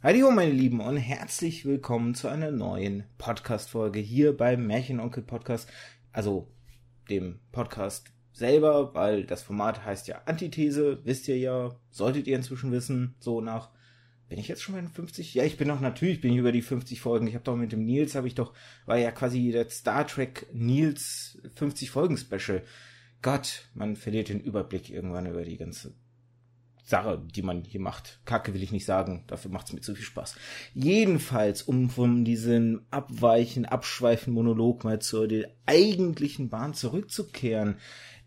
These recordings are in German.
Hallo meine Lieben und herzlich willkommen zu einer neuen Podcast-Folge hier beim Märchenonkel Podcast. Also dem Podcast selber, weil das Format heißt ja Antithese, wisst ihr ja, solltet ihr inzwischen wissen, so nach bin ich jetzt schon bei den 50? Ja, ich bin noch natürlich bin ich über die 50 Folgen. Ich habe doch mit dem Nils habe ich doch war ja quasi der Star Trek Nils 50 Folgen Special. Gott, man verliert den Überblick irgendwann über die ganze Sache, die man hier macht. Kacke will ich nicht sagen, dafür macht es mir zu viel Spaß. Jedenfalls, um von diesem Abweichen, Abschweifen Monolog mal zur eigentlichen Bahn zurückzukehren.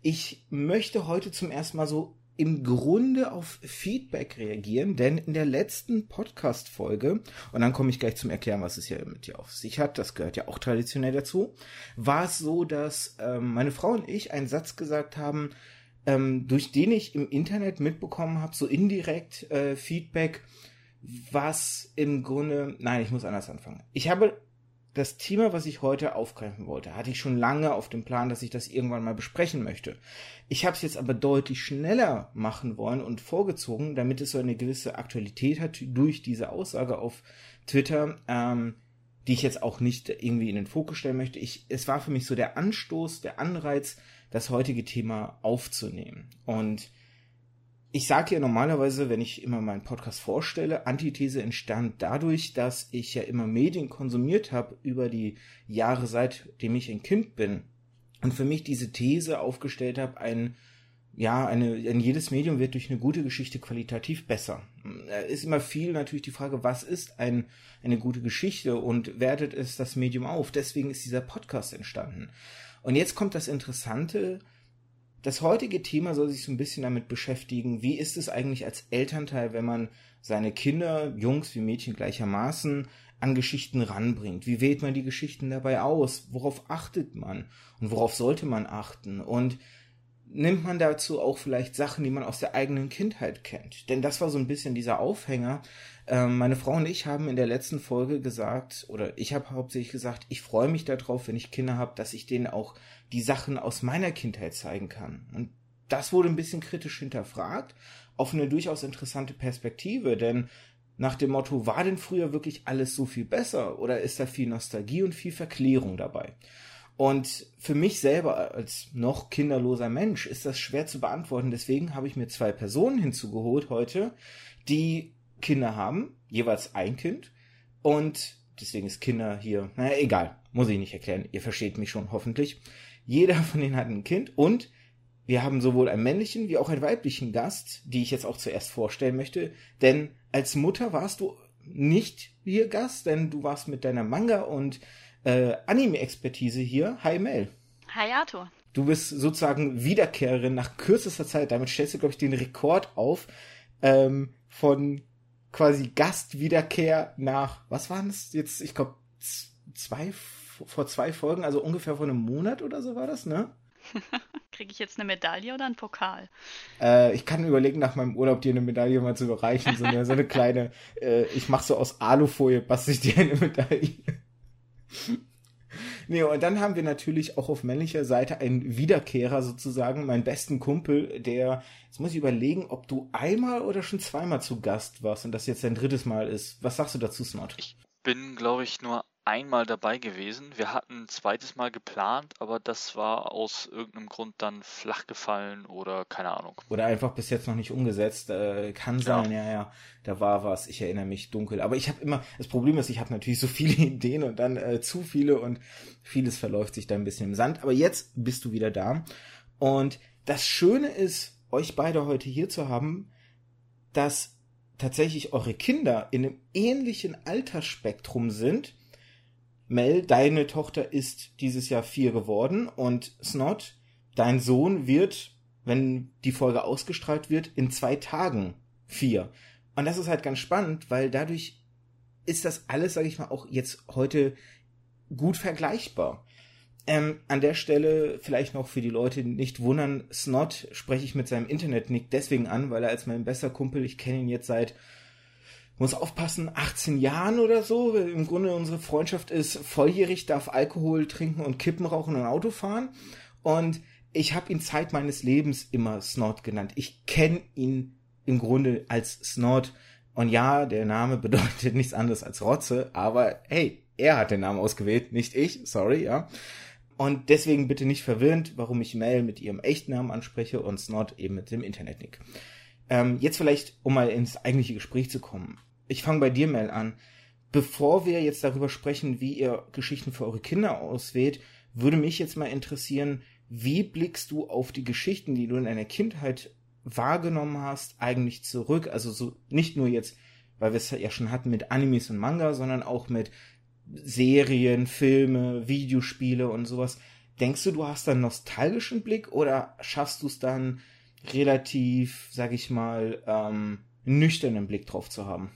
Ich möchte heute zum ersten Mal so im Grunde auf Feedback reagieren, denn in der letzten Podcast-Folge, und dann komme ich gleich zum Erklären, was es ja mit dir auf sich hat, das gehört ja auch traditionell dazu, war es so, dass ähm, meine Frau und ich einen Satz gesagt haben, ähm, durch den ich im Internet mitbekommen habe, so indirekt äh, Feedback, was im Grunde, nein, ich muss anders anfangen. Ich habe das Thema, was ich heute aufgreifen wollte, hatte ich schon lange auf dem Plan, dass ich das irgendwann mal besprechen möchte. Ich habe es jetzt aber deutlich schneller machen wollen und vorgezogen, damit es so eine gewisse Aktualität hat durch diese Aussage auf Twitter, ähm, die ich jetzt auch nicht irgendwie in den Fokus stellen möchte. Ich, es war für mich so der Anstoß, der Anreiz, das heutige Thema aufzunehmen. Und ich sage ja normalerweise, wenn ich immer meinen Podcast vorstelle, Antithese entstand dadurch, dass ich ja immer Medien konsumiert habe über die Jahre, seitdem ich ein Kind bin. Und für mich diese These aufgestellt habe, ein, ja, eine, ein jedes Medium wird durch eine gute Geschichte qualitativ besser. Ist immer viel natürlich die Frage, was ist ein, eine gute Geschichte und wertet es das Medium auf? Deswegen ist dieser Podcast entstanden. Und jetzt kommt das Interessante. Das heutige Thema soll sich so ein bisschen damit beschäftigen, wie ist es eigentlich als Elternteil, wenn man seine Kinder, Jungs wie Mädchen gleichermaßen, an Geschichten ranbringt. Wie wählt man die Geschichten dabei aus? Worauf achtet man? Und worauf sollte man achten? Und nimmt man dazu auch vielleicht Sachen, die man aus der eigenen Kindheit kennt? Denn das war so ein bisschen dieser Aufhänger, ähm, meine Frau und ich haben in der letzten Folge gesagt, oder ich habe hauptsächlich gesagt, ich freue mich darauf, wenn ich Kinder habe, dass ich denen auch die Sachen aus meiner Kindheit zeigen kann. Und das wurde ein bisschen kritisch hinterfragt, auf eine durchaus interessante Perspektive, denn nach dem Motto, war denn früher wirklich alles so viel besser oder ist da viel Nostalgie und viel Verklärung dabei? Und für mich selber als noch kinderloser Mensch ist das schwer zu beantworten. Deswegen habe ich mir zwei Personen hinzugeholt heute, die Kinder haben, jeweils ein Kind. Und deswegen ist Kinder hier, naja, egal, muss ich nicht erklären, ihr versteht mich schon hoffentlich. Jeder von denen hat ein Kind und wir haben sowohl einen männlichen wie auch einen weiblichen Gast, die ich jetzt auch zuerst vorstellen möchte. Denn als Mutter warst du nicht hier Gast, denn du warst mit deiner Manga- und äh, Anime-Expertise hier. Hi Mel. Hi Arthur. Du bist sozusagen Wiederkehrerin nach kürzester Zeit. Damit stellst du, glaube ich, den Rekord auf ähm, von quasi Gastwiederkehr nach, was waren es jetzt? Ich glaube, zwei, vor zwei Folgen, also ungefähr vor einem Monat oder so war das, ne? Kriege ich jetzt eine Medaille oder einen Pokal? Äh, ich kann überlegen, nach meinem Urlaub dir eine Medaille mal zu überreichen. So eine, so eine kleine, äh, ich mache so aus Alufolie, bastel ich dir eine Medaille. Nee, und dann haben wir natürlich auch auf männlicher Seite einen Wiederkehrer sozusagen, meinen besten Kumpel, der, jetzt muss ich überlegen, ob du einmal oder schon zweimal zu Gast warst und das jetzt dein drittes Mal ist. Was sagst du dazu, Snot? Ich bin, glaube ich, nur einmal dabei gewesen. Wir hatten ein zweites Mal geplant, aber das war aus irgendeinem Grund dann flach gefallen oder keine Ahnung. Oder einfach bis jetzt noch nicht umgesetzt. Äh, kann sein, ja. ja, ja. Da war was. Ich erinnere mich dunkel. Aber ich habe immer, das Problem ist, ich habe natürlich so viele Ideen und dann äh, zu viele und vieles verläuft sich da ein bisschen im Sand. Aber jetzt bist du wieder da. Und das Schöne ist, euch beide heute hier zu haben, dass tatsächlich eure Kinder in einem ähnlichen Altersspektrum sind Mel, deine Tochter ist dieses Jahr vier geworden und Snot, dein Sohn wird, wenn die Folge ausgestrahlt wird, in zwei Tagen vier. Und das ist halt ganz spannend, weil dadurch ist das alles, sage ich mal, auch jetzt heute gut vergleichbar. Ähm, an der Stelle vielleicht noch für die Leute nicht wundern, Snot spreche ich mit seinem Internet-Nick deswegen an, weil er als mein bester Kumpel, ich kenne ihn jetzt seit muss aufpassen, 18 Jahren oder so. Im Grunde unsere Freundschaft ist volljährig, darf Alkohol trinken und Kippen rauchen und Auto fahren. Und ich habe ihn Zeit meines Lebens immer Snort genannt. Ich kenne ihn im Grunde als Snort Und ja, der Name bedeutet nichts anderes als Rotze, aber hey, er hat den Namen ausgewählt, nicht ich, sorry, ja. Und deswegen bitte nicht verwirrend, warum ich Mel mit ihrem echten Namen anspreche und Snot eben mit dem Internetnick. Ähm, jetzt vielleicht, um mal ins eigentliche Gespräch zu kommen. Ich fange bei dir, Mel, an. Bevor wir jetzt darüber sprechen, wie ihr Geschichten für eure Kinder auswählt, würde mich jetzt mal interessieren, wie blickst du auf die Geschichten, die du in deiner Kindheit wahrgenommen hast, eigentlich zurück? Also so nicht nur jetzt, weil wir es ja schon hatten mit Animes und Manga, sondern auch mit Serien, Filme, Videospiele und sowas. Denkst du, du hast einen nostalgischen Blick oder schaffst du es dann relativ, sag ich mal, ähm, nüchternen Blick drauf zu haben?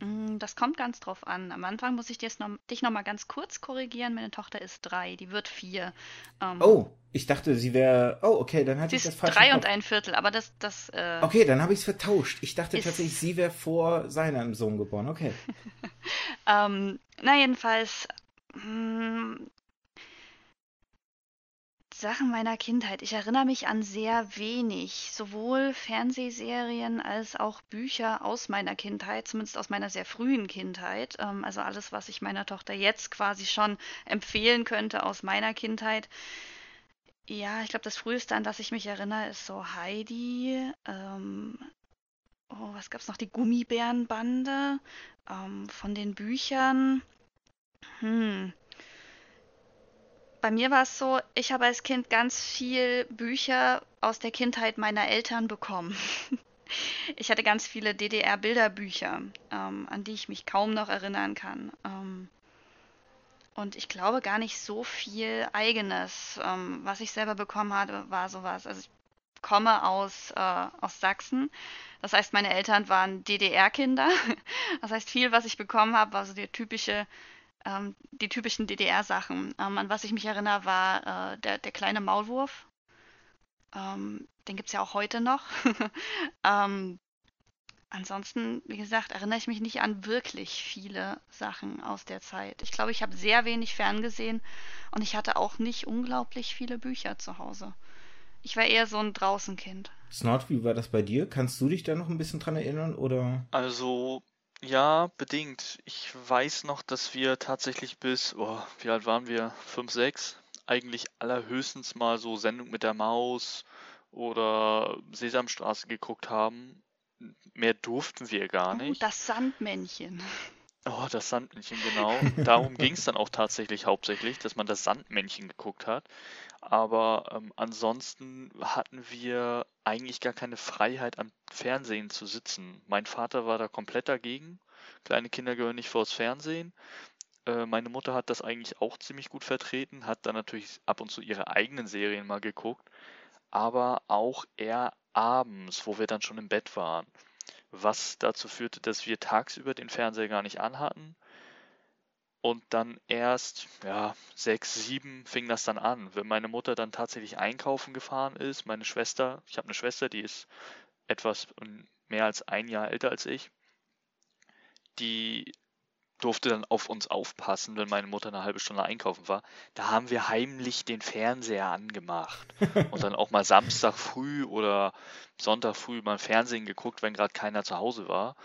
Mm, das kommt ganz drauf an. Am Anfang muss ich dich noch, dich noch mal ganz kurz korrigieren. Meine Tochter ist drei, die wird vier. Ähm, oh, ich dachte, sie wäre. Oh, okay, dann hatte ich das falsch. Drei und ein Viertel, aber das. das äh, okay, dann habe ich es vertauscht. Ich dachte tatsächlich, sie wäre vor seinem Sohn geboren. Okay. ähm, na, jedenfalls. Mh, hm, Sachen meiner Kindheit. Ich erinnere mich an sehr wenig, sowohl Fernsehserien als auch Bücher aus meiner Kindheit, zumindest aus meiner sehr frühen Kindheit. Ähm, also alles, was ich meiner Tochter jetzt quasi schon empfehlen könnte aus meiner Kindheit. Ja, ich glaube, das früheste, an das ich mich erinnere, ist so Heidi. Ähm, oh, was gab es noch? Die Gummibärenbande ähm, von den Büchern. Hm bei mir war es so, ich habe als Kind ganz viel Bücher aus der Kindheit meiner Eltern bekommen. ich hatte ganz viele DDR-Bilderbücher, ähm, an die ich mich kaum noch erinnern kann. Ähm, und ich glaube gar nicht so viel eigenes. Ähm, was ich selber bekommen hatte, war sowas. Also ich komme aus, äh, aus Sachsen. Das heißt, meine Eltern waren DDR-Kinder. Das heißt, viel, was ich bekommen habe, war so der typische ähm, die typischen DDR-Sachen. Ähm, an was ich mich erinnere, war äh, der, der kleine Maulwurf. Ähm, den gibt es ja auch heute noch. ähm, ansonsten, wie gesagt, erinnere ich mich nicht an wirklich viele Sachen aus der Zeit. Ich glaube, ich habe sehr wenig ferngesehen und ich hatte auch nicht unglaublich viele Bücher zu Hause. Ich war eher so ein Draußenkind. Snort, wie war das bei dir? Kannst du dich da noch ein bisschen dran erinnern oder? Also ja, bedingt. Ich weiß noch, dass wir tatsächlich bis, oh, wie alt waren wir? Fünf, sechs? Eigentlich allerhöchstens mal so Sendung mit der Maus oder Sesamstraße geguckt haben. Mehr durften wir gar oh, nicht. das Sandmännchen. Oh, das Sandmännchen, genau. Darum ging es dann auch tatsächlich hauptsächlich, dass man das Sandmännchen geguckt hat. Aber ähm, ansonsten hatten wir eigentlich gar keine Freiheit am Fernsehen zu sitzen. Mein Vater war da komplett dagegen. Kleine Kinder gehören nicht vors Fernsehen. Äh, meine Mutter hat das eigentlich auch ziemlich gut vertreten, hat dann natürlich ab und zu ihre eigenen Serien mal geguckt, aber auch eher abends, wo wir dann schon im Bett waren was dazu führte, dass wir tagsüber den Fernseher gar nicht anhatten. Und dann erst, ja, sechs, sieben fing das dann an. Wenn meine Mutter dann tatsächlich einkaufen gefahren ist, meine Schwester, ich habe eine Schwester, die ist etwas mehr als ein Jahr älter als ich, die durfte dann auf uns aufpassen, wenn meine Mutter eine halbe Stunde einkaufen war. Da haben wir heimlich den Fernseher angemacht und dann auch mal Samstag früh oder Sonntag früh mal Fernsehen geguckt, wenn gerade keiner zu Hause war.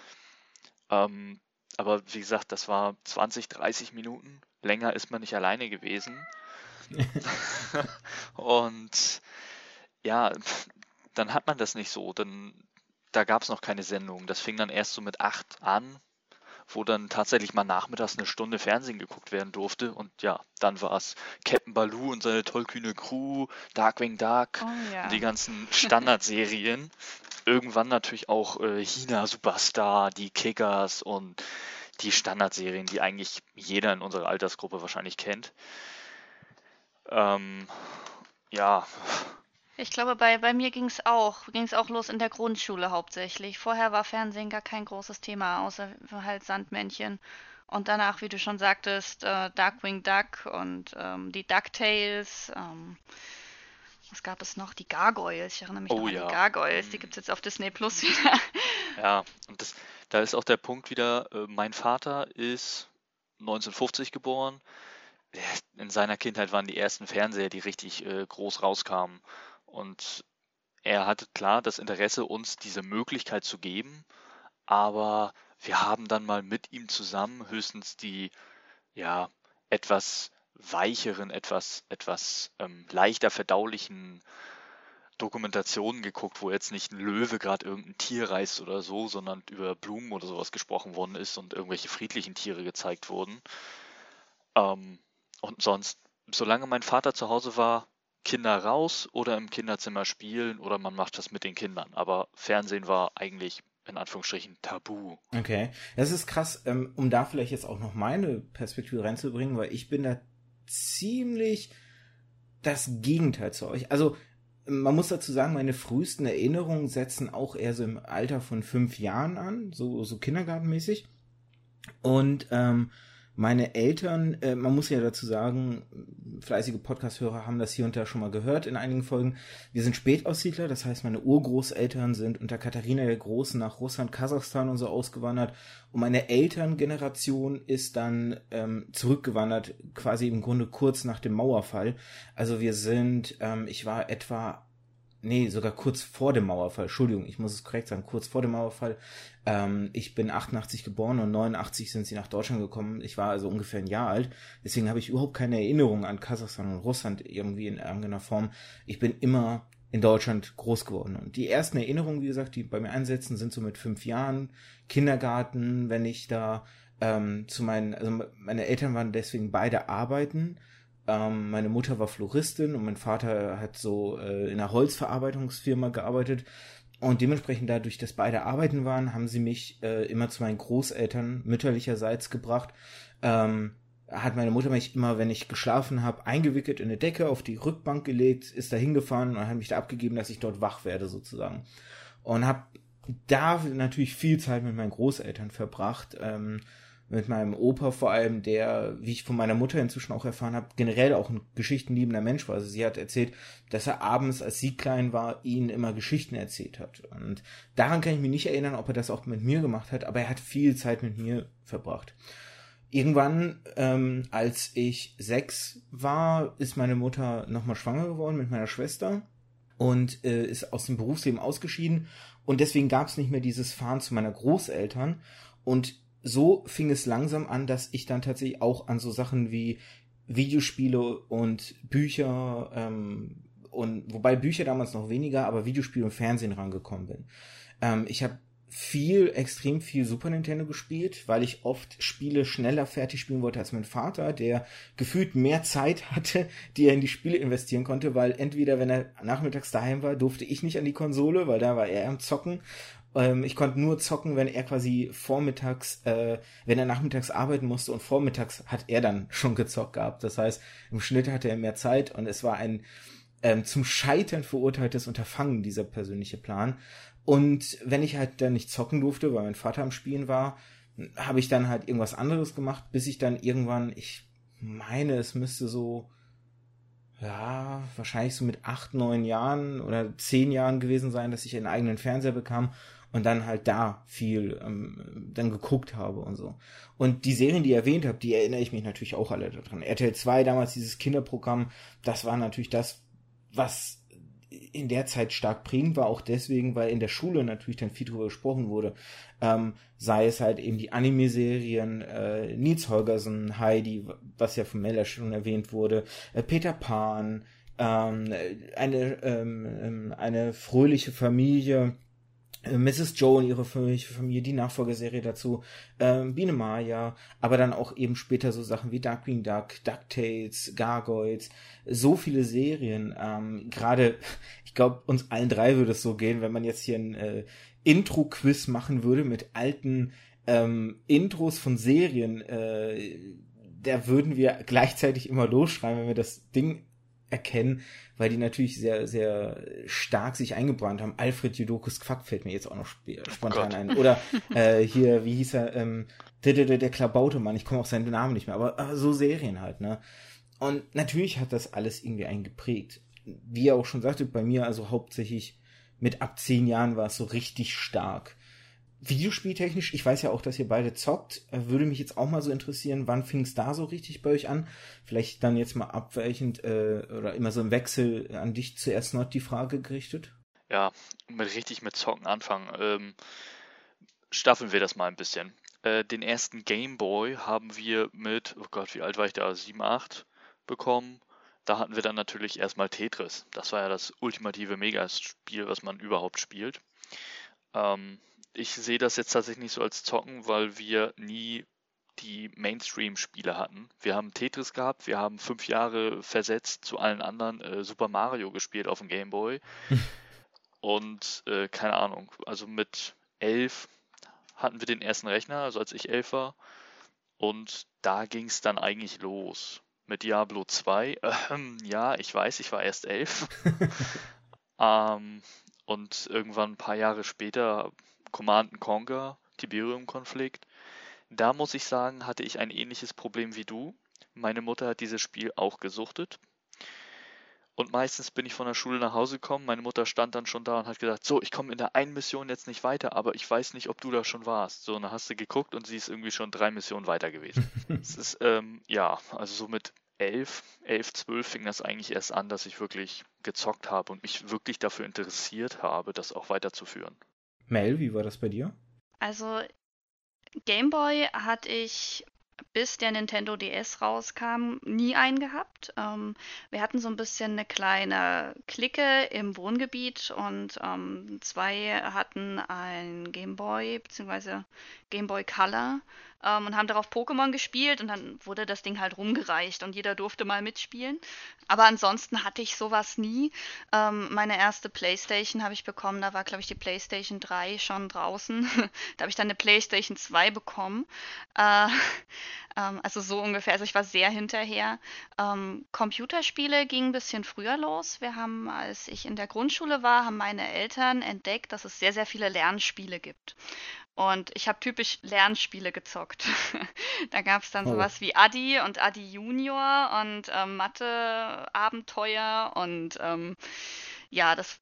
Ähm, aber wie gesagt, das war 20, 30 Minuten. Länger ist man nicht alleine gewesen. und ja, dann hat man das nicht so. Dann, da gab es noch keine Sendung. Das fing dann erst so mit acht an wo dann tatsächlich mal nachmittags eine Stunde Fernsehen geguckt werden durfte. Und ja, dann war es Captain Baloo und seine tollkühne Crew, Darkwing Duck, oh, ja. die ganzen Standardserien. Irgendwann natürlich auch äh, China Superstar, die Kickers und die Standardserien, die eigentlich jeder in unserer Altersgruppe wahrscheinlich kennt. Ähm, ja, ich glaube, bei, bei mir ging es auch, ging es auch los in der Grundschule hauptsächlich. Vorher war Fernsehen gar kein großes Thema, außer halt Sandmännchen. Und danach, wie du schon sagtest, äh, Darkwing Duck und ähm, die DuckTales. Ähm, was gab es noch? Die Gargoyles. Ich erinnere mich oh, noch ja. an die Gargoyles. Die mhm. gibt es jetzt auf Disney Plus wieder. Ja, und das, da ist auch der Punkt wieder, äh, mein Vater ist 1950 geboren. In seiner Kindheit waren die ersten Fernseher, die richtig äh, groß rauskamen. Und er hatte klar das Interesse, uns diese Möglichkeit zu geben, aber wir haben dann mal mit ihm zusammen höchstens die, ja, etwas weicheren, etwas, etwas ähm, leichter verdaulichen Dokumentationen geguckt, wo jetzt nicht ein Löwe gerade irgendein Tier reißt oder so, sondern über Blumen oder sowas gesprochen worden ist und irgendwelche friedlichen Tiere gezeigt wurden. Ähm, und sonst, solange mein Vater zu Hause war, Kinder raus oder im Kinderzimmer spielen oder man macht das mit den Kindern. Aber Fernsehen war eigentlich in Anführungsstrichen tabu. Okay, das ist krass, ähm, um da vielleicht jetzt auch noch meine Perspektive reinzubringen, weil ich bin da ziemlich das Gegenteil zu euch. Also man muss dazu sagen, meine frühesten Erinnerungen setzen auch eher so im Alter von fünf Jahren an, so, so kindergartenmäßig. Und ähm, meine Eltern, äh, man muss ja dazu sagen, fleißige Podcast-Hörer haben das hier und da schon mal gehört in einigen Folgen. Wir sind Spätaussiedler, das heißt, meine Urgroßeltern sind unter Katharina der Großen nach Russland, Kasachstan und so ausgewandert. Und meine Elterngeneration ist dann ähm, zurückgewandert, quasi im Grunde kurz nach dem Mauerfall. Also wir sind, ähm, ich war etwa nee, sogar kurz vor dem Mauerfall, Entschuldigung, ich muss es korrekt sagen, kurz vor dem Mauerfall. Ähm, ich bin 88 geboren und 89 sind sie nach Deutschland gekommen. Ich war also ungefähr ein Jahr alt. Deswegen habe ich überhaupt keine Erinnerung an Kasachstan und Russland irgendwie in irgendeiner Form. Ich bin immer in Deutschland groß geworden. Und die ersten Erinnerungen, wie gesagt, die bei mir einsetzen, sind so mit fünf Jahren, Kindergarten, wenn ich da ähm, zu meinen, also meine Eltern waren deswegen beide arbeiten ähm, meine Mutter war Floristin und mein Vater hat so äh, in einer Holzverarbeitungsfirma gearbeitet. Und dementsprechend dadurch, dass beide arbeiten waren, haben sie mich äh, immer zu meinen Großeltern mütterlicherseits gebracht. Ähm, hat meine Mutter mich immer, wenn ich geschlafen habe, eingewickelt in eine Decke, auf die Rückbank gelegt, ist da hingefahren und hat mich da abgegeben, dass ich dort wach werde sozusagen. Und habe da natürlich viel Zeit mit meinen Großeltern verbracht. Ähm, mit meinem Opa vor allem, der, wie ich von meiner Mutter inzwischen auch erfahren habe, generell auch ein geschichtenliebender Mensch war. Also sie hat erzählt, dass er abends, als sie klein war, ihnen immer Geschichten erzählt hat. Und daran kann ich mich nicht erinnern, ob er das auch mit mir gemacht hat, aber er hat viel Zeit mit mir verbracht. Irgendwann, ähm, als ich sechs war, ist meine Mutter nochmal schwanger geworden mit meiner Schwester und äh, ist aus dem Berufsleben ausgeschieden. Und deswegen gab es nicht mehr dieses Fahren zu meiner Großeltern. Und so fing es langsam an, dass ich dann tatsächlich auch an so Sachen wie Videospiele und Bücher ähm, und wobei Bücher damals noch weniger, aber Videospiele und Fernsehen rangekommen bin. Ähm, ich habe viel, extrem viel Super Nintendo gespielt, weil ich oft Spiele schneller fertig spielen wollte als mein Vater, der gefühlt mehr Zeit hatte, die er in die Spiele investieren konnte, weil entweder, wenn er nachmittags daheim war, durfte ich nicht an die Konsole, weil da war er am Zocken ähm, ich konnte nur zocken, wenn er quasi vormittags, äh, wenn er nachmittags arbeiten musste und vormittags hat er dann schon gezockt gehabt. Das heißt, im Schnitt hatte er mehr Zeit und es war ein ähm, zum Scheitern verurteiltes Unterfangen, dieser persönliche Plan. Und wenn ich halt dann nicht zocken durfte, weil mein Vater am Spielen war, habe ich dann halt irgendwas anderes gemacht, bis ich dann irgendwann, ich meine, es müsste so, ja, wahrscheinlich so mit acht, neun Jahren oder zehn Jahren gewesen sein, dass ich einen eigenen Fernseher bekam und dann halt da viel ähm, dann geguckt habe und so. Und die Serien, die ihr erwähnt habt, die erinnere ich mich natürlich auch alle daran. RTL 2 damals dieses Kinderprogramm, das war natürlich das, was in der Zeit stark prägend war, auch deswegen, weil in der Schule natürlich dann viel drüber gesprochen wurde. Ähm, sei es halt eben die Anime-Serien, äh, Nils Holgersen, Heidi, was ja von Mella schon erwähnt wurde, äh, Peter Pan, ähm, eine, ähm, ähm eine fröhliche Familie, Mrs. Joe und ihre Familie, die Nachfolgeserie dazu, ähm, Biene Maya, aber dann auch eben später so Sachen wie Darkwing Duck, DuckTales, Gargoyles, so viele Serien. Ähm, Gerade, ich glaube, uns allen drei würde es so gehen, wenn man jetzt hier ein äh, Intro-Quiz machen würde mit alten ähm, Intros von Serien, äh, da würden wir gleichzeitig immer losschreiben, wenn wir das Ding erkennen, weil die natürlich sehr, sehr stark sich eingebrannt haben. Alfred Judokus Quack fällt mir jetzt auch noch spontan oh ein. Oder äh, hier, wie hieß er, ähm, der, der, der Klabautemann, ich komme auf seinen Namen nicht mehr, aber, aber so Serien halt, ne? Und natürlich hat das alles irgendwie einen geprägt. Wie er auch schon sagte, bei mir also hauptsächlich mit ab zehn Jahren war es so richtig stark. Videospieltechnisch, ich weiß ja auch, dass ihr beide zockt, äh, würde mich jetzt auch mal so interessieren, wann fing es da so richtig bei euch an? Vielleicht dann jetzt mal abweichend äh, oder immer so im Wechsel an dich zuerst noch die Frage gerichtet. Ja, mit richtig mit Zocken anfangen. Ähm, staffeln wir das mal ein bisschen. Äh, den ersten Game Boy haben wir mit, oh Gott, wie alt war ich da? 7, 8 bekommen. Da hatten wir dann natürlich erstmal Tetris. Das war ja das ultimative Megaspiel, was man überhaupt spielt. Ähm, ich sehe das jetzt tatsächlich nicht so als Zocken, weil wir nie die Mainstream-Spiele hatten. Wir haben Tetris gehabt, wir haben fünf Jahre versetzt zu allen anderen äh, Super Mario gespielt auf dem Game Boy. Und äh, keine Ahnung, also mit elf hatten wir den ersten Rechner, also als ich elf war. Und da ging es dann eigentlich los. Mit Diablo 2. Ähm, ja, ich weiß, ich war erst elf. ähm, und irgendwann ein paar Jahre später Command Conquer, Tiberium-Konflikt. Da muss ich sagen, hatte ich ein ähnliches Problem wie du. Meine Mutter hat dieses Spiel auch gesuchtet. Und meistens bin ich von der Schule nach Hause gekommen, meine Mutter stand dann schon da und hat gesagt, so, ich komme in der einen Mission jetzt nicht weiter, aber ich weiß nicht, ob du da schon warst. So, und dann hast du geguckt und sie ist irgendwie schon drei Missionen weiter gewesen. es ist, ähm, ja, also so mit elf, elf, zwölf fing das eigentlich erst an, dass ich wirklich gezockt habe und mich wirklich dafür interessiert habe, das auch weiterzuführen. Mel, wie war das bei dir? Also Gameboy hatte ich bis der Nintendo DS rauskam, nie einen gehabt. Ähm, wir hatten so ein bisschen eine kleine Clique im Wohngebiet und ähm, zwei hatten ein Game Boy bzw. Game Boy Color ähm, und haben darauf Pokémon gespielt und dann wurde das Ding halt rumgereicht und jeder durfte mal mitspielen. Aber ansonsten hatte ich sowas nie. Ähm, meine erste Playstation habe ich bekommen, da war glaube ich die Playstation 3 schon draußen. da habe ich dann eine Playstation 2 bekommen. Äh, ähm, also so ungefähr. Also ich war sehr hinterher. Ähm, Computerspiele gingen ein bisschen früher los. Wir haben, als ich in der Grundschule war, haben meine Eltern entdeckt, dass es sehr, sehr viele Lernspiele gibt. Und ich habe typisch Lernspiele gezockt. da gab es dann oh. sowas wie Adi und Adi Junior und ähm, Mathe-Abenteuer und ähm, ja, das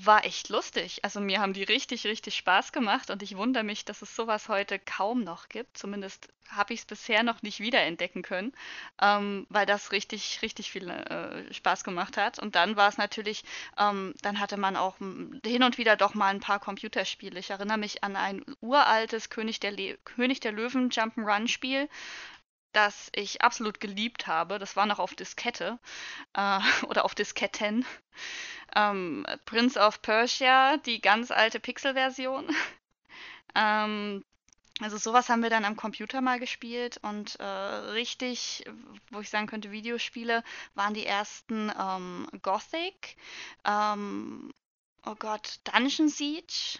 war echt lustig. Also mir haben die richtig, richtig Spaß gemacht und ich wundere mich, dass es sowas heute kaum noch gibt. Zumindest habe ich es bisher noch nicht wiederentdecken können, ähm, weil das richtig, richtig viel äh, Spaß gemacht hat. Und dann war es natürlich, ähm, dann hatte man auch hin und wieder doch mal ein paar Computerspiele. Ich erinnere mich an ein uraltes König der, Le König der Löwen Jump'n'Run Spiel das ich absolut geliebt habe. Das war noch auf Diskette äh, oder auf Disketten. Ähm, Prince of Persia, die ganz alte Pixel-Version. ähm, also sowas haben wir dann am Computer mal gespielt und äh, richtig, wo ich sagen könnte, Videospiele waren die ersten ähm, Gothic, ähm, oh Gott, Dungeon Siege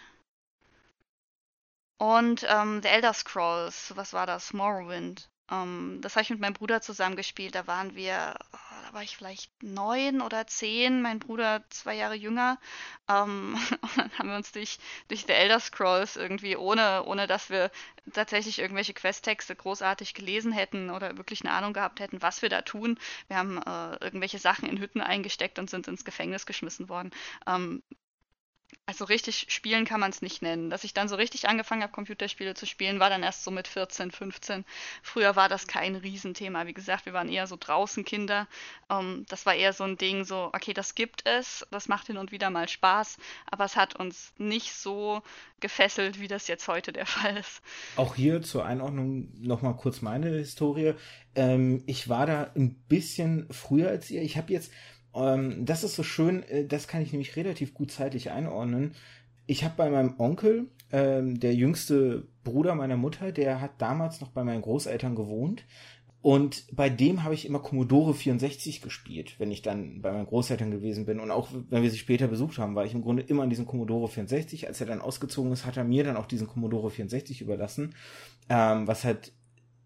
und ähm, The Elder Scrolls, was war das? Morrowind. Ähm, das habe ich mit meinem Bruder zusammen gespielt. Da waren wir, da war ich vielleicht neun oder zehn, mein Bruder zwei Jahre jünger. Ähm, und dann haben wir uns durch, durch The Elder Scrolls irgendwie, ohne, ohne dass wir tatsächlich irgendwelche Questtexte großartig gelesen hätten oder wirklich eine Ahnung gehabt hätten, was wir da tun. Wir haben äh, irgendwelche Sachen in Hütten eingesteckt und sind ins Gefängnis geschmissen worden. Ähm, also richtig spielen kann man es nicht nennen. Dass ich dann so richtig angefangen habe, Computerspiele zu spielen, war dann erst so mit 14, 15. Früher war das kein Riesenthema. Wie gesagt, wir waren eher so draußen Kinder. Ähm, das war eher so ein Ding, so, okay, das gibt es, das macht hin und wieder mal Spaß, aber es hat uns nicht so gefesselt, wie das jetzt heute der Fall ist. Auch hier zur Einordnung nochmal kurz meine Historie. Ähm, ich war da ein bisschen früher als ihr. Ich habe jetzt ähm, das ist so schön, äh, das kann ich nämlich relativ gut zeitlich einordnen. Ich habe bei meinem Onkel, ähm, der jüngste Bruder meiner Mutter, der hat damals noch bei meinen Großeltern gewohnt. Und bei dem habe ich immer Commodore 64 gespielt, wenn ich dann bei meinen Großeltern gewesen bin. Und auch wenn wir sie später besucht haben, war ich im Grunde immer an diesem Commodore 64. Als er dann ausgezogen ist, hat er mir dann auch diesen Commodore 64 überlassen. Ähm, was halt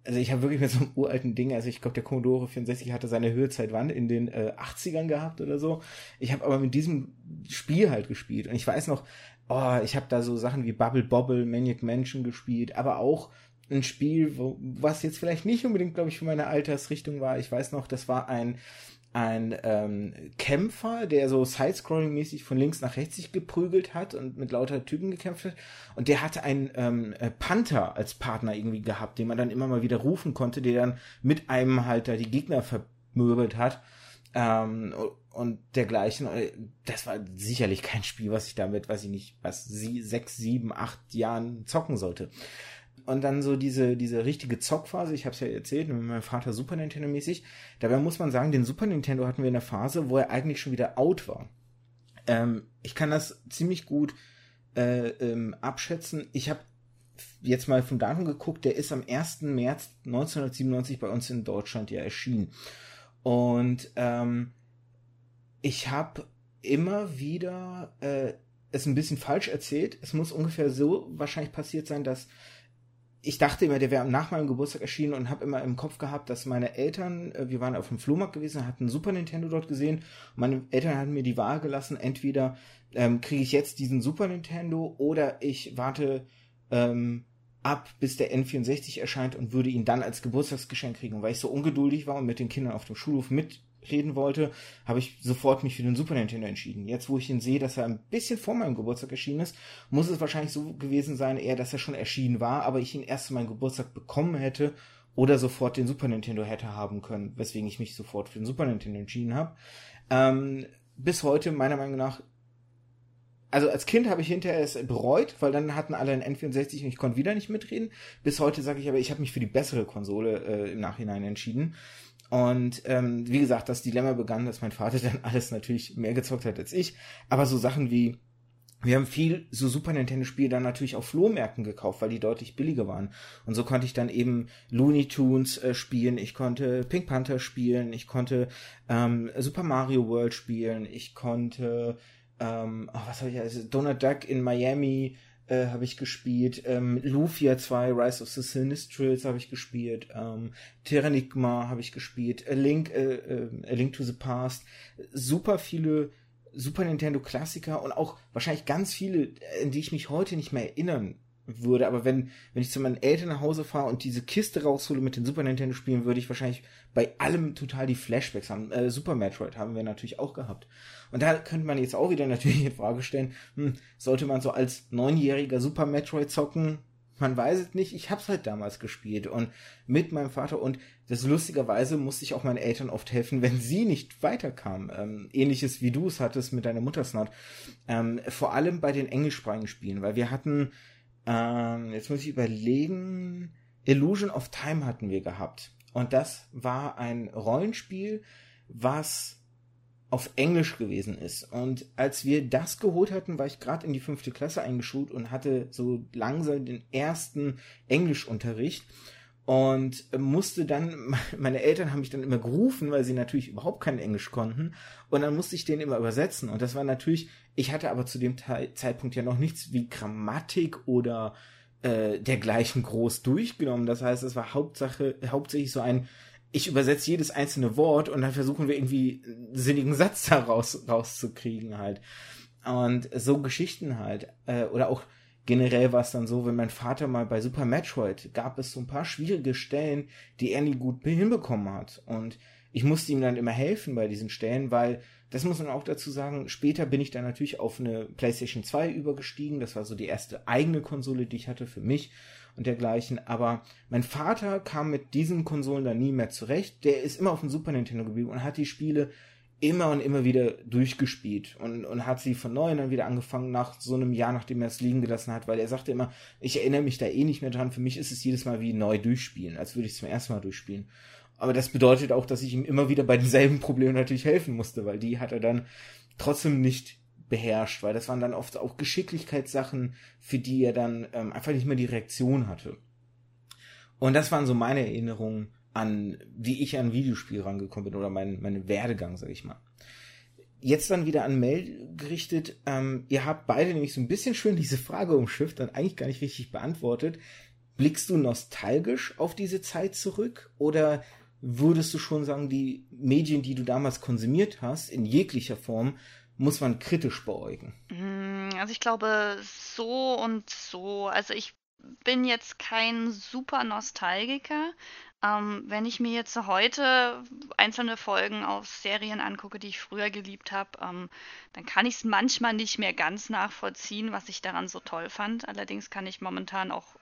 also ich habe wirklich mit so einem uralten Ding, also ich glaube, der Commodore 64 hatte seine Höhezeit wann? In den äh, 80ern gehabt oder so. Ich habe aber mit diesem Spiel halt gespielt. Und ich weiß noch, oh, ich habe da so Sachen wie Bubble Bobble, Maniac Mansion gespielt, aber auch ein Spiel, wo, was jetzt vielleicht nicht unbedingt, glaube ich, für meine Altersrichtung war. Ich weiß noch, das war ein ein ähm, Kämpfer, der so Sidescrolling-mäßig von links nach rechts sich geprügelt hat und mit lauter Typen gekämpft hat. Und der hatte einen ähm, äh, Panther als Partner irgendwie gehabt, den man dann immer mal wieder rufen konnte, der dann mit einem halt da die Gegner vermöbelt hat. ähm, und dergleichen. Das war sicherlich kein Spiel, was ich damit, weiß ich nicht, was sie sechs, sieben, acht Jahren zocken sollte. Und dann so diese, diese richtige Zockphase, ich habe es ja erzählt, mit meinem Vater Super Nintendo mäßig. Dabei muss man sagen, den Super Nintendo hatten wir in der Phase, wo er eigentlich schon wieder out war. Ähm, ich kann das ziemlich gut äh, ähm, abschätzen. Ich habe jetzt mal vom Datum geguckt, der ist am 1. März 1997 bei uns in Deutschland ja erschienen. Und ähm, ich habe immer wieder äh, es ein bisschen falsch erzählt. Es muss ungefähr so wahrscheinlich passiert sein, dass ich dachte immer, der wäre nach meinem Geburtstag erschienen und habe immer im Kopf gehabt, dass meine Eltern, äh, wir waren auf dem Flohmarkt gewesen, hatten Super Nintendo dort gesehen. Und meine Eltern hatten mir die Wahl gelassen, entweder ähm, kriege ich jetzt diesen Super Nintendo oder ich warte ähm, ab, bis der N64 erscheint und würde ihn dann als Geburtstagsgeschenk kriegen. Und weil ich so ungeduldig war und mit den Kindern auf dem Schulhof mitreden wollte, habe ich sofort mich für den Super Nintendo entschieden. Jetzt, wo ich ihn sehe, dass er ein bisschen vor meinem Geburtstag erschienen ist, muss es wahrscheinlich so gewesen sein, eher, dass er schon erschienen war, aber ich ihn erst zu meinem Geburtstag bekommen hätte oder sofort den Super Nintendo hätte haben können, weswegen ich mich sofort für den Super Nintendo entschieden habe. Ähm, bis heute, meiner Meinung nach, also als Kind habe ich hinterher es bereut, weil dann hatten alle ein N64 und ich konnte wieder nicht mitreden. Bis heute sage ich aber, ich habe mich für die bessere Konsole äh, im Nachhinein entschieden. Und ähm, wie gesagt, das Dilemma begann, dass mein Vater dann alles natürlich mehr gezockt hat als ich. Aber so Sachen wie, wir haben viel so Super Nintendo-Spiele dann natürlich auf Flohmärkten gekauft, weil die deutlich billiger waren. Und so konnte ich dann eben Looney Tunes äh, spielen, ich konnte Pink Panther spielen, ich konnte ähm, Super Mario World spielen, ich konnte ähm, oh, was habe ich also Donald Duck in Miami äh, habe ich gespielt, ähm, Lufia 2, Rise of the Sinistrals habe ich gespielt, ähm, Terranigma habe ich gespielt, A Link, äh, äh, A Link to the Past, super viele Super Nintendo Klassiker und auch wahrscheinlich ganz viele, in die ich mich heute nicht mehr erinnern würde, aber wenn, wenn ich zu meinen Eltern nach Hause fahre und diese Kiste raushole mit den Super Nintendo Spielen, würde ich wahrscheinlich bei allem total die Flashbacks haben. Äh, Super Metroid haben wir natürlich auch gehabt. Und da könnte man jetzt auch wieder natürlich in Frage stellen, hm, sollte man so als neunjähriger Super Metroid zocken? Man weiß es nicht. Ich hab's halt damals gespielt und mit meinem Vater und das lustigerweise musste ich auch meinen Eltern oft helfen, wenn sie nicht weiterkamen. Ähm, ähnliches wie du es hattest mit deiner Muttersnot. Ähm, vor allem bei den englischsprachigen Spielen, weil wir hatten ähm, jetzt muss ich überlegen. Illusion of Time hatten wir gehabt. Und das war ein Rollenspiel, was auf Englisch gewesen ist. Und als wir das geholt hatten, war ich gerade in die fünfte Klasse eingeschult und hatte so langsam den ersten Englischunterricht und musste dann, meine Eltern haben mich dann immer gerufen, weil sie natürlich überhaupt kein Englisch konnten. Und dann musste ich den immer übersetzen. Und das war natürlich, ich hatte aber zu dem Zeitpunkt ja noch nichts wie Grammatik oder äh, dergleichen groß durchgenommen, das heißt, es war Hauptsache, hauptsächlich so ein, ich übersetze jedes einzelne Wort und dann versuchen wir irgendwie einen sinnigen Satz daraus rauszukriegen halt. Und so Geschichten halt äh, oder auch generell war es dann so, wenn mein Vater mal bei Super Metroid gab es so ein paar schwierige Stellen, die er nie gut hinbekommen hat. Und ich musste ihm dann immer helfen bei diesen Stellen, weil, das muss man auch dazu sagen, später bin ich dann natürlich auf eine PlayStation 2 übergestiegen. Das war so die erste eigene Konsole, die ich hatte für mich und dergleichen. Aber mein Vater kam mit diesen Konsolen dann nie mehr zurecht. Der ist immer auf dem Super Nintendo geblieben und hat die Spiele immer und immer wieder durchgespielt und, und hat sie von neuem dann wieder angefangen nach so einem Jahr, nachdem er es liegen gelassen hat, weil er sagte immer, ich erinnere mich da eh nicht mehr dran, für mich ist es jedes Mal wie neu durchspielen, als würde ich es zum ersten Mal durchspielen. Aber das bedeutet auch, dass ich ihm immer wieder bei denselben Problemen natürlich helfen musste, weil die hat er dann trotzdem nicht beherrscht, weil das waren dann oft auch Geschicklichkeitssachen, für die er dann ähm, einfach nicht mehr die Reaktion hatte. Und das waren so meine Erinnerungen an, wie ich an Videospiel rangekommen bin oder mein, Werdegang, sag ich mal. Jetzt dann wieder an Mel gerichtet. Ähm, ihr habt beide nämlich so ein bisschen schön diese Frage umschifft und eigentlich gar nicht richtig beantwortet. Blickst du nostalgisch auf diese Zeit zurück oder würdest du schon sagen, die Medien, die du damals konsumiert hast, in jeglicher Form, muss man kritisch beäugen? Mm, also ich glaube so und so. Also ich bin jetzt kein super Nostalgiker, ähm, wenn ich mir jetzt heute einzelne Folgen aus Serien angucke, die ich früher geliebt habe, ähm, dann kann ich es manchmal nicht mehr ganz nachvollziehen, was ich daran so toll fand. Allerdings kann ich momentan auch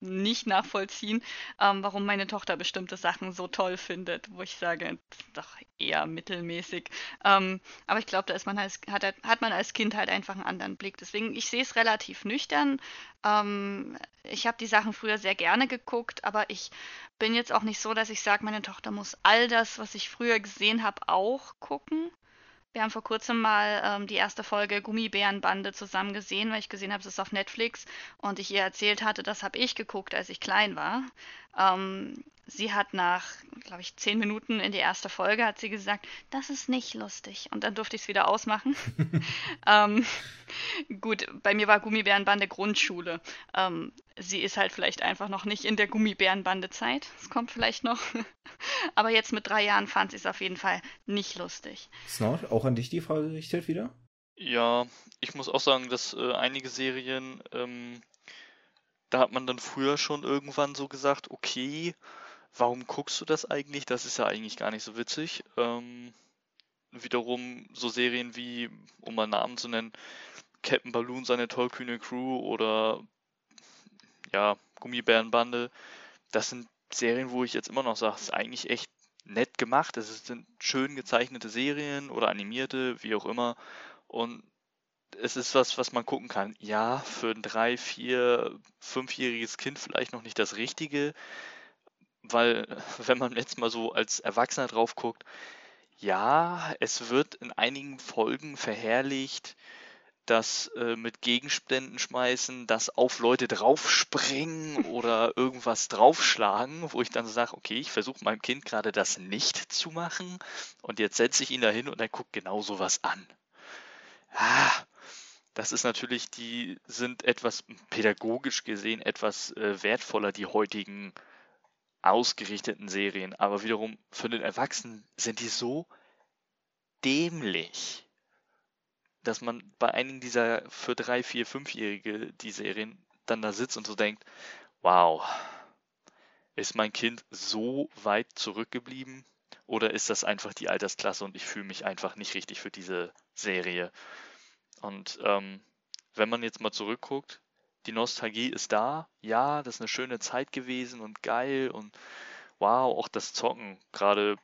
nicht nachvollziehen, ähm, warum meine Tochter bestimmte Sachen so toll findet, wo ich sage, doch eher mittelmäßig. Ähm, aber ich glaube, da ist man als, hat, hat man als Kind halt einfach einen anderen Blick. Deswegen, ich sehe es relativ nüchtern. Ähm, ich habe die Sachen früher sehr gerne geguckt, aber ich bin jetzt auch nicht so, dass ich sage, meine Tochter muss all das, was ich früher gesehen habe, auch gucken. Wir haben vor kurzem mal ähm, die erste Folge Gummibärenbande zusammen gesehen, weil ich gesehen habe, es ist auf Netflix und ich ihr erzählt hatte, das habe ich geguckt, als ich klein war. Ähm, sie hat nach, glaube ich, zehn Minuten in die erste Folge hat sie gesagt, das ist nicht lustig. Und dann durfte ich es wieder ausmachen. ähm, gut, bei mir war Gummibärenbande Grundschule. Sie ist halt vielleicht einfach noch nicht in der Gummibärenbande-Zeit. Es kommt vielleicht noch. Aber jetzt mit drei Jahren fand sie es auf jeden Fall nicht lustig. Snort, auch an dich die Frage gerichtet wieder? Ja, ich muss auch sagen, dass äh, einige Serien ähm, da hat man dann früher schon irgendwann so gesagt, okay, warum guckst du das eigentlich? Das ist ja eigentlich gar nicht so witzig. Ähm, wiederum so Serien wie, um mal Namen zu nennen, Captain Balloon, seine tollkühne Crew oder ja, Gummibärenbande, das sind Serien, wo ich jetzt immer noch sage, es ist eigentlich echt nett gemacht. Es sind schön gezeichnete Serien oder animierte, wie auch immer. Und es ist was, was man gucken kann. Ja, für ein drei, vier, fünfjähriges Kind vielleicht noch nicht das Richtige, weil wenn man jetzt mal so als Erwachsener drauf guckt, ja, es wird in einigen Folgen verherrlicht, das äh, mit Gegenständen schmeißen, das auf Leute draufspringen oder irgendwas draufschlagen, wo ich dann sage, okay, ich versuche meinem Kind gerade das nicht zu machen und jetzt setze ich ihn da hin und er guckt genau sowas an. Ah, das ist natürlich, die sind etwas pädagogisch gesehen etwas äh, wertvoller, die heutigen ausgerichteten Serien. Aber wiederum für den Erwachsenen sind die so dämlich, dass man bei einigen dieser für drei, vier, fünfjährige die Serien dann da sitzt und so denkt, wow, ist mein Kind so weit zurückgeblieben? Oder ist das einfach die Altersklasse und ich fühle mich einfach nicht richtig für diese Serie? Und ähm, wenn man jetzt mal zurückguckt, die Nostalgie ist da. Ja, das ist eine schöne Zeit gewesen und geil und wow, auch das Zocken, gerade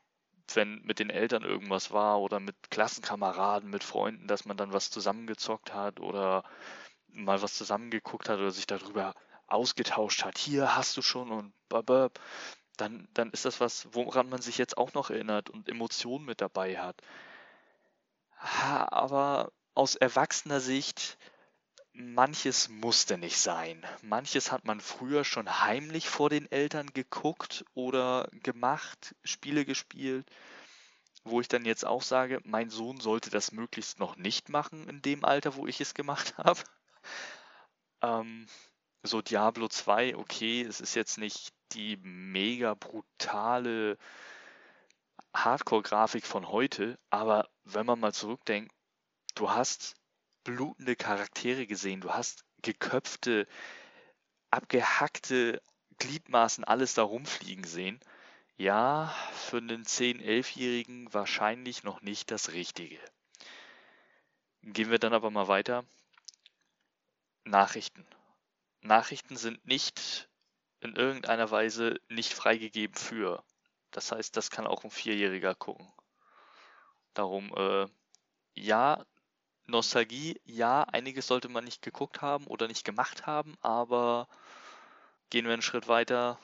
wenn mit den Eltern irgendwas war oder mit Klassenkameraden, mit Freunden, dass man dann was zusammengezockt hat oder mal was zusammengeguckt hat oder sich darüber ausgetauscht hat. Hier hast du schon und babab. Dann, dann ist das was, woran man sich jetzt auch noch erinnert und Emotionen mit dabei hat. Aber aus erwachsener Sicht, manches musste nicht sein. Manches hat man früher schon heimlich vor den Eltern geguckt oder gemacht, Spiele gespielt, wo ich dann jetzt auch sage, mein Sohn sollte das möglichst noch nicht machen in dem Alter, wo ich es gemacht habe. Ähm, so Diablo 2, okay, es ist jetzt nicht die mega brutale Hardcore-Grafik von heute, aber wenn man mal zurückdenkt, du hast blutende Charaktere gesehen, du hast geköpfte, abgehackte Gliedmaßen, alles da rumfliegen sehen. Ja, für einen 10-, 11-Jährigen wahrscheinlich noch nicht das Richtige. Gehen wir dann aber mal weiter. Nachrichten. Nachrichten sind nicht in irgendeiner Weise nicht freigegeben für. Das heißt, das kann auch ein Vierjähriger gucken. Darum, äh, ja, Nostalgie, ja, einiges sollte man nicht geguckt haben oder nicht gemacht haben, aber gehen wir einen Schritt weiter.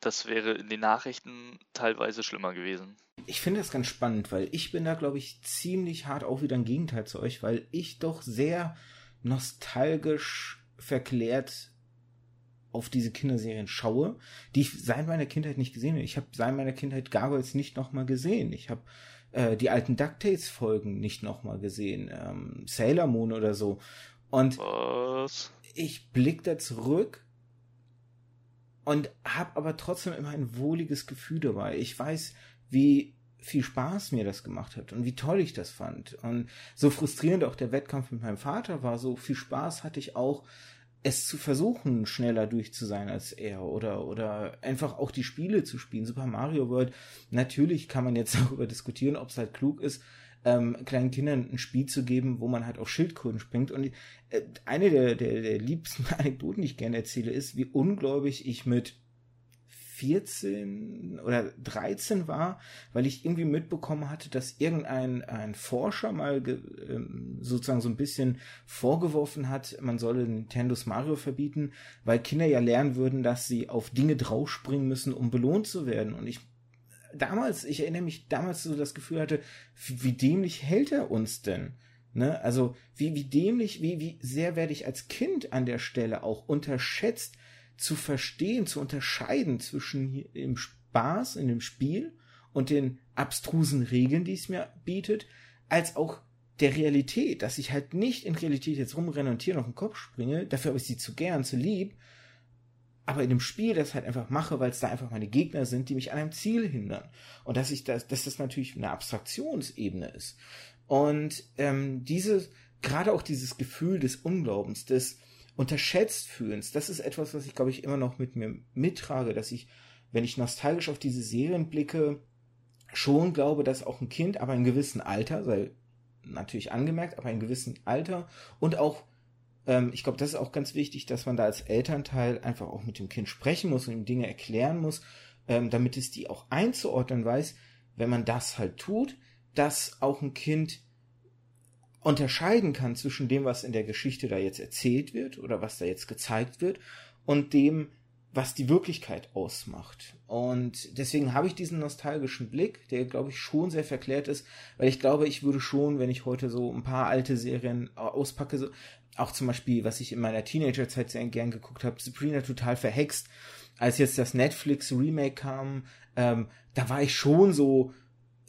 Das wäre in den Nachrichten teilweise schlimmer gewesen. Ich finde das ganz spannend, weil ich bin da, glaube ich, ziemlich hart auch wieder im Gegenteil zu euch, weil ich doch sehr nostalgisch verklärt auf diese Kinderserien schaue, die ich seit meiner Kindheit nicht gesehen habe. Ich habe seit meiner Kindheit Gargoyles nicht nochmal gesehen. Ich habe äh, die alten DuckTales-Folgen nicht nochmal gesehen. Ähm, Sailor Moon oder so. Und Was? ich blick da zurück und habe aber trotzdem immer ein wohliges Gefühl dabei. Ich weiß, wie viel Spaß mir das gemacht hat und wie toll ich das fand. Und so frustrierend auch der Wettkampf mit meinem Vater war, so viel Spaß hatte ich auch, es zu versuchen, schneller durch zu sein als er oder, oder einfach auch die Spiele zu spielen. Super Mario World, natürlich kann man jetzt darüber diskutieren, ob es halt klug ist, ähm, kleinen Kindern ein Spiel zu geben, wo man halt auf Schildkröten springt. Und äh, eine der, der, der liebsten Anekdoten, die ich gerne erzähle, ist, wie ungläubig ich mit 14 oder 13 war, weil ich irgendwie mitbekommen hatte, dass irgendein ein Forscher mal ähm, sozusagen so ein bisschen vorgeworfen hat, man solle Nintendos Mario verbieten, weil Kinder ja lernen würden, dass sie auf Dinge draufspringen müssen, um belohnt zu werden. Und ich damals, ich erinnere mich damals so das Gefühl hatte, wie dämlich hält er uns denn? Ne? Also wie, wie dämlich, wie, wie sehr werde ich als Kind an der Stelle auch unterschätzt, zu verstehen, zu unterscheiden zwischen dem Spaß in dem Spiel und den abstrusen Regeln, die es mir bietet, als auch der Realität, dass ich halt nicht in Realität jetzt rumrenne und hier noch den Kopf springe, dafür habe ich sie zu gern, zu lieb, aber in dem Spiel das halt einfach mache, weil es da einfach meine Gegner sind, die mich an einem Ziel hindern. Und dass ich das, dass das natürlich eine Abstraktionsebene ist. Und ähm, diese, gerade auch dieses Gefühl des Unglaubens, des, unterschätzt fühlens, das ist etwas, was ich, glaube ich, immer noch mit mir mittrage, dass ich, wenn ich nostalgisch auf diese Serien blicke, schon glaube, dass auch ein Kind, aber in gewissem Alter, sei natürlich angemerkt, aber in gewissem Alter und auch, ähm, ich glaube, das ist auch ganz wichtig, dass man da als Elternteil einfach auch mit dem Kind sprechen muss und ihm Dinge erklären muss, ähm, damit es die auch einzuordnen weiß, wenn man das halt tut, dass auch ein Kind unterscheiden kann zwischen dem, was in der Geschichte da jetzt erzählt wird oder was da jetzt gezeigt wird und dem, was die Wirklichkeit ausmacht. Und deswegen habe ich diesen nostalgischen Blick, der, glaube ich, schon sehr verklärt ist, weil ich glaube, ich würde schon, wenn ich heute so ein paar alte Serien auspacke, so, auch zum Beispiel, was ich in meiner Teenagerzeit sehr gern geguckt habe, Sabrina total verhext, als jetzt das Netflix Remake kam, ähm, da war ich schon so,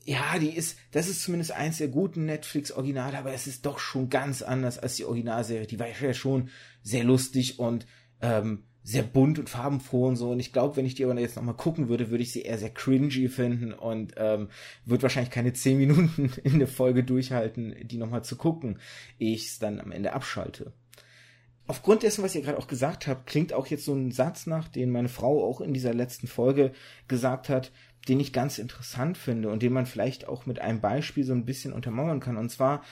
ja, die ist, das ist zumindest eins der guten Netflix-Originale, aber es ist doch schon ganz anders als die Originalserie. Die war ja schon sehr lustig und ähm, sehr bunt und farbenfroh und so. Und ich glaube, wenn ich die aber jetzt nochmal gucken würde, würde ich sie eher sehr cringy finden und ähm, würde wahrscheinlich keine zehn Minuten in der Folge durchhalten, die nochmal zu gucken, ehe ich es dann am Ende abschalte. Aufgrund dessen, was ihr gerade auch gesagt habt, klingt auch jetzt so ein Satz nach, den meine Frau auch in dieser letzten Folge gesagt hat, den ich ganz interessant finde und den man vielleicht auch mit einem Beispiel so ein bisschen untermauern kann. Und zwar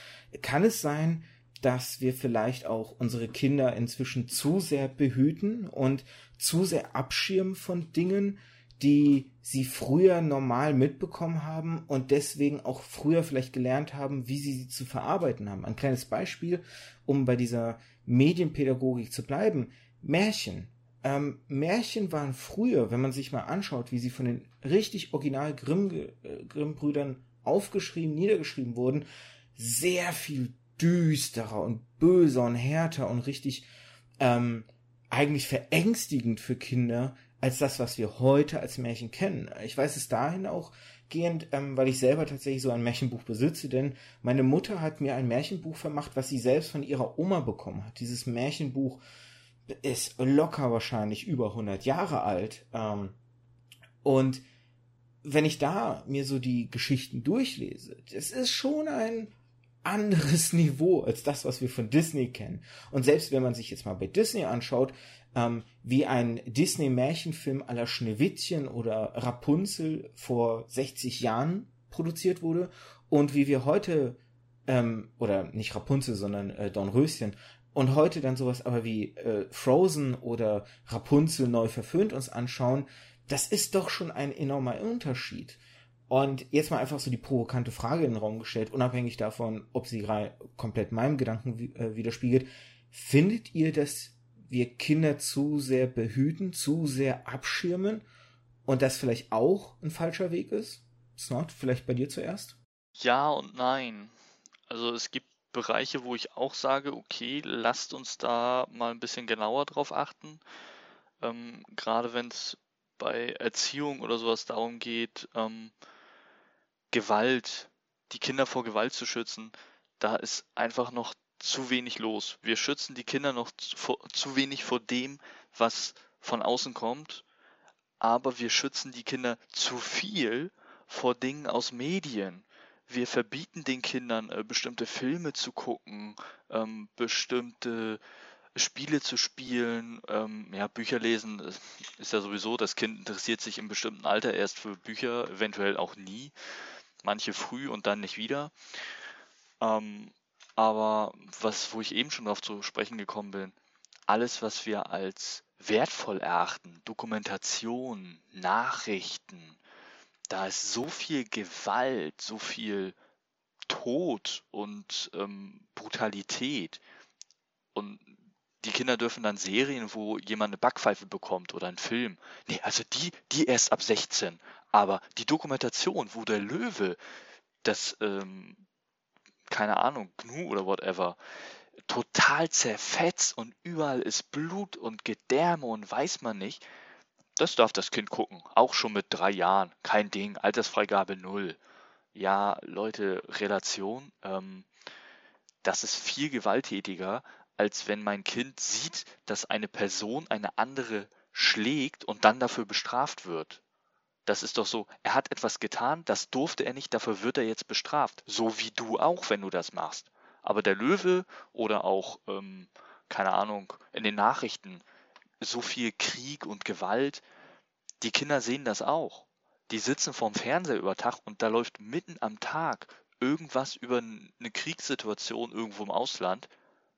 kann es sein, dass wir vielleicht auch unsere Kinder inzwischen zu sehr behüten und zu sehr abschirmen von Dingen, die sie früher normal mitbekommen haben und deswegen auch früher vielleicht gelernt haben, wie sie sie zu verarbeiten haben. Ein kleines Beispiel, um bei dieser Medienpädagogik zu bleiben. Märchen. Ähm, Märchen waren früher, wenn man sich mal anschaut, wie sie von den richtig original Grimm, äh, Grimm-Brüdern aufgeschrieben, niedergeschrieben wurden, sehr viel düsterer und böser und härter und richtig ähm, eigentlich verängstigend für Kinder als das, was wir heute als Märchen kennen. Ich weiß es dahin auch gehend, ähm, weil ich selber tatsächlich so ein Märchenbuch besitze, denn meine Mutter hat mir ein Märchenbuch vermacht, was sie selbst von ihrer Oma bekommen hat. Dieses Märchenbuch ist locker wahrscheinlich über 100 Jahre alt. Ähm, und wenn ich da mir so die Geschichten durchlese, das ist schon ein anderes Niveau als das, was wir von Disney kennen. Und selbst wenn man sich jetzt mal bei Disney anschaut, ähm, wie ein Disney-Märchenfilm aller Schneewittchen oder Rapunzel vor 60 Jahren produziert wurde und wie wir heute, ähm, oder nicht Rapunzel, sondern äh, Dornröschen, und heute dann sowas aber wie äh, Frozen oder Rapunzel neu verföhnt uns anschauen, das ist doch schon ein enormer Unterschied. Und jetzt mal einfach so die provokante Frage in den Raum gestellt, unabhängig davon, ob sie komplett meinem Gedanken äh, widerspiegelt. Findet ihr, dass wir Kinder zu sehr behüten, zu sehr abschirmen und das vielleicht auch ein falscher Weg ist? Snot, vielleicht bei dir zuerst? Ja und nein. Also es gibt Bereiche, wo ich auch sage, okay, lasst uns da mal ein bisschen genauer drauf achten. Ähm, gerade wenn es bei Erziehung oder sowas darum geht, ähm, Gewalt, die Kinder vor Gewalt zu schützen, da ist einfach noch zu wenig los. Wir schützen die Kinder noch zu, zu wenig vor dem, was von außen kommt, aber wir schützen die Kinder zu viel vor Dingen aus Medien wir verbieten den Kindern äh, bestimmte Filme zu gucken, ähm, bestimmte Spiele zu spielen, ähm, ja, Bücher lesen ist ja sowieso, das Kind interessiert sich im bestimmten Alter erst für Bücher, eventuell auch nie. Manche früh und dann nicht wieder. Ähm, aber was, wo ich eben schon darauf zu sprechen gekommen bin, alles, was wir als wertvoll erachten, Dokumentation, Nachrichten, da ist so viel Gewalt, so viel Tod und ähm, Brutalität. Und die Kinder dürfen dann Serien, wo jemand eine Backpfeife bekommt oder einen Film. Nee, also die, die erst ab 16. Aber die Dokumentation, wo der Löwe das, ähm, keine Ahnung, Gnu oder whatever, total zerfetzt und überall ist Blut und Gedärme und weiß man nicht, das darf das Kind gucken. Auch schon mit drei Jahren. Kein Ding. Altersfreigabe null. Ja, Leute, Relation, ähm, das ist viel gewalttätiger, als wenn mein Kind sieht, dass eine Person eine andere schlägt und dann dafür bestraft wird. Das ist doch so, er hat etwas getan, das durfte er nicht, dafür wird er jetzt bestraft. So wie du auch, wenn du das machst. Aber der Löwe oder auch, ähm, keine Ahnung, in den Nachrichten, so viel Krieg und Gewalt, die Kinder sehen das auch. Die sitzen vorm Fernseher über Tag und da läuft mitten am Tag irgendwas über eine Kriegssituation irgendwo im Ausland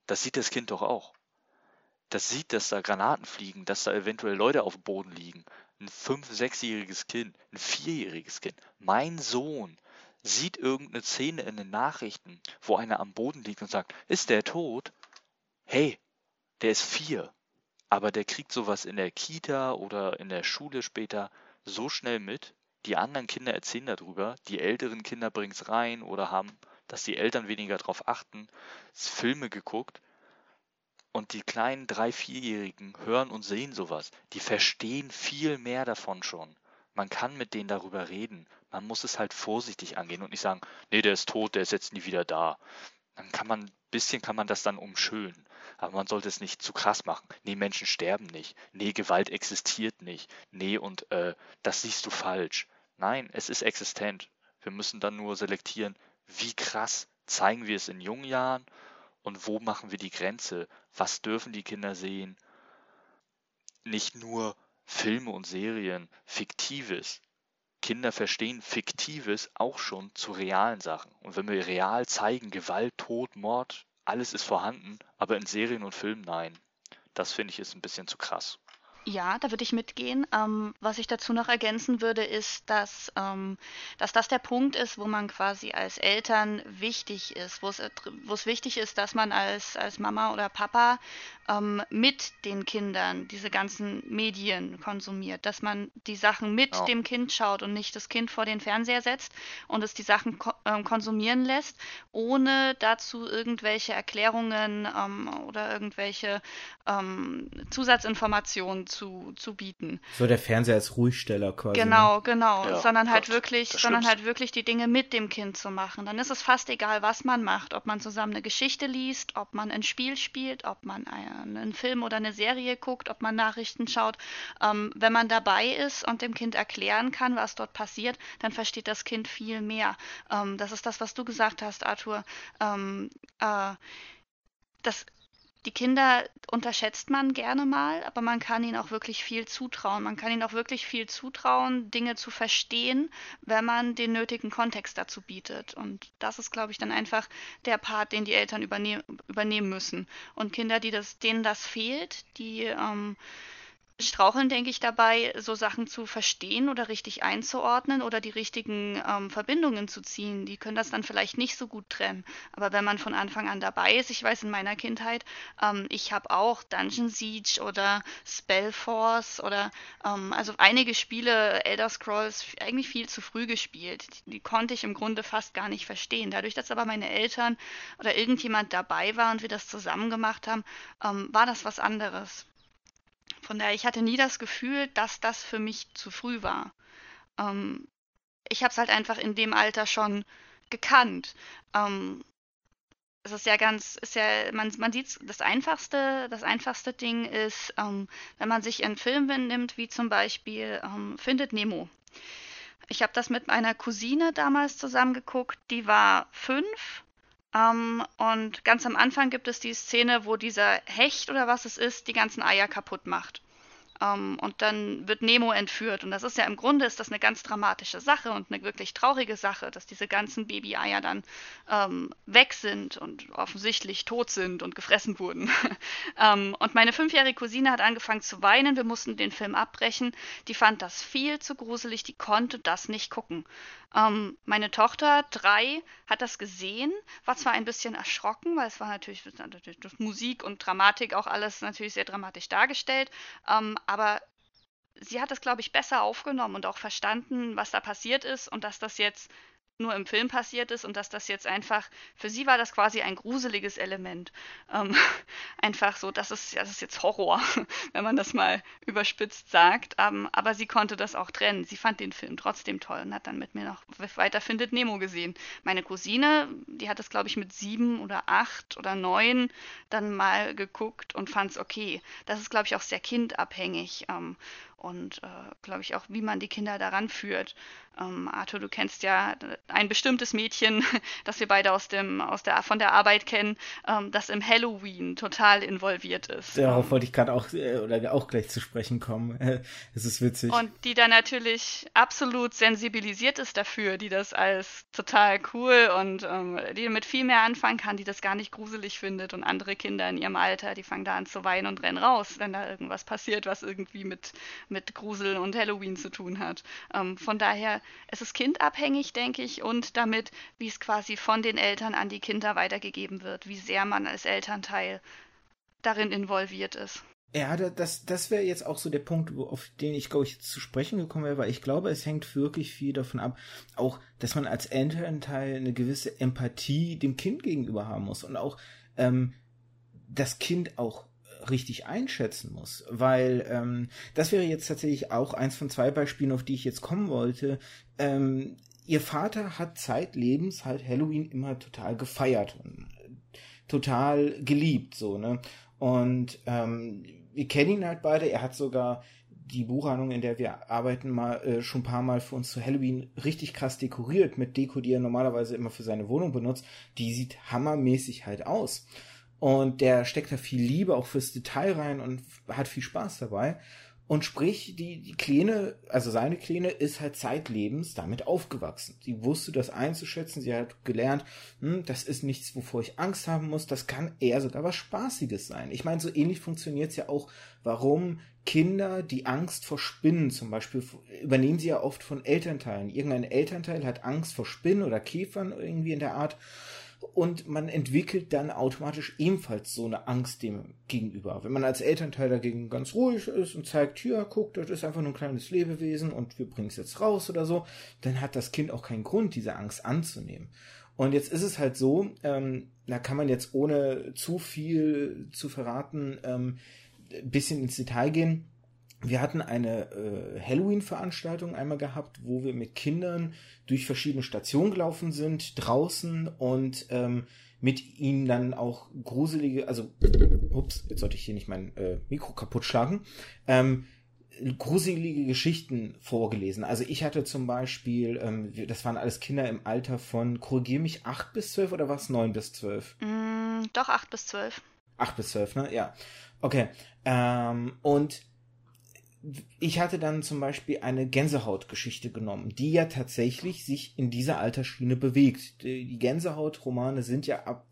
das sieht das Kind doch auch. Das sieht, dass da Granaten fliegen, dass da eventuell Leute auf dem Boden liegen. Ein fünf-, sechsjähriges Kind, ein vierjähriges Kind. Mein Sohn sieht irgendeine Szene in den Nachrichten, wo einer am Boden liegt und sagt, ist der tot? Hey, der ist vier. Aber der kriegt sowas in der Kita oder in der Schule später so schnell mit. Die anderen Kinder erzählen darüber, die älteren Kinder bringen es rein oder haben dass die Eltern weniger darauf achten, Filme geguckt und die kleinen drei, vierjährigen hören und sehen sowas. Die verstehen viel mehr davon schon. Man kann mit denen darüber reden. Man muss es halt vorsichtig angehen und nicht sagen, nee, der ist tot, der ist jetzt nie wieder da. Dann kann man, ein bisschen kann man das dann umschönen. Aber man sollte es nicht zu krass machen. Nee, Menschen sterben nicht. Nee, Gewalt existiert nicht. Nee, und äh, das siehst du falsch. Nein, es ist existent. Wir müssen dann nur selektieren, wie krass zeigen wir es in jungen Jahren und wo machen wir die Grenze? Was dürfen die Kinder sehen? Nicht nur Filme und Serien, Fiktives. Kinder verstehen Fiktives auch schon zu realen Sachen. Und wenn wir real zeigen, Gewalt, Tod, Mord, alles ist vorhanden, aber in Serien und Filmen nein. Das finde ich ist ein bisschen zu krass. Ja, da würde ich mitgehen. Ähm, was ich dazu noch ergänzen würde, ist, dass, ähm, dass das der Punkt ist, wo man quasi als Eltern wichtig ist, wo es, wo es wichtig ist, dass man als, als Mama oder Papa ähm, mit den Kindern diese ganzen Medien konsumiert, dass man die Sachen mit ja. dem Kind schaut und nicht das Kind vor den Fernseher setzt und es die Sachen ko äh, konsumieren lässt, ohne dazu irgendwelche Erklärungen ähm, oder irgendwelche ähm, Zusatzinformationen zu, zu bieten. So der Fernseher als Ruhigsteller quasi. Genau, ne? genau. Ja, sondern halt Gott, wirklich, sondern halt wirklich die Dinge mit dem Kind zu machen. Dann ist es fast egal, was man macht, ob man zusammen eine Geschichte liest, ob man ein Spiel spielt, ob man einen Film oder eine Serie guckt, ob man Nachrichten schaut. Ähm, wenn man dabei ist und dem Kind erklären kann, was dort passiert, dann versteht das Kind viel mehr. Ähm, das ist das, was du gesagt hast, Arthur. Ähm, äh, das die Kinder unterschätzt man gerne mal, aber man kann ihnen auch wirklich viel zutrauen. Man kann ihnen auch wirklich viel zutrauen, Dinge zu verstehen, wenn man den nötigen Kontext dazu bietet. Und das ist, glaube ich, dann einfach der Part, den die Eltern übernehm übernehmen müssen. Und Kinder, die das, denen das fehlt, die ähm, straucheln, denke ich, dabei, so Sachen zu verstehen oder richtig einzuordnen oder die richtigen ähm, Verbindungen zu ziehen. Die können das dann vielleicht nicht so gut trennen. Aber wenn man von Anfang an dabei ist, ich weiß in meiner Kindheit, ähm, ich habe auch Dungeon Siege oder Spellforce oder ähm, also einige Spiele Elder Scrolls eigentlich viel zu früh gespielt. Die, die konnte ich im Grunde fast gar nicht verstehen. Dadurch, dass aber meine Eltern oder irgendjemand dabei war und wir das zusammen gemacht haben, ähm, war das was anderes. Von daher, ich hatte nie das Gefühl, dass das für mich zu früh war. Ähm, ich habe es halt einfach in dem Alter schon gekannt. Ähm, es ist ja ganz, ist ja, man, man sieht das einfachste, das einfachste Ding ist, ähm, wenn man sich einen Film nimmt, wie zum Beispiel ähm, Findet Nemo. Ich habe das mit meiner Cousine damals zusammengeguckt, die war fünf ähm, und ganz am Anfang gibt es die Szene, wo dieser Hecht oder was es ist, die ganzen Eier kaputt macht. Ähm, und dann wird Nemo entführt. Und das ist ja im Grunde ist das eine ganz dramatische Sache und eine wirklich traurige Sache, dass diese ganzen Baby-Eier dann ähm, weg sind und offensichtlich tot sind und gefressen wurden. und meine fünfjährige Cousine hat angefangen zu weinen. Wir mussten den Film abbrechen. Die fand das viel zu gruselig. Die konnte das nicht gucken. Ähm, meine Tochter, drei, hat das gesehen, war zwar ein bisschen erschrocken, weil es war natürlich, durch Musik und Dramatik auch alles natürlich sehr dramatisch dargestellt, ähm, aber sie hat es, glaube ich, besser aufgenommen und auch verstanden, was da passiert ist und dass das jetzt nur im Film passiert ist und dass das jetzt einfach, für sie war das quasi ein gruseliges Element. Ähm, einfach so, das ist, das ist jetzt Horror, wenn man das mal überspitzt sagt. Ähm, aber sie konnte das auch trennen. Sie fand den Film trotzdem toll und hat dann mit mir noch weiter Findet Nemo gesehen. Meine Cousine, die hat das, glaube ich, mit sieben oder acht oder neun dann mal geguckt und fand es okay. Das ist, glaube ich, auch sehr kindabhängig. Ähm, und äh, glaube ich auch, wie man die Kinder daran führt. Ähm, Arthur, du kennst ja ein bestimmtes Mädchen, das wir beide aus dem, aus der, von der Arbeit kennen, ähm, das im Halloween total involviert ist. Darauf ähm, wollte ich gerade auch, äh, oder auch gleich zu sprechen kommen. Es ist witzig. Und die da natürlich absolut sensibilisiert ist dafür, die das als total cool und ähm, die damit viel mehr anfangen kann, die das gar nicht gruselig findet und andere Kinder in ihrem Alter, die fangen da an zu weinen und rennen raus, wenn da irgendwas passiert, was irgendwie mit, mit Grusel und Halloween zu tun hat. Ähm, von daher, es ist kindabhängig, denke ich, und damit, wie es quasi von den Eltern an die Kinder weitergegeben wird, wie sehr man als Elternteil darin involviert ist. Ja, das, das wäre jetzt auch so der Punkt, auf den ich, glaube ich, zu sprechen gekommen wäre, weil ich glaube, es hängt wirklich viel davon ab, auch, dass man als Elternteil eine gewisse Empathie dem Kind gegenüber haben muss und auch ähm, das Kind auch richtig einschätzen muss, weil ähm, das wäre jetzt tatsächlich auch eins von zwei Beispielen, auf die ich jetzt kommen wollte. Ähm, ihr Vater hat zeitlebens halt Halloween immer total gefeiert und total geliebt, so, ne? Und ähm, wir kennen ihn halt beide, er hat sogar die Buchhandlung, in der wir arbeiten, mal äh, schon ein paar Mal für uns zu Halloween richtig krass dekoriert mit Deko, die er normalerweise immer für seine Wohnung benutzt. Die sieht hammermäßig halt aus. Und der steckt da viel Liebe auch fürs Detail rein und hat viel Spaß dabei. Und sprich, die, die Kleine, also seine Kleine, ist halt zeitlebens damit aufgewachsen. Sie wusste das einzuschätzen, sie hat gelernt, hm, das ist nichts, wovor ich Angst haben muss, das kann eher sogar was Spaßiges sein. Ich meine, so ähnlich funktioniert es ja auch, warum Kinder die Angst vor Spinnen zum Beispiel übernehmen sie ja oft von Elternteilen. Irgendein Elternteil hat Angst vor Spinnen oder Käfern irgendwie in der Art und man entwickelt dann automatisch ebenfalls so eine Angst dem gegenüber. Wenn man als Elternteil dagegen ganz ruhig ist und zeigt, hier, guck, das ist einfach nur ein kleines Lebewesen und wir bringen es jetzt raus oder so, dann hat das Kind auch keinen Grund, diese Angst anzunehmen. Und jetzt ist es halt so, ähm, da kann man jetzt ohne zu viel zu verraten, ähm, bisschen ins Detail gehen wir hatten eine äh, Halloween-Veranstaltung einmal gehabt, wo wir mit Kindern durch verschiedene Stationen gelaufen sind, draußen und ähm, mit ihnen dann auch gruselige, also, ups, jetzt sollte ich hier nicht mein äh, Mikro kaputt schlagen, ähm, gruselige Geschichten vorgelesen. Also ich hatte zum Beispiel, ähm, das waren alles Kinder im Alter von, korrigier mich, 8 bis 12 oder was 9 bis 12? Mm, doch, 8 bis 12. 8 bis 12, ne? Ja. Okay. Ähm, und ich hatte dann zum Beispiel eine Gänsehautgeschichte genommen, die ja tatsächlich sich in dieser Altersschiene bewegt. Die Gänsehaut-Romane sind ja ab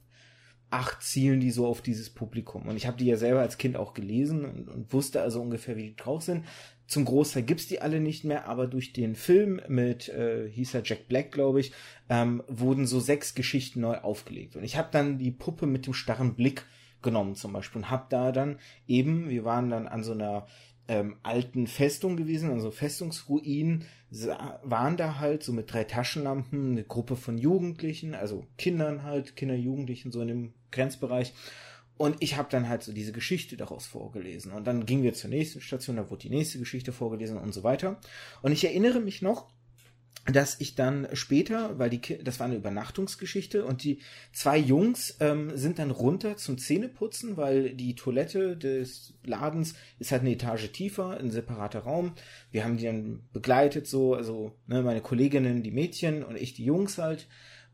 acht zielen die so auf dieses Publikum. Und ich habe die ja selber als Kind auch gelesen und, und, wusste also ungefähr, wie die drauf sind. Zum Großteil gibt's die alle nicht mehr, aber durch den Film mit, äh, hieß er Jack Black, glaube ich, ähm, wurden so sechs Geschichten neu aufgelegt. Und ich habe dann die Puppe mit dem starren Blick genommen zum Beispiel und habe da dann eben, wir waren dann an so einer ähm, alten Festung gewesen, also Festungsruinen, waren da halt so mit drei Taschenlampen eine Gruppe von Jugendlichen, also Kindern halt, Kinder, Jugendlichen so in dem Grenzbereich. Und ich habe dann halt so diese Geschichte daraus vorgelesen. Und dann gingen wir zur nächsten Station, da wurde die nächste Geschichte vorgelesen und so weiter. Und ich erinnere mich noch, dass ich dann später, weil die das war eine Übernachtungsgeschichte und die zwei Jungs ähm, sind dann runter zum Zähneputzen, weil die Toilette des Ladens ist halt eine Etage tiefer, ein separater Raum. Wir haben die dann begleitet so, also ne, meine Kolleginnen, die Mädchen und ich die Jungs halt.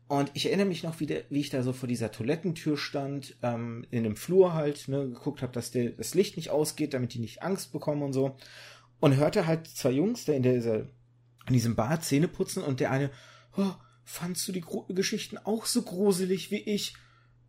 Und ich erinnere mich noch, wie, der, wie ich da so vor dieser Toilettentür stand, ähm, in dem Flur halt, ne, geguckt habe, dass der, das Licht nicht ausgeht, damit die nicht Angst bekommen und so. Und hörte halt zwei Jungs da in, dieser, in diesem Bad Zähne putzen und der eine, oh, fandst du die Gru Geschichten auch so gruselig wie ich?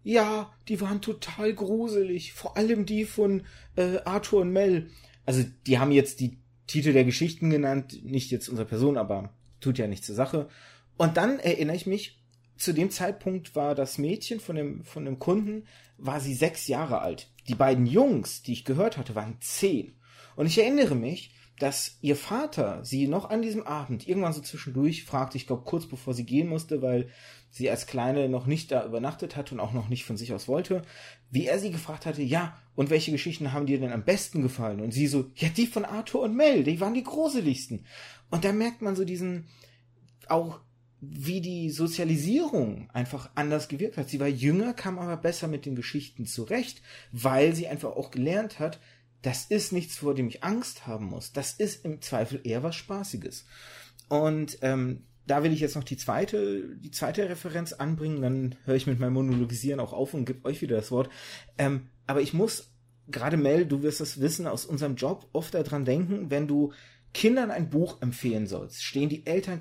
Ja, die waren total gruselig. Vor allem die von äh, Arthur und Mel. Also, die haben jetzt die Titel der Geschichten genannt, nicht jetzt unsere Person, aber tut ja nichts zur Sache. Und dann erinnere ich mich, zu dem Zeitpunkt war das Mädchen von dem, von dem Kunden, war sie sechs Jahre alt. Die beiden Jungs, die ich gehört hatte, waren zehn. Und ich erinnere mich, dass ihr Vater sie noch an diesem Abend irgendwann so zwischendurch fragte, ich glaube kurz bevor sie gehen musste, weil sie als Kleine noch nicht da übernachtet hatte und auch noch nicht von sich aus wollte, wie er sie gefragt hatte, ja, und welche Geschichten haben dir denn am besten gefallen? Und sie so, ja, die von Arthur und Mel, die waren die gruseligsten. Und da merkt man so diesen, auch wie die Sozialisierung einfach anders gewirkt hat. Sie war jünger, kam aber besser mit den Geschichten zurecht, weil sie einfach auch gelernt hat, das ist nichts, vor dem ich Angst haben muss. Das ist im Zweifel eher was Spaßiges. Und ähm, da will ich jetzt noch die zweite, die zweite Referenz anbringen, dann höre ich mit meinem Monologisieren auch auf und gebe euch wieder das Wort. Ähm, aber ich muss, gerade Mel, du wirst das wissen, aus unserem Job oft daran denken, wenn du Kindern ein Buch empfehlen sollst, stehen die Eltern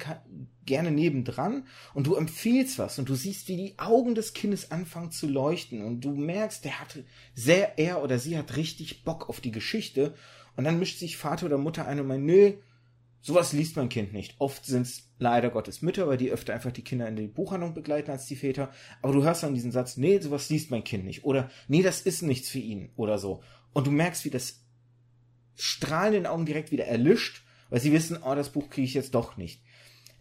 gerne nebendran und du empfiehlst was und du siehst, wie die Augen des Kindes anfangen zu leuchten und du merkst, der hat sehr, er oder sie hat richtig Bock auf die Geschichte und dann mischt sich Vater oder Mutter ein und meint, nö, sowas liest mein Kind nicht. Oft sind es leider Gottes Mütter, weil die öfter einfach die Kinder in die Buchhandlung begleiten als die Väter. Aber du hörst dann diesen Satz, nee, sowas liest mein Kind nicht. Oder, nee, das ist nichts für ihn. Oder so. Und du merkst, wie das Strahlen in den Augen direkt wieder erlischt, weil sie wissen, oh, das Buch kriege ich jetzt doch nicht.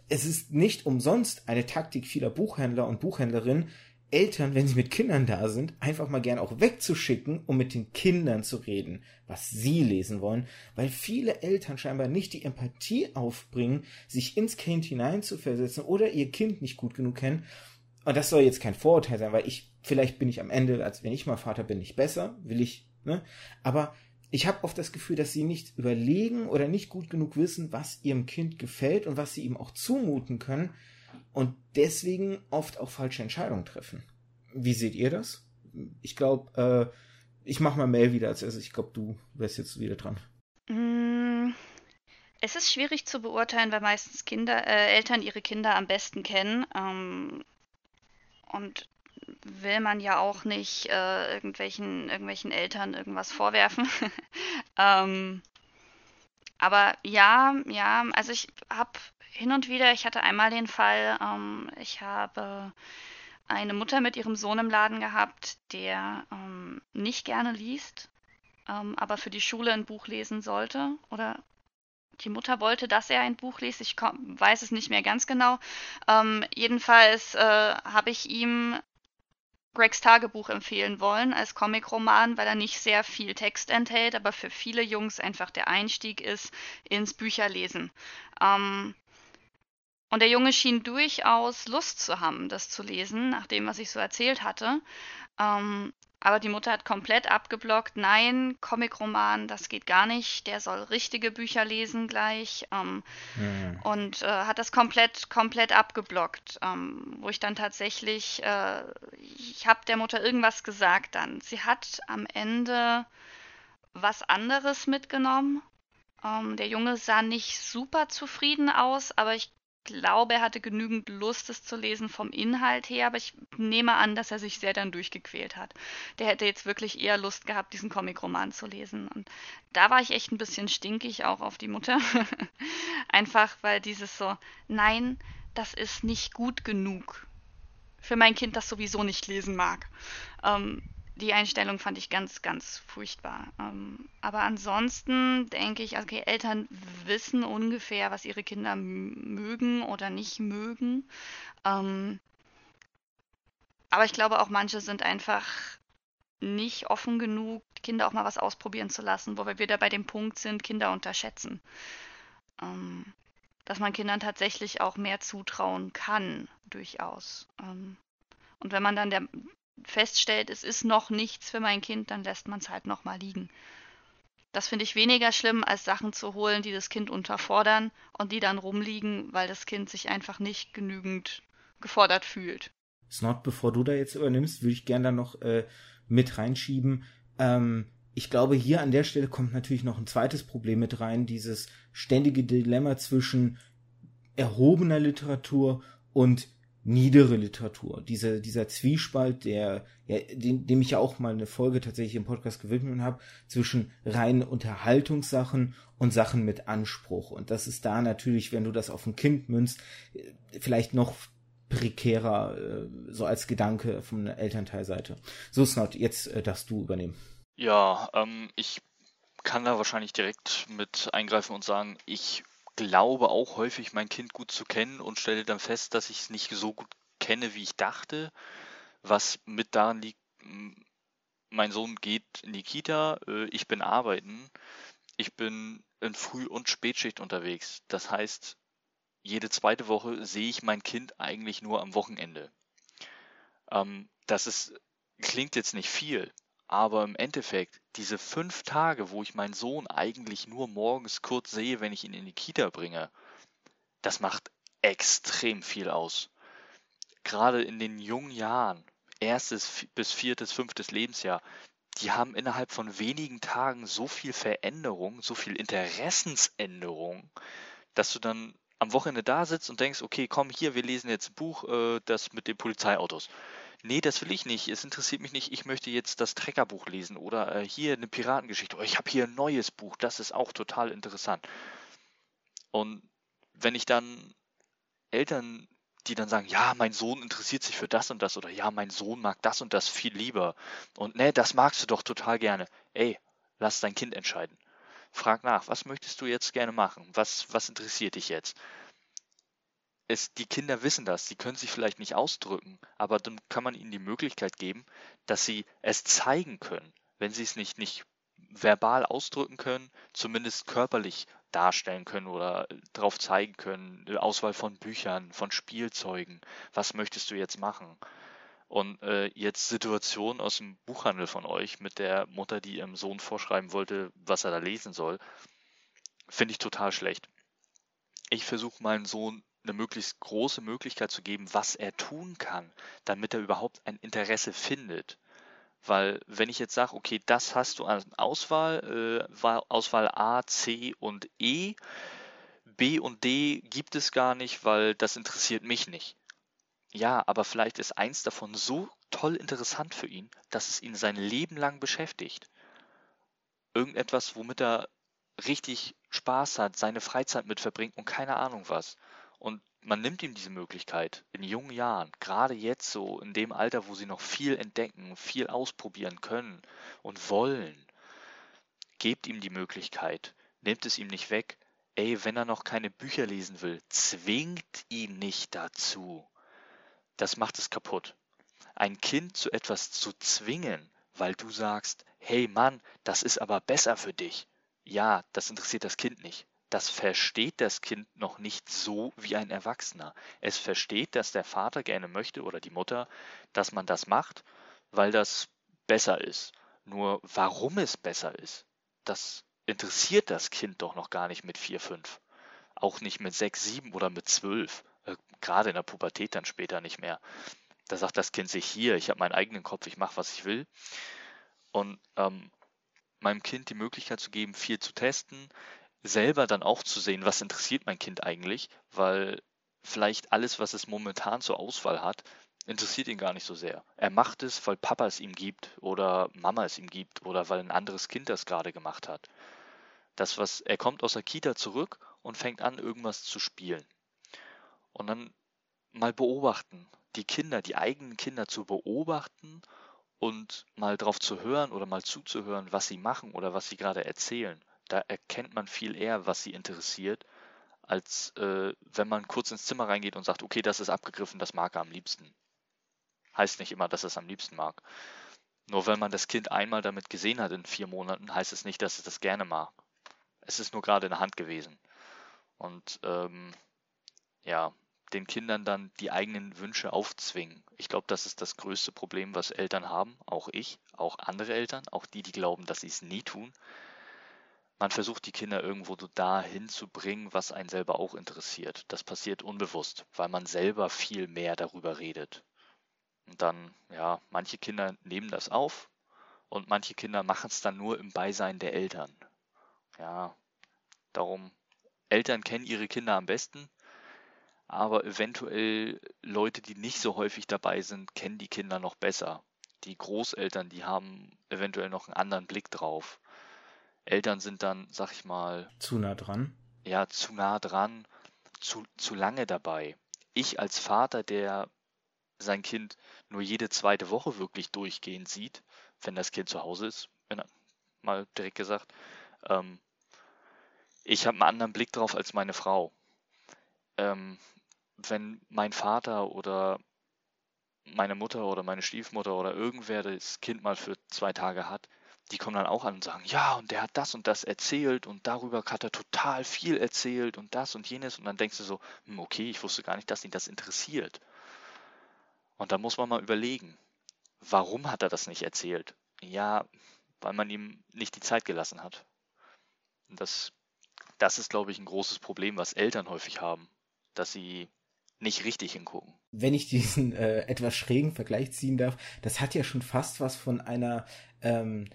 Es ist nicht umsonst eine Taktik vieler Buchhändler und Buchhändlerinnen, Eltern, wenn sie mit Kindern da sind, einfach mal gern auch wegzuschicken, um mit den Kindern zu reden, was sie lesen wollen, weil viele Eltern scheinbar nicht die Empathie aufbringen, sich ins Kind hineinzuversetzen oder ihr Kind nicht gut genug kennen. Und das soll jetzt kein Vorurteil sein, weil ich, vielleicht bin ich am Ende, als wenn ich mal Vater bin, nicht besser, will ich, ne? Aber ich habe oft das Gefühl, dass sie nicht überlegen oder nicht gut genug wissen, was ihrem Kind gefällt und was sie ihm auch zumuten können und deswegen oft auch falsche Entscheidungen treffen. Wie seht ihr das? Ich glaube, äh, ich mache mal Mail wieder als erstes. Ich glaube, du wärst jetzt wieder dran. Mm, es ist schwierig zu beurteilen, weil meistens Kinder, äh, Eltern ihre Kinder am besten kennen. Ähm, und will man ja auch nicht äh, irgendwelchen, irgendwelchen Eltern irgendwas vorwerfen. ähm, aber ja, ja, also ich habe hin und wieder, ich hatte einmal den Fall, ähm, ich habe eine Mutter mit ihrem Sohn im Laden gehabt, der ähm, nicht gerne liest, ähm, aber für die Schule ein Buch lesen sollte oder die Mutter wollte, dass er ein Buch liest. Ich weiß es nicht mehr ganz genau. Ähm, jedenfalls äh, habe ich ihm Gregs Tagebuch empfehlen wollen als Comicroman, weil er nicht sehr viel Text enthält, aber für viele Jungs einfach der Einstieg ist ins Bücherlesen. Ähm, und der Junge schien durchaus Lust zu haben, das zu lesen, nach dem, was ich so erzählt hatte. Ähm, aber die Mutter hat komplett abgeblockt. Nein, Comicroman, das geht gar nicht. Der soll richtige Bücher lesen gleich. Ähm, mhm. Und äh, hat das komplett, komplett abgeblockt. Ähm, wo ich dann tatsächlich, äh, ich habe der Mutter irgendwas gesagt dann. Sie hat am Ende was anderes mitgenommen. Ähm, der Junge sah nicht super zufrieden aus, aber ich glaube, er hatte genügend Lust, es zu lesen vom Inhalt her, aber ich nehme an, dass er sich sehr dann durchgequält hat. Der hätte jetzt wirklich eher Lust gehabt, diesen Comicroman zu lesen. Und da war ich echt ein bisschen stinkig auch auf die Mutter. Einfach weil dieses so, nein, das ist nicht gut genug für mein Kind, das sowieso nicht lesen mag. Ähm, die Einstellung fand ich ganz, ganz furchtbar. Ähm, aber ansonsten denke ich, okay, Eltern wissen ungefähr, was ihre Kinder mögen oder nicht mögen. Ähm, aber ich glaube auch manche sind einfach nicht offen genug, Kinder auch mal was ausprobieren zu lassen, wo wir wieder bei dem Punkt sind, Kinder unterschätzen. Ähm, dass man Kindern tatsächlich auch mehr zutrauen kann, durchaus. Ähm, und wenn man dann der, feststellt, es ist noch nichts für mein Kind, dann lässt man es halt nochmal liegen. Das finde ich weniger schlimm, als Sachen zu holen, die das Kind unterfordern und die dann rumliegen, weil das Kind sich einfach nicht genügend gefordert fühlt. Snot, bevor du da jetzt übernimmst, würde ich gerne da noch äh, mit reinschieben. Ähm, ich glaube, hier an der Stelle kommt natürlich noch ein zweites Problem mit rein, dieses ständige Dilemma zwischen erhobener Literatur und niedere Literatur. Diese, dieser Zwiespalt, der, ja, dem, dem ich ja auch mal eine Folge tatsächlich im Podcast gewidmet habe, zwischen reinen Unterhaltungssachen und Sachen mit Anspruch. Und das ist da natürlich, wenn du das auf ein Kind münzt, vielleicht noch prekärer, äh, so als Gedanke von der Elternteilseite. So, Snot, jetzt äh, darfst du übernehmen. Ja, ähm, ich kann da wahrscheinlich direkt mit eingreifen und sagen, ich glaube auch häufig mein Kind gut zu kennen und stelle dann fest, dass ich es nicht so gut kenne, wie ich dachte, was mit daran liegt, mein Sohn geht in die Kita, äh, ich bin arbeiten, ich bin in Früh- und Spätschicht unterwegs. Das heißt, jede zweite Woche sehe ich mein Kind eigentlich nur am Wochenende. Ähm, das ist, klingt jetzt nicht viel, aber im Endeffekt, diese fünf Tage, wo ich meinen Sohn eigentlich nur morgens kurz sehe, wenn ich ihn in die Kita bringe, das macht extrem viel aus. Gerade in den jungen Jahren, erstes bis viertes, fünftes Lebensjahr, die haben innerhalb von wenigen Tagen so viel Veränderung, so viel Interessensänderung, dass du dann am Wochenende da sitzt und denkst, okay, komm hier, wir lesen jetzt ein Buch, äh, das mit den Polizeiautos. Nee, das will ich nicht. Es interessiert mich nicht. Ich möchte jetzt das Treckerbuch lesen oder äh, hier eine Piratengeschichte. Oh, ich habe hier ein neues Buch. Das ist auch total interessant. Und wenn ich dann Eltern, die dann sagen, ja, mein Sohn interessiert sich für das und das oder ja, mein Sohn mag das und das viel lieber und ne, das magst du doch total gerne. Ey, lass dein Kind entscheiden. Frag nach, was möchtest du jetzt gerne machen? Was, was interessiert dich jetzt? Es, die Kinder wissen das, sie können sich vielleicht nicht ausdrücken, aber dann kann man ihnen die Möglichkeit geben, dass sie es zeigen können. Wenn sie es nicht, nicht verbal ausdrücken können, zumindest körperlich darstellen können oder darauf zeigen können, Auswahl von Büchern, von Spielzeugen, was möchtest du jetzt machen? Und äh, jetzt Situation aus dem Buchhandel von euch mit der Mutter, die ihrem Sohn vorschreiben wollte, was er da lesen soll, finde ich total schlecht. Ich versuche meinen Sohn eine möglichst große Möglichkeit zu geben, was er tun kann, damit er überhaupt ein Interesse findet. Weil wenn ich jetzt sage, okay, das hast du an Auswahl, äh, Auswahl A, C und E, B und D gibt es gar nicht, weil das interessiert mich nicht. Ja, aber vielleicht ist eins davon so toll interessant für ihn, dass es ihn sein Leben lang beschäftigt. Irgendetwas, womit er richtig Spaß hat, seine Freizeit mit verbringt und keine Ahnung was. Und man nimmt ihm diese Möglichkeit in jungen Jahren, gerade jetzt so in dem Alter, wo sie noch viel entdecken, viel ausprobieren können und wollen. Gebt ihm die Möglichkeit, nehmt es ihm nicht weg. Ey, wenn er noch keine Bücher lesen will, zwingt ihn nicht dazu. Das macht es kaputt. Ein Kind zu etwas zu zwingen, weil du sagst, hey Mann, das ist aber besser für dich. Ja, das interessiert das Kind nicht das versteht das Kind noch nicht so wie ein Erwachsener. Es versteht, dass der Vater gerne möchte oder die Mutter, dass man das macht, weil das besser ist. Nur warum es besser ist, das interessiert das Kind doch noch gar nicht mit 4, 5. Auch nicht mit 6, 7 oder mit 12. Äh, gerade in der Pubertät dann später nicht mehr. Da sagt das Kind sich hier, ich habe meinen eigenen Kopf, ich mache, was ich will. Und ähm, meinem Kind die Möglichkeit zu geben, viel zu testen, selber dann auch zu sehen, was interessiert mein Kind eigentlich, weil vielleicht alles, was es momentan zur Auswahl hat, interessiert ihn gar nicht so sehr. Er macht es, weil Papa es ihm gibt oder Mama es ihm gibt oder weil ein anderes Kind das gerade gemacht hat. Das, was er kommt aus der Kita zurück und fängt an, irgendwas zu spielen. Und dann mal beobachten, die Kinder, die eigenen Kinder zu beobachten und mal drauf zu hören oder mal zuzuhören, was sie machen oder was sie gerade erzählen da erkennt man viel eher, was sie interessiert, als äh, wenn man kurz ins Zimmer reingeht und sagt, okay, das ist abgegriffen, das mag er am liebsten. Heißt nicht immer, dass er es am liebsten mag. Nur wenn man das Kind einmal damit gesehen hat in vier Monaten, heißt es nicht, dass es das gerne mag. Es ist nur gerade in der Hand gewesen. Und ähm, ja, den Kindern dann die eigenen Wünsche aufzwingen. Ich glaube, das ist das größte Problem, was Eltern haben, auch ich, auch andere Eltern, auch die, die glauben, dass sie es nie tun man versucht die Kinder irgendwo so dahin zu bringen, was einen selber auch interessiert. Das passiert unbewusst, weil man selber viel mehr darüber redet. Und dann, ja, manche Kinder nehmen das auf und manche Kinder machen es dann nur im Beisein der Eltern. Ja, darum, Eltern kennen ihre Kinder am besten, aber eventuell Leute, die nicht so häufig dabei sind, kennen die Kinder noch besser. Die Großeltern, die haben eventuell noch einen anderen Blick drauf. Eltern sind dann, sag ich mal. Zu nah dran. Ja, zu nah dran, zu, zu lange dabei. Ich als Vater, der sein Kind nur jede zweite Woche wirklich durchgehend sieht, wenn das Kind zu Hause ist, wenn, mal direkt gesagt, ähm, ich habe einen anderen Blick drauf als meine Frau. Ähm, wenn mein Vater oder meine Mutter oder meine Stiefmutter oder irgendwer das Kind mal für zwei Tage hat, die kommen dann auch an und sagen, ja, und der hat das und das erzählt und darüber hat er total viel erzählt und das und jenes. Und dann denkst du so, hm, okay, ich wusste gar nicht, dass ihn das interessiert. Und da muss man mal überlegen, warum hat er das nicht erzählt? Ja, weil man ihm nicht die Zeit gelassen hat. Und das, das ist, glaube ich, ein großes Problem, was Eltern häufig haben, dass sie nicht richtig hingucken. Wenn ich diesen äh, etwas schrägen Vergleich ziehen darf, das hat ja schon fast was von einer ähm,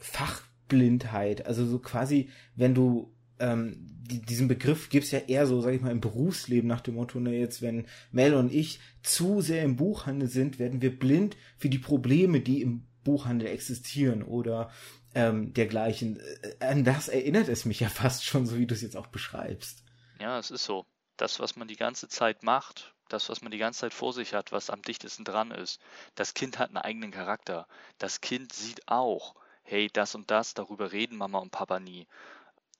Fachblindheit. Also so quasi, wenn du ähm, die, diesen Begriff gibt's ja eher so, sag ich mal, im Berufsleben nach dem Motto, ne, jetzt wenn Mel und ich zu sehr im Buchhandel sind, werden wir blind für die Probleme, die im Buchhandel existieren oder ähm, dergleichen. Äh, an das erinnert es mich ja fast schon, so wie du es jetzt auch beschreibst. Ja, es ist so. Das, was man die ganze Zeit macht, das, was man die ganze Zeit vor sich hat, was am dichtesten dran ist. Das Kind hat einen eigenen Charakter. Das Kind sieht auch, hey, das und das, darüber reden Mama und Papa nie,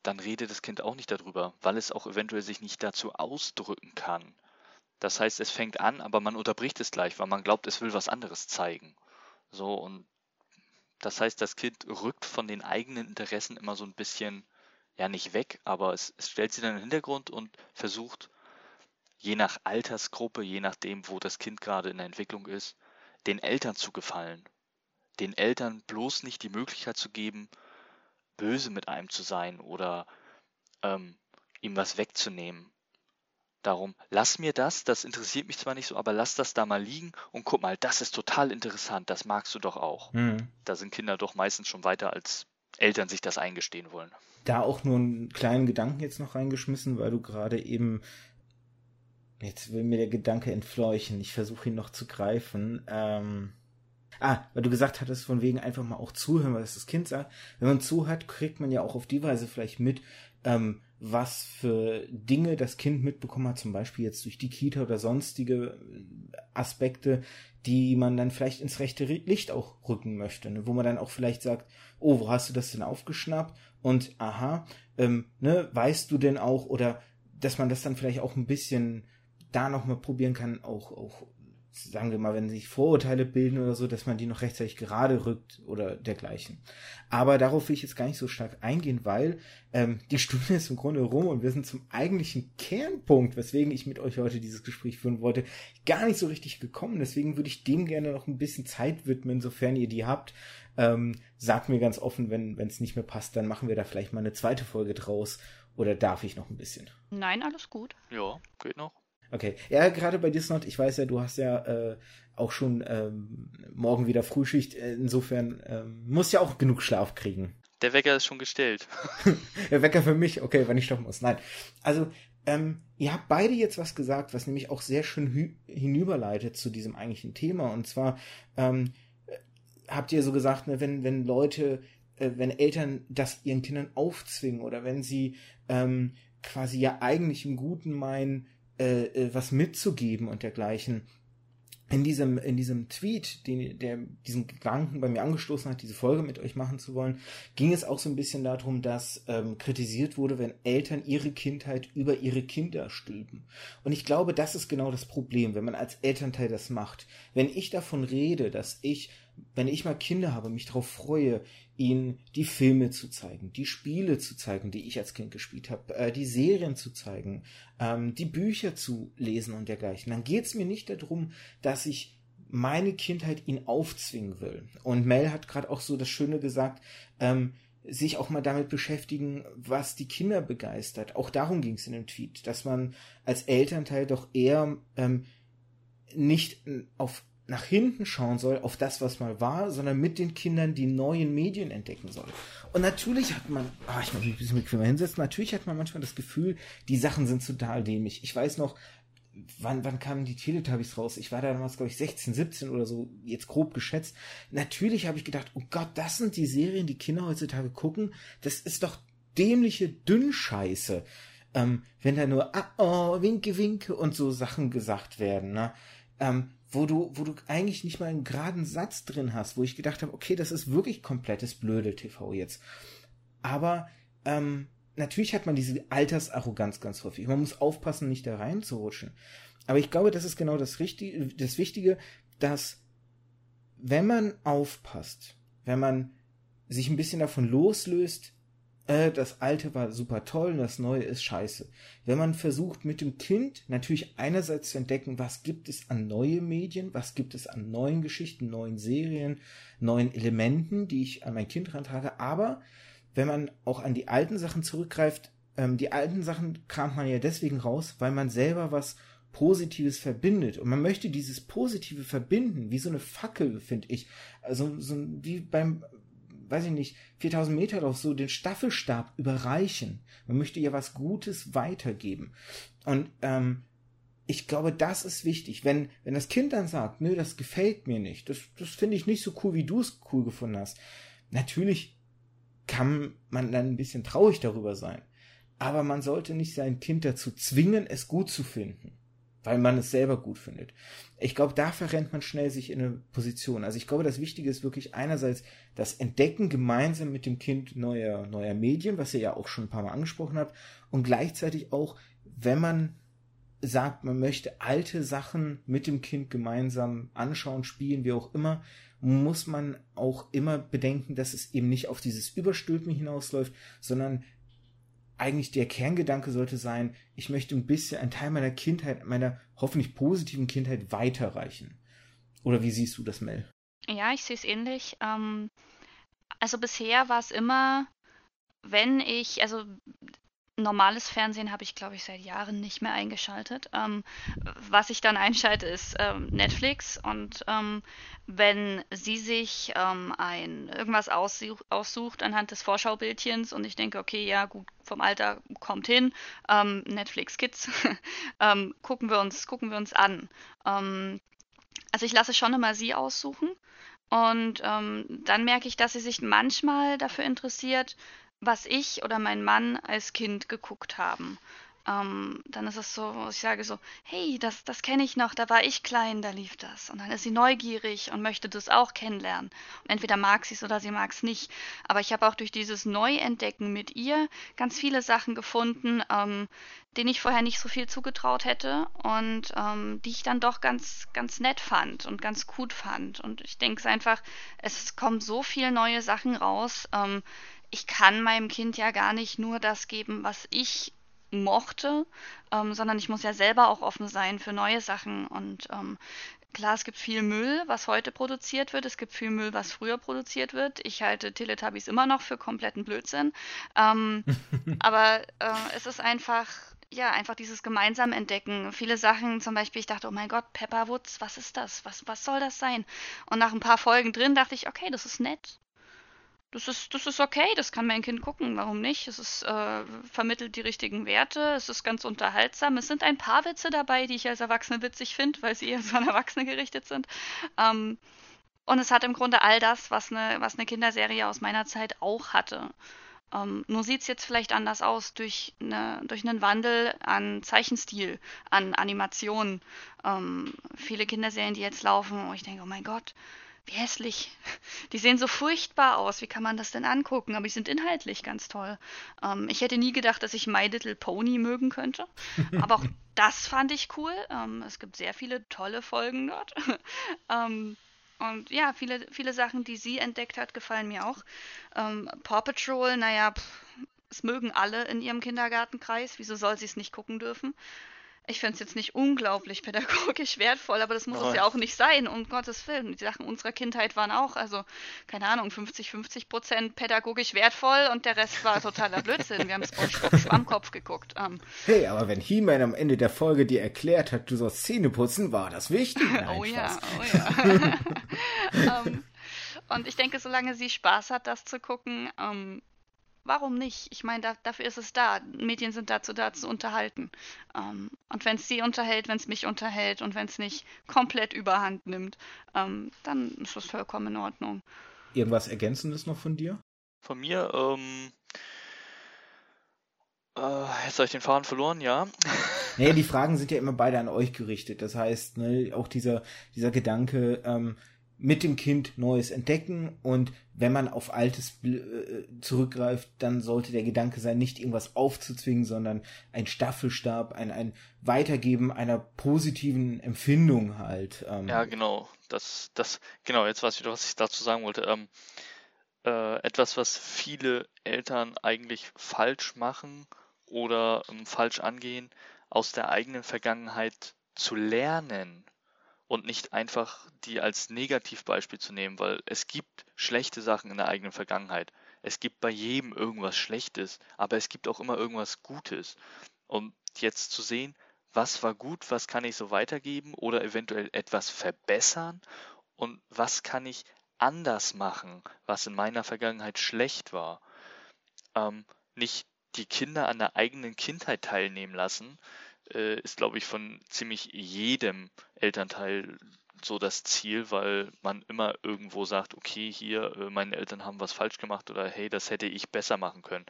dann redet das Kind auch nicht darüber, weil es auch eventuell sich nicht dazu ausdrücken kann. Das heißt, es fängt an, aber man unterbricht es gleich, weil man glaubt, es will was anderes zeigen. So, und das heißt, das Kind rückt von den eigenen Interessen immer so ein bisschen, ja, nicht weg, aber es, es stellt sie dann in den Hintergrund und versucht, je nach Altersgruppe, je nachdem, wo das Kind gerade in der Entwicklung ist, den Eltern zu gefallen den Eltern bloß nicht die Möglichkeit zu geben, böse mit einem zu sein oder ähm, ihm was wegzunehmen. Darum, lass mir das, das interessiert mich zwar nicht so, aber lass das da mal liegen und guck mal, das ist total interessant, das magst du doch auch. Mhm. Da sind Kinder doch meistens schon weiter, als Eltern sich das eingestehen wollen. Da auch nur einen kleinen Gedanken jetzt noch reingeschmissen, weil du gerade eben, jetzt will mir der Gedanke entfleuchen, ich versuche ihn noch zu greifen. Ähm, Ah, weil du gesagt hattest, von wegen einfach mal auch zuhören, was das Kind sagt. Wenn man zuhört, kriegt man ja auch auf die Weise vielleicht mit, ähm, was für Dinge das Kind mitbekommen hat, zum Beispiel jetzt durch die Kita oder sonstige Aspekte, die man dann vielleicht ins rechte Licht auch rücken möchte, ne? wo man dann auch vielleicht sagt, oh, wo hast du das denn aufgeschnappt? Und aha, ähm, ne, weißt du denn auch, oder dass man das dann vielleicht auch ein bisschen da nochmal probieren kann, auch, auch sagen wir mal, wenn sich Vorurteile bilden oder so, dass man die noch rechtzeitig gerade rückt oder dergleichen. Aber darauf will ich jetzt gar nicht so stark eingehen, weil ähm, die Stunde ist im Grunde rum und wir sind zum eigentlichen Kernpunkt, weswegen ich mit euch heute dieses Gespräch führen wollte, gar nicht so richtig gekommen. Deswegen würde ich dem gerne noch ein bisschen Zeit widmen, sofern ihr die habt. Ähm, sagt mir ganz offen, wenn es nicht mehr passt, dann machen wir da vielleicht mal eine zweite Folge draus. Oder darf ich noch ein bisschen? Nein, alles gut. Ja, geht noch. Okay. Ja, gerade bei Disney, ich weiß ja, du hast ja äh, auch schon ähm, morgen wieder Frühschicht. Insofern ähm, musst ja auch genug Schlaf kriegen. Der Wecker ist schon gestellt. Der Wecker für mich, okay, wenn ich stoppen muss. Nein. Also, ähm, ihr habt beide jetzt was gesagt, was nämlich auch sehr schön hinüberleitet zu diesem eigentlichen Thema. Und zwar ähm, habt ihr so gesagt, ne, wenn, wenn Leute, äh, wenn Eltern das ihren Kindern aufzwingen oder wenn sie ähm, quasi ja eigentlich im Guten meinen, äh, äh, was mitzugeben und dergleichen. In diesem, in diesem Tweet, den, der diesen Gedanken bei mir angestoßen hat, diese Folge mit euch machen zu wollen, ging es auch so ein bisschen darum, dass ähm, kritisiert wurde, wenn Eltern ihre Kindheit über ihre Kinder stülpen. Und ich glaube, das ist genau das Problem, wenn man als Elternteil das macht. Wenn ich davon rede, dass ich wenn ich mal Kinder habe, mich darauf freue, ihnen die Filme zu zeigen, die Spiele zu zeigen, die ich als Kind gespielt habe, äh, die Serien zu zeigen, ähm, die Bücher zu lesen und dergleichen, dann geht es mir nicht darum, dass ich meine Kindheit ihnen aufzwingen will. Und Mel hat gerade auch so das Schöne gesagt, ähm, sich auch mal damit beschäftigen, was die Kinder begeistert. Auch darum ging es in dem Tweet, dass man als Elternteil doch eher ähm, nicht auf nach hinten schauen soll, auf das, was mal war, sondern mit den Kindern die neuen Medien entdecken soll. Und natürlich hat man, oh, ich muss mich ein bisschen bequemer hinsetzen, natürlich hat man manchmal das Gefühl, die Sachen sind total dämlich. Ich weiß noch, wann, wann kamen die Teletubbies raus? Ich war da damals, glaube ich, 16, 17 oder so, jetzt grob geschätzt. Natürlich habe ich gedacht, oh Gott, das sind die Serien, die Kinder heutzutage gucken. Das ist doch dämliche Dünnscheiße. Ähm, wenn da nur, ah, oh, winke, winke und so Sachen gesagt werden, ne? Ähm, wo du, wo du eigentlich nicht mal einen geraden Satz drin hast, wo ich gedacht habe, okay, das ist wirklich komplettes blöde TV jetzt. Aber ähm, natürlich hat man diese Altersarroganz ganz häufig. Man muss aufpassen, nicht da reinzurutschen. Aber ich glaube, das ist genau das Richtige, das Wichtige, dass wenn man aufpasst, wenn man sich ein bisschen davon loslöst, äh, das Alte war super toll und das Neue ist scheiße. Wenn man versucht, mit dem Kind natürlich einerseits zu entdecken, was gibt es an neue Medien, was gibt es an neuen Geschichten, neuen Serien, neuen Elementen, die ich an mein Kind rantrage, aber wenn man auch an die alten Sachen zurückgreift, ähm, die alten Sachen kramt man ja deswegen raus, weil man selber was Positives verbindet. Und man möchte dieses Positive verbinden, wie so eine Fackel, finde ich. Also so wie beim, weiß ich nicht, 4000 Meter Lauf, so den Staffelstab überreichen. Man möchte ja was Gutes weitergeben. Und ähm, ich glaube, das ist wichtig. Wenn, wenn das Kind dann sagt, nö, das gefällt mir nicht, das, das finde ich nicht so cool, wie du es cool gefunden hast. Natürlich kann man dann ein bisschen traurig darüber sein. Aber man sollte nicht sein Kind dazu zwingen, es gut zu finden, weil man es selber gut findet. Ich glaube, da verrennt man schnell sich in eine Position. Also ich glaube, das Wichtige ist wirklich einerseits das Entdecken gemeinsam mit dem Kind neuer, neuer Medien, was ihr ja auch schon ein paar Mal angesprochen habt, und gleichzeitig auch, wenn man sagt, man möchte alte Sachen mit dem Kind gemeinsam anschauen, spielen, wie auch immer, muss man auch immer bedenken, dass es eben nicht auf dieses Überstülpen hinausläuft, sondern eigentlich der Kerngedanke sollte sein, ich möchte ein bisschen einen Teil meiner Kindheit, meiner hoffentlich positiven Kindheit weiterreichen. Oder wie siehst du das, Mel? Ja, ich sehe es ähnlich. Ähm, also bisher war es immer, wenn ich, also normales Fernsehen habe ich, glaube ich, seit Jahren nicht mehr eingeschaltet. Ähm, was ich dann einschalte, ist ähm, Netflix. Und ähm, wenn sie sich ähm, ein irgendwas aussuch, aussucht anhand des Vorschaubildchens und ich denke, okay, ja, gut, vom Alter kommt hin, ähm, Netflix Kids, ähm, gucken wir uns, gucken wir uns an. also ich lasse schon immer sie aussuchen. Und dann merke ich, dass sie sich manchmal dafür interessiert, was ich oder mein Mann als Kind geguckt haben. Ähm, dann ist es so, ich sage so, hey, das, das kenne ich noch, da war ich klein, da lief das. Und dann ist sie neugierig und möchte das auch kennenlernen. Und entweder mag sie es oder sie mag es nicht. Aber ich habe auch durch dieses Neuentdecken mit ihr ganz viele Sachen gefunden, ähm, denen ich vorher nicht so viel zugetraut hätte und ähm, die ich dann doch ganz, ganz nett fand und ganz gut fand. Und ich denke es einfach, es kommen so viele neue Sachen raus. Ähm, ich kann meinem Kind ja gar nicht nur das geben, was ich mochte, ähm, sondern ich muss ja selber auch offen sein für neue Sachen. Und ähm, klar, es gibt viel Müll, was heute produziert wird. Es gibt viel Müll, was früher produziert wird. Ich halte Teletubbies immer noch für kompletten Blödsinn. Ähm, aber äh, es ist einfach ja, einfach dieses gemeinsam entdecken. Viele Sachen, zum Beispiel, ich dachte, oh mein Gott, Pepperwoods, was ist das? Was, was soll das sein? Und nach ein paar Folgen drin dachte ich, okay, das ist nett das ist, das ist okay, das kann mein Kind gucken, warum nicht? Es ist, äh, vermittelt die richtigen Werte, es ist ganz unterhaltsam. Es sind ein paar Witze dabei, die ich als Erwachsene witzig finde, weil sie eher so an Erwachsene gerichtet sind. Ähm, und es hat im Grunde all das, was eine, was eine Kinderserie aus meiner Zeit auch hatte. Ähm, nur sieht es jetzt vielleicht anders aus durch, eine, durch einen Wandel an Zeichenstil, an Animationen. Ähm, viele Kinderserien, die jetzt laufen, wo ich denke, oh mein Gott, wie hässlich. Die sehen so furchtbar aus. Wie kann man das denn angucken? Aber die sind inhaltlich ganz toll. Ähm, ich hätte nie gedacht, dass ich My Little Pony mögen könnte. Aber auch das fand ich cool. Ähm, es gibt sehr viele tolle Folgen dort. ähm, und ja, viele, viele Sachen, die sie entdeckt hat, gefallen mir auch. Ähm, Paw Patrol, naja, pff, es mögen alle in ihrem Kindergartenkreis. Wieso soll sie es nicht gucken dürfen? Ich finde es jetzt nicht unglaublich pädagogisch wertvoll, aber das muss Nein. es ja auch nicht sein, um Gottes Willen. Die Sachen unserer Kindheit waren auch, also, keine Ahnung, 50, 50 Prozent pädagogisch wertvoll und der Rest war totaler Blödsinn. Wir haben Spongebob Schwammkopf geguckt. Ähm. Hey, aber wenn He-Man am Ende der Folge dir erklärt hat, du sollst Zähne putzen, war das wichtig. Nein, oh ja, oh ja. um, ähm, und ich denke, solange sie Spaß hat, das zu gucken, ähm, warum nicht? Ich meine, da, dafür ist es da. Medien sind dazu da, zu unterhalten. Ähm, und wenn es sie unterhält, wenn es mich unterhält und wenn es nicht komplett überhand nimmt, ähm, dann ist das vollkommen in Ordnung. Irgendwas Ergänzendes noch von dir? Von mir, ähm. Äh, jetzt habe ich den Faden verloren, ja. Nee, die Fragen sind ja immer beide an euch gerichtet. Das heißt, ne, auch dieser, dieser Gedanke, ähm, mit dem Kind Neues entdecken und wenn man auf Altes äh, zurückgreift, dann sollte der Gedanke sein, nicht irgendwas aufzuzwingen, sondern ein Staffelstab, ein, ein Weitergeben einer positiven Empfindung halt. Ähm. Ja, genau. Das, das, genau, jetzt weiß ich wieder, was ich dazu sagen wollte. Ähm, äh, etwas, was viele Eltern eigentlich falsch machen oder ähm, falsch angehen, aus der eigenen Vergangenheit zu lernen und nicht einfach die als Negativbeispiel zu nehmen, weil es gibt schlechte Sachen in der eigenen Vergangenheit. Es gibt bei jedem irgendwas Schlechtes, aber es gibt auch immer irgendwas Gutes. Und jetzt zu sehen, was war gut, was kann ich so weitergeben oder eventuell etwas verbessern und was kann ich anders machen, was in meiner Vergangenheit schlecht war. Ähm, nicht die Kinder an der eigenen Kindheit teilnehmen lassen, äh, ist, glaube ich, von ziemlich jedem Elternteil so das Ziel, weil man immer irgendwo sagt, okay, hier, äh, meine Eltern haben was falsch gemacht oder hey, das hätte ich besser machen können.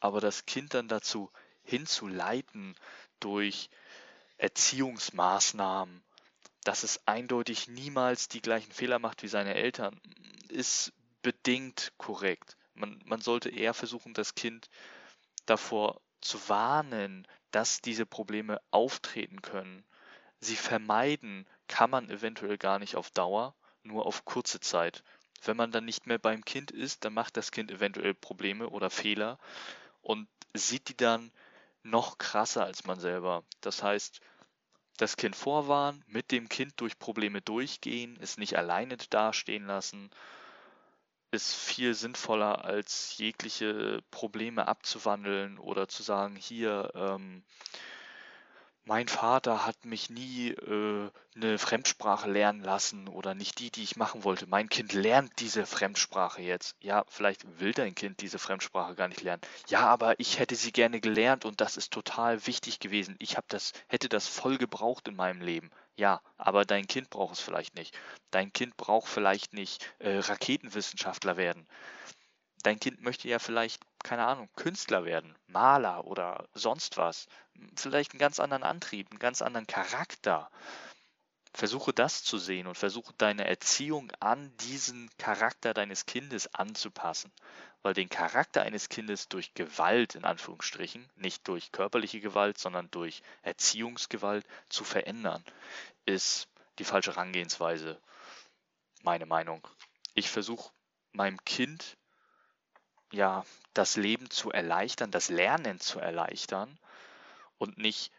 Aber das Kind dann dazu hinzuleiten durch Erziehungsmaßnahmen, dass es eindeutig niemals die gleichen Fehler macht wie seine Eltern, ist bedingt korrekt. Man, man sollte eher versuchen, das Kind davor zu warnen, dass diese Probleme auftreten können. Sie vermeiden kann man eventuell gar nicht auf Dauer, nur auf kurze Zeit. Wenn man dann nicht mehr beim Kind ist, dann macht das Kind eventuell Probleme oder Fehler und sieht die dann noch krasser als man selber. Das heißt, das Kind vorwarnen, mit dem Kind durch Probleme durchgehen, es nicht alleine dastehen lassen ist viel sinnvoller, als jegliche Probleme abzuwandeln oder zu sagen, hier, ähm, mein Vater hat mich nie äh, eine Fremdsprache lernen lassen oder nicht die, die ich machen wollte. Mein Kind lernt diese Fremdsprache jetzt. Ja, vielleicht will dein Kind diese Fremdsprache gar nicht lernen. Ja, aber ich hätte sie gerne gelernt und das ist total wichtig gewesen. Ich habe das, hätte das voll gebraucht in meinem Leben. Ja, aber dein Kind braucht es vielleicht nicht. Dein Kind braucht vielleicht nicht äh, Raketenwissenschaftler werden. Dein Kind möchte ja vielleicht, keine Ahnung, Künstler werden, Maler oder sonst was. Vielleicht einen ganz anderen Antrieb, einen ganz anderen Charakter. Versuche das zu sehen und versuche deine Erziehung an diesen Charakter deines Kindes anzupassen. Weil den Charakter eines Kindes durch Gewalt, in Anführungsstrichen, nicht durch körperliche Gewalt, sondern durch Erziehungsgewalt zu verändern, ist die falsche Herangehensweise. Meine Meinung. Ich versuche meinem Kind ja, das Leben zu erleichtern, das Lernen zu erleichtern und nicht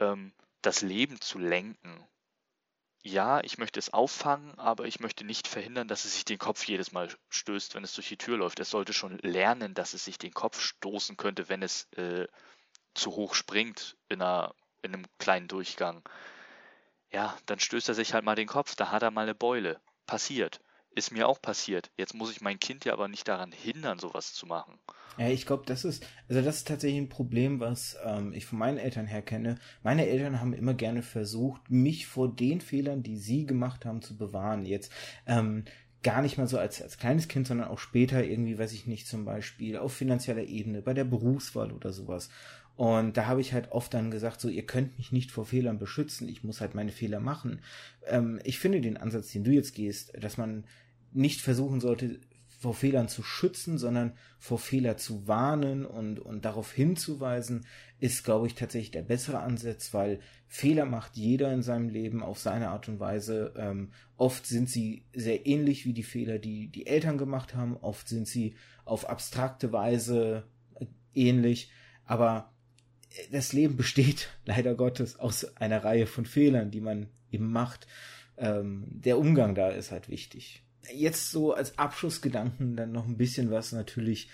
ähm, das Leben zu lenken. Ja, ich möchte es auffangen, aber ich möchte nicht verhindern, dass es sich den Kopf jedes Mal stößt, wenn es durch die Tür läuft. Es sollte schon lernen, dass es sich den Kopf stoßen könnte, wenn es äh, zu hoch springt in, einer, in einem kleinen Durchgang. Ja, dann stößt er sich halt mal den Kopf, da hat er mal eine Beule. Passiert. Ist mir auch passiert. Jetzt muss ich mein Kind ja aber nicht daran hindern, sowas zu machen. Ja, ich glaube, das ist, also das ist tatsächlich ein Problem, was ähm, ich von meinen Eltern her kenne. Meine Eltern haben immer gerne versucht, mich vor den Fehlern, die sie gemacht haben, zu bewahren. Jetzt ähm, gar nicht mal so als, als kleines Kind, sondern auch später irgendwie, weiß ich nicht, zum Beispiel auf finanzieller Ebene, bei der Berufswahl oder sowas. Und da habe ich halt oft dann gesagt, so, ihr könnt mich nicht vor Fehlern beschützen, ich muss halt meine Fehler machen. Ähm, ich finde den Ansatz, den du jetzt gehst, dass man nicht versuchen sollte, vor Fehlern zu schützen, sondern vor Fehler zu warnen und, und darauf hinzuweisen, ist, glaube ich, tatsächlich der bessere Ansatz, weil Fehler macht jeder in seinem Leben auf seine Art und Weise. Ähm, oft sind sie sehr ähnlich wie die Fehler, die die Eltern gemacht haben. Oft sind sie auf abstrakte Weise äh, ähnlich. Aber das Leben besteht leider Gottes aus einer Reihe von Fehlern, die man eben macht. Ähm, der Umgang da ist halt wichtig. Jetzt so als Abschlussgedanken dann noch ein bisschen was natürlich,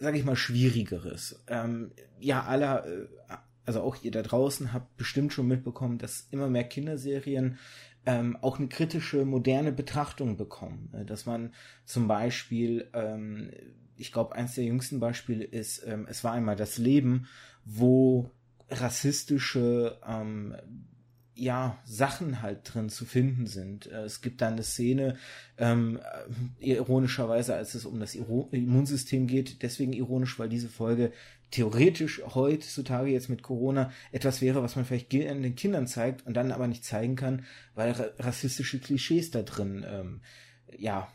sage ich mal, schwierigeres. Ähm, ja, alle, äh, also auch ihr da draußen habt bestimmt schon mitbekommen, dass immer mehr Kinderserien ähm, auch eine kritische, moderne Betrachtung bekommen. Ne? Dass man zum Beispiel, ähm, ich glaube, eins der jüngsten Beispiele ist, ähm, es war einmal das Leben, wo rassistische ähm, ja, Sachen halt drin zu finden sind. Äh, es gibt da eine Szene, ähm, ironischerweise, als es um das Immunsystem geht, deswegen ironisch, weil diese Folge theoretisch heutzutage jetzt mit Corona etwas wäre, was man vielleicht den Kindern zeigt und dann aber nicht zeigen kann, weil rassistische Klischees da drin, ähm, ja,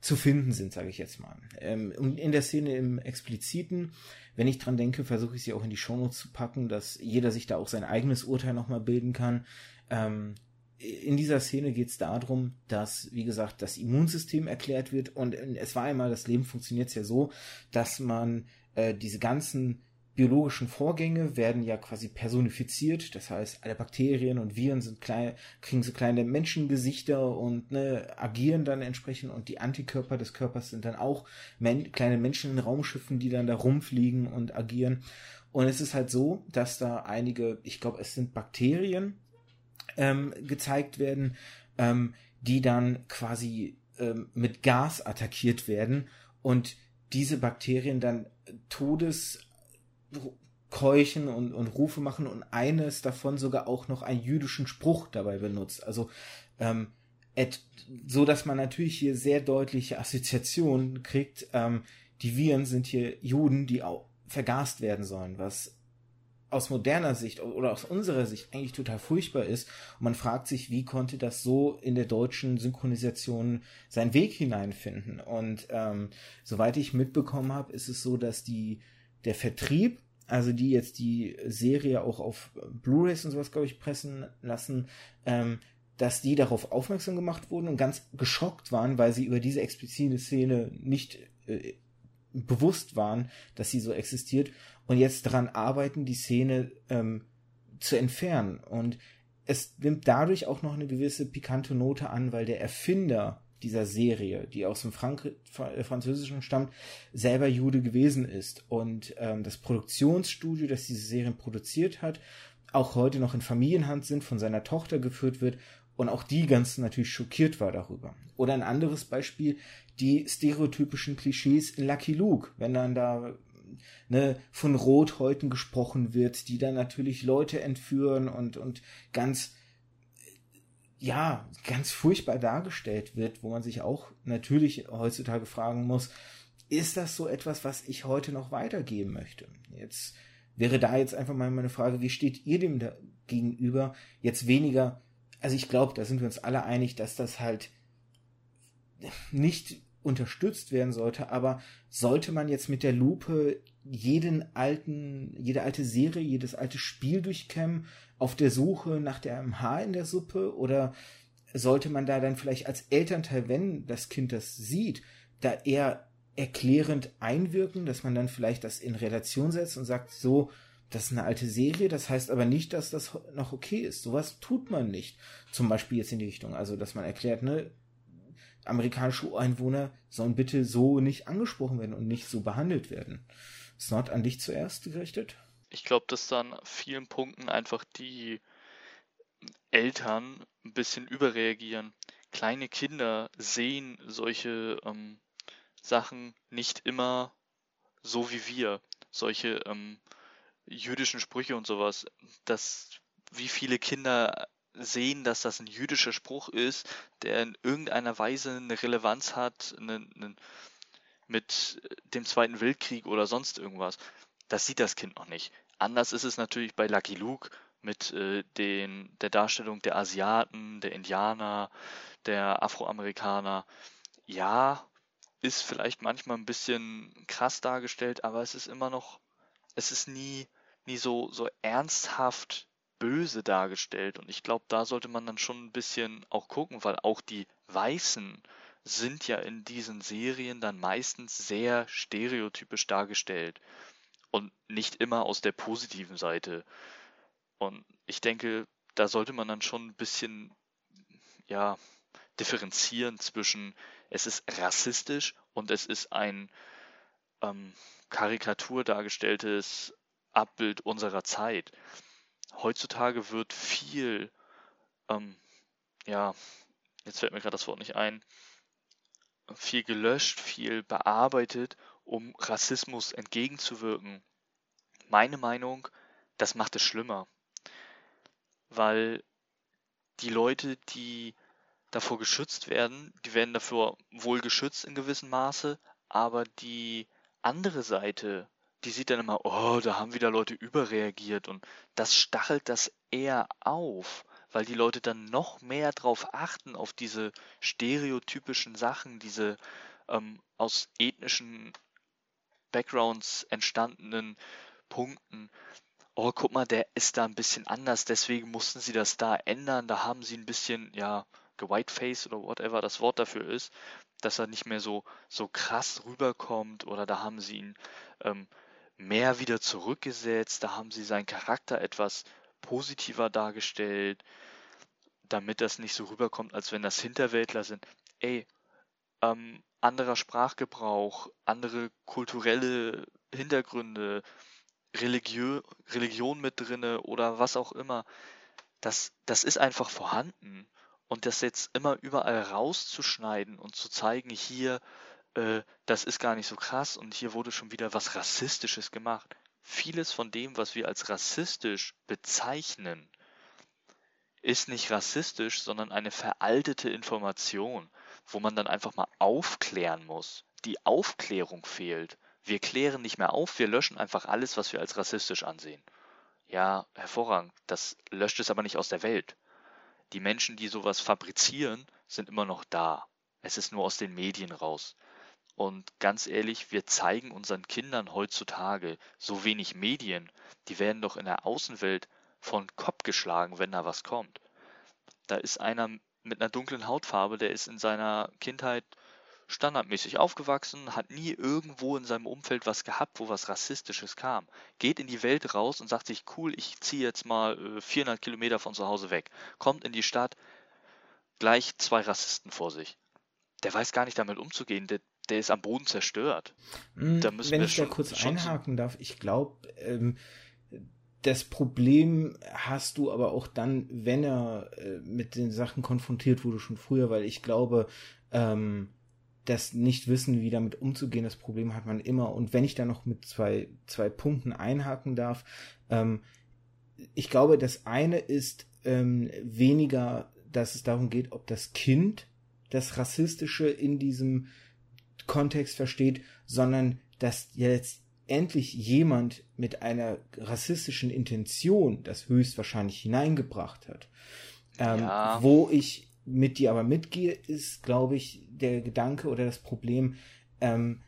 zu finden sind, sage ich jetzt mal. Ähm, und in der Szene im Expliziten, wenn ich dran denke, versuche ich sie auch in die Shownotes zu packen, dass jeder sich da auch sein eigenes Urteil nochmal bilden kann. Ähm, in dieser Szene geht es darum, dass, wie gesagt, das Immunsystem erklärt wird und es war einmal, das Leben funktioniert ja so, dass man äh, diese ganzen biologischen Vorgänge werden ja quasi personifiziert. Das heißt, alle Bakterien und Viren sind klein, kriegen so kleine Menschengesichter und ne, agieren dann entsprechend und die Antikörper des Körpers sind dann auch men kleine Menschen in Raumschiffen, die dann da rumfliegen und agieren. Und es ist halt so, dass da einige, ich glaube, es sind Bakterien ähm, gezeigt werden, ähm, die dann quasi ähm, mit Gas attackiert werden und diese Bakterien dann Todes Keuchen und, und Rufe machen und eines davon sogar auch noch einen jüdischen Spruch dabei benutzt. Also ähm, et, so, dass man natürlich hier sehr deutliche Assoziationen kriegt. Ähm, die Viren sind hier Juden, die auch vergast werden sollen, was aus moderner Sicht oder aus unserer Sicht eigentlich total furchtbar ist. Und man fragt sich, wie konnte das so in der deutschen Synchronisation seinen Weg hineinfinden? Und ähm, soweit ich mitbekommen habe, ist es so, dass die der Vertrieb, also die jetzt die Serie auch auf Blu-rays und sowas, glaube ich, pressen lassen, ähm, dass die darauf aufmerksam gemacht wurden und ganz geschockt waren, weil sie über diese explizite Szene nicht äh, bewusst waren, dass sie so existiert und jetzt daran arbeiten, die Szene ähm, zu entfernen. Und es nimmt dadurch auch noch eine gewisse pikante Note an, weil der Erfinder dieser Serie, die aus dem Frank äh, Französischen stammt, selber Jude gewesen ist. Und ähm, das Produktionsstudio, das diese Serien produziert hat, auch heute noch in Familienhand sind, von seiner Tochter geführt wird und auch die ganz natürlich schockiert war darüber. Oder ein anderes Beispiel, die stereotypischen Klischees in Lucky Luke, wenn dann da ne, von Rothäuten gesprochen wird, die dann natürlich Leute entführen und, und ganz ja, ganz furchtbar dargestellt wird, wo man sich auch natürlich heutzutage fragen muss, ist das so etwas, was ich heute noch weitergeben möchte? Jetzt wäre da jetzt einfach mal meine Frage, wie steht ihr dem da gegenüber? Jetzt weniger, also ich glaube, da sind wir uns alle einig, dass das halt nicht unterstützt werden sollte, aber sollte man jetzt mit der Lupe jeden alten, jede alte Serie, jedes alte Spiel durchkämmen, auf der Suche nach dem Haar in der Suppe oder sollte man da dann vielleicht als Elternteil, wenn das Kind das sieht, da eher erklärend einwirken, dass man dann vielleicht das in Relation setzt und sagt, so, das ist eine alte Serie, das heißt aber nicht, dass das noch okay ist. Sowas tut man nicht. Zum Beispiel jetzt in die Richtung, also dass man erklärt, ne, amerikanische Ureinwohner sollen bitte so nicht angesprochen werden und nicht so behandelt werden. Snot an dich zuerst gerichtet? Ich glaube, dass dann vielen Punkten einfach die Eltern ein bisschen überreagieren. Kleine Kinder sehen solche ähm, Sachen nicht immer so wie wir. Solche ähm, jüdischen Sprüche und sowas. Dass wie viele Kinder sehen, dass das ein jüdischer Spruch ist, der in irgendeiner Weise eine Relevanz hat, eine, eine, mit dem Zweiten Weltkrieg oder sonst irgendwas. Das sieht das Kind noch nicht. Anders ist es natürlich bei Lucky Luke mit äh, den, der Darstellung der Asiaten, der Indianer, der Afroamerikaner. Ja, ist vielleicht manchmal ein bisschen krass dargestellt, aber es ist immer noch, es ist nie, nie so, so ernsthaft böse dargestellt. Und ich glaube, da sollte man dann schon ein bisschen auch gucken, weil auch die Weißen sind ja in diesen Serien dann meistens sehr stereotypisch dargestellt. Und nicht immer aus der positiven Seite. Und ich denke, da sollte man dann schon ein bisschen, ja, differenzieren zwischen, es ist rassistisch und es ist ein ähm, Karikatur dargestelltes Abbild unserer Zeit. Heutzutage wird viel, ähm, ja, jetzt fällt mir gerade das Wort nicht ein, viel gelöscht, viel bearbeitet, um Rassismus entgegenzuwirken. Meine Meinung, das macht es schlimmer. Weil die Leute, die davor geschützt werden, die werden dafür wohl geschützt in gewissem Maße, aber die andere Seite, die sieht dann immer, oh, da haben wieder Leute überreagiert und das stachelt das eher auf, weil die Leute dann noch mehr drauf achten, auf diese stereotypischen Sachen, diese ähm, aus ethnischen Backgrounds entstandenen Punkten. Oh, guck mal, der ist da ein bisschen anders, deswegen mussten sie das da ändern. Da haben sie ein bisschen, ja, gewhiteface oder whatever das Wort dafür ist, dass er nicht mehr so, so krass rüberkommt oder da haben sie ihn ähm, mehr wieder zurückgesetzt, da haben sie seinen Charakter etwas positiver dargestellt, damit das nicht so rüberkommt, als wenn das Hinterwäldler sind. Ey, ähm, anderer Sprachgebrauch, andere kulturelle Hintergründe, Religiö Religion mit drinne oder was auch immer. Das, das ist einfach vorhanden. Und das jetzt immer überall rauszuschneiden und zu zeigen, hier, äh, das ist gar nicht so krass und hier wurde schon wieder was Rassistisches gemacht. Vieles von dem, was wir als rassistisch bezeichnen, ist nicht rassistisch, sondern eine veraltete Information, wo man dann einfach mal aufklären muss. Die Aufklärung fehlt. Wir klären nicht mehr auf, wir löschen einfach alles, was wir als rassistisch ansehen. Ja, hervorragend. Das löscht es aber nicht aus der Welt. Die Menschen, die sowas fabrizieren, sind immer noch da. Es ist nur aus den Medien raus. Und ganz ehrlich, wir zeigen unseren Kindern heutzutage so wenig Medien, die werden doch in der Außenwelt von Kopf geschlagen, wenn da was kommt. Da ist einer mit einer dunklen Hautfarbe, der ist in seiner Kindheit standardmäßig aufgewachsen, hat nie irgendwo in seinem Umfeld was gehabt, wo was Rassistisches kam. Geht in die Welt raus und sagt sich, cool, ich ziehe jetzt mal 400 äh, Kilometer von zu Hause weg. Kommt in die Stadt, gleich zwei Rassisten vor sich. Der weiß gar nicht damit umzugehen, der, der ist am Boden zerstört. Hm, da Wenn ich schon, da kurz einhaken darf, ich glaube, ähm, das Problem hast du aber auch dann, wenn er äh, mit den Sachen konfrontiert wurde schon früher, weil ich glaube, ähm, das nicht wissen, wie damit umzugehen, das Problem hat man immer. Und wenn ich da noch mit zwei, zwei Punkten einhaken darf, ähm, ich glaube, das eine ist ähm, weniger, dass es darum geht, ob das Kind das Rassistische in diesem Kontext versteht, sondern dass jetzt endlich jemand mit einer rassistischen Intention das höchstwahrscheinlich hineingebracht hat. Ähm, ja. Wo ich mit dir aber mitgehe, ist, glaube ich, der Gedanke oder das Problem, ähm,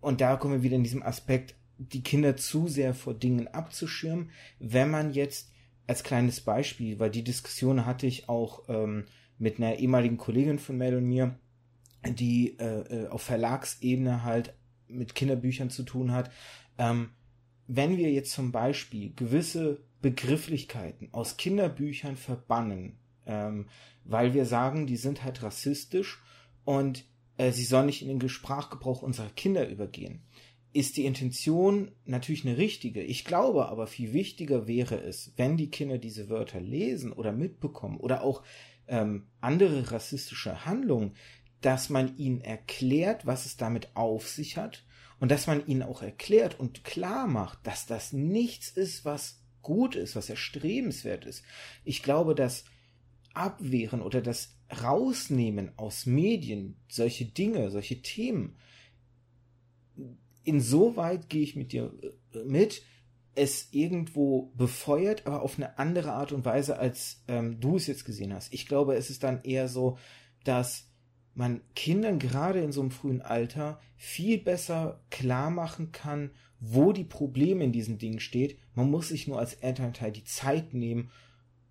und da kommen wir wieder in diesem Aspekt, die Kinder zu sehr vor Dingen abzuschirmen, wenn man jetzt als kleines Beispiel, weil die Diskussion hatte ich auch ähm, mit einer ehemaligen Kollegin von Mel und mir, die äh, äh, auf Verlagsebene halt mit Kinderbüchern zu tun hat. Ähm, wenn wir jetzt zum Beispiel gewisse Begrifflichkeiten aus Kinderbüchern verbannen, ähm, weil wir sagen, die sind halt rassistisch und äh, sie sollen nicht in den Sprachgebrauch unserer Kinder übergehen. Ist die Intention natürlich eine richtige. Ich glaube aber viel wichtiger wäre es, wenn die Kinder diese Wörter lesen oder mitbekommen oder auch ähm, andere rassistische Handlungen, dass man ihnen erklärt, was es damit auf sich hat und dass man ihnen auch erklärt und klar macht, dass das nichts ist, was gut ist, was erstrebenswert ist. Ich glaube, dass Abwehren oder das Rausnehmen aus Medien solche Dinge, solche Themen, insoweit gehe ich mit dir äh, mit, es irgendwo befeuert, aber auf eine andere Art und Weise, als ähm, du es jetzt gesehen hast. Ich glaube, es ist dann eher so, dass man Kindern gerade in so einem frühen Alter viel besser klar machen kann, wo die Probleme in diesen Dingen steht. Man muss sich nur als Elternteil die Zeit nehmen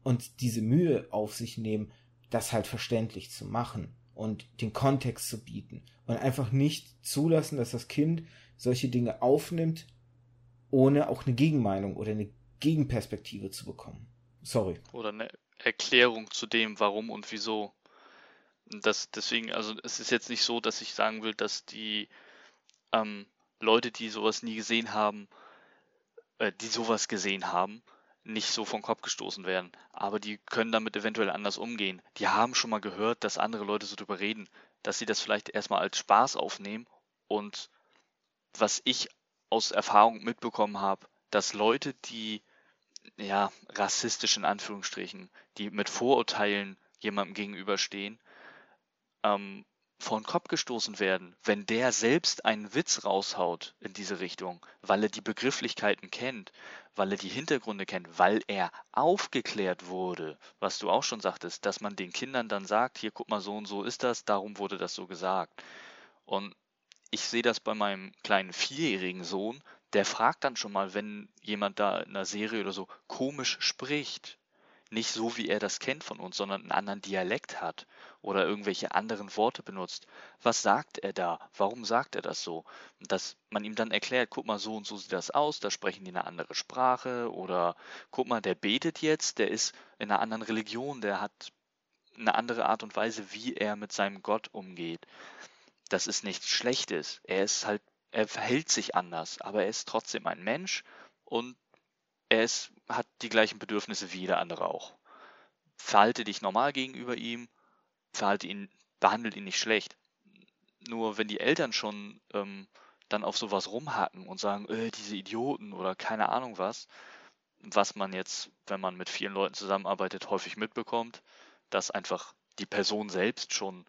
und diese Mühe auf sich nehmen, das halt verständlich zu machen und den Kontext zu bieten und einfach nicht zulassen, dass das Kind solche Dinge aufnimmt ohne auch eine Gegenmeinung oder eine Gegenperspektive zu bekommen. Sorry. Oder eine Erklärung zu dem, warum und wieso. Das, deswegen, also es ist jetzt nicht so, dass ich sagen will, dass die ähm, Leute, die sowas nie gesehen haben, äh, die sowas gesehen haben, nicht so vom Kopf gestoßen werden. Aber die können damit eventuell anders umgehen. Die haben schon mal gehört, dass andere Leute so drüber reden, dass sie das vielleicht erstmal als Spaß aufnehmen. Und was ich aus Erfahrung mitbekommen habe, dass Leute, die ja rassistisch in Anführungsstrichen, die mit Vorurteilen jemandem gegenüberstehen, ähm, vor den Kopf gestoßen werden, wenn der selbst einen Witz raushaut in diese Richtung, weil er die Begrifflichkeiten kennt, weil er die Hintergründe kennt, weil er aufgeklärt wurde, was du auch schon sagtest, dass man den Kindern dann sagt, hier guck mal, so und so ist das, darum wurde das so gesagt. Und ich sehe das bei meinem kleinen vierjährigen Sohn, der fragt dann schon mal, wenn jemand da in einer Serie oder so komisch spricht, nicht so, wie er das kennt von uns, sondern einen anderen Dialekt hat oder irgendwelche anderen Worte benutzt. Was sagt er da? Warum sagt er das so? Dass man ihm dann erklärt, guck mal, so und so sieht das aus, da sprechen die eine andere Sprache oder guck mal, der betet jetzt, der ist in einer anderen Religion, der hat eine andere Art und Weise, wie er mit seinem Gott umgeht. Das ist nichts Schlechtes. Er ist halt, er verhält sich anders, aber er ist trotzdem ein Mensch und er ist, hat die gleichen Bedürfnisse wie jeder andere auch. Verhalte dich normal gegenüber ihm, verhalte ihn, behandelt ihn nicht schlecht. Nur wenn die Eltern schon ähm, dann auf sowas rumhacken und sagen, äh, diese Idioten oder keine Ahnung was, was man jetzt, wenn man mit vielen Leuten zusammenarbeitet, häufig mitbekommt, dass einfach die Person selbst schon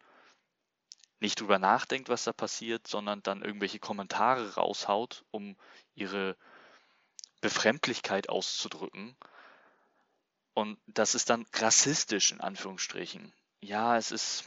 nicht drüber nachdenkt, was da passiert, sondern dann irgendwelche Kommentare raushaut, um ihre Befremdlichkeit auszudrücken. Und das ist dann rassistisch in Anführungsstrichen. Ja, es ist,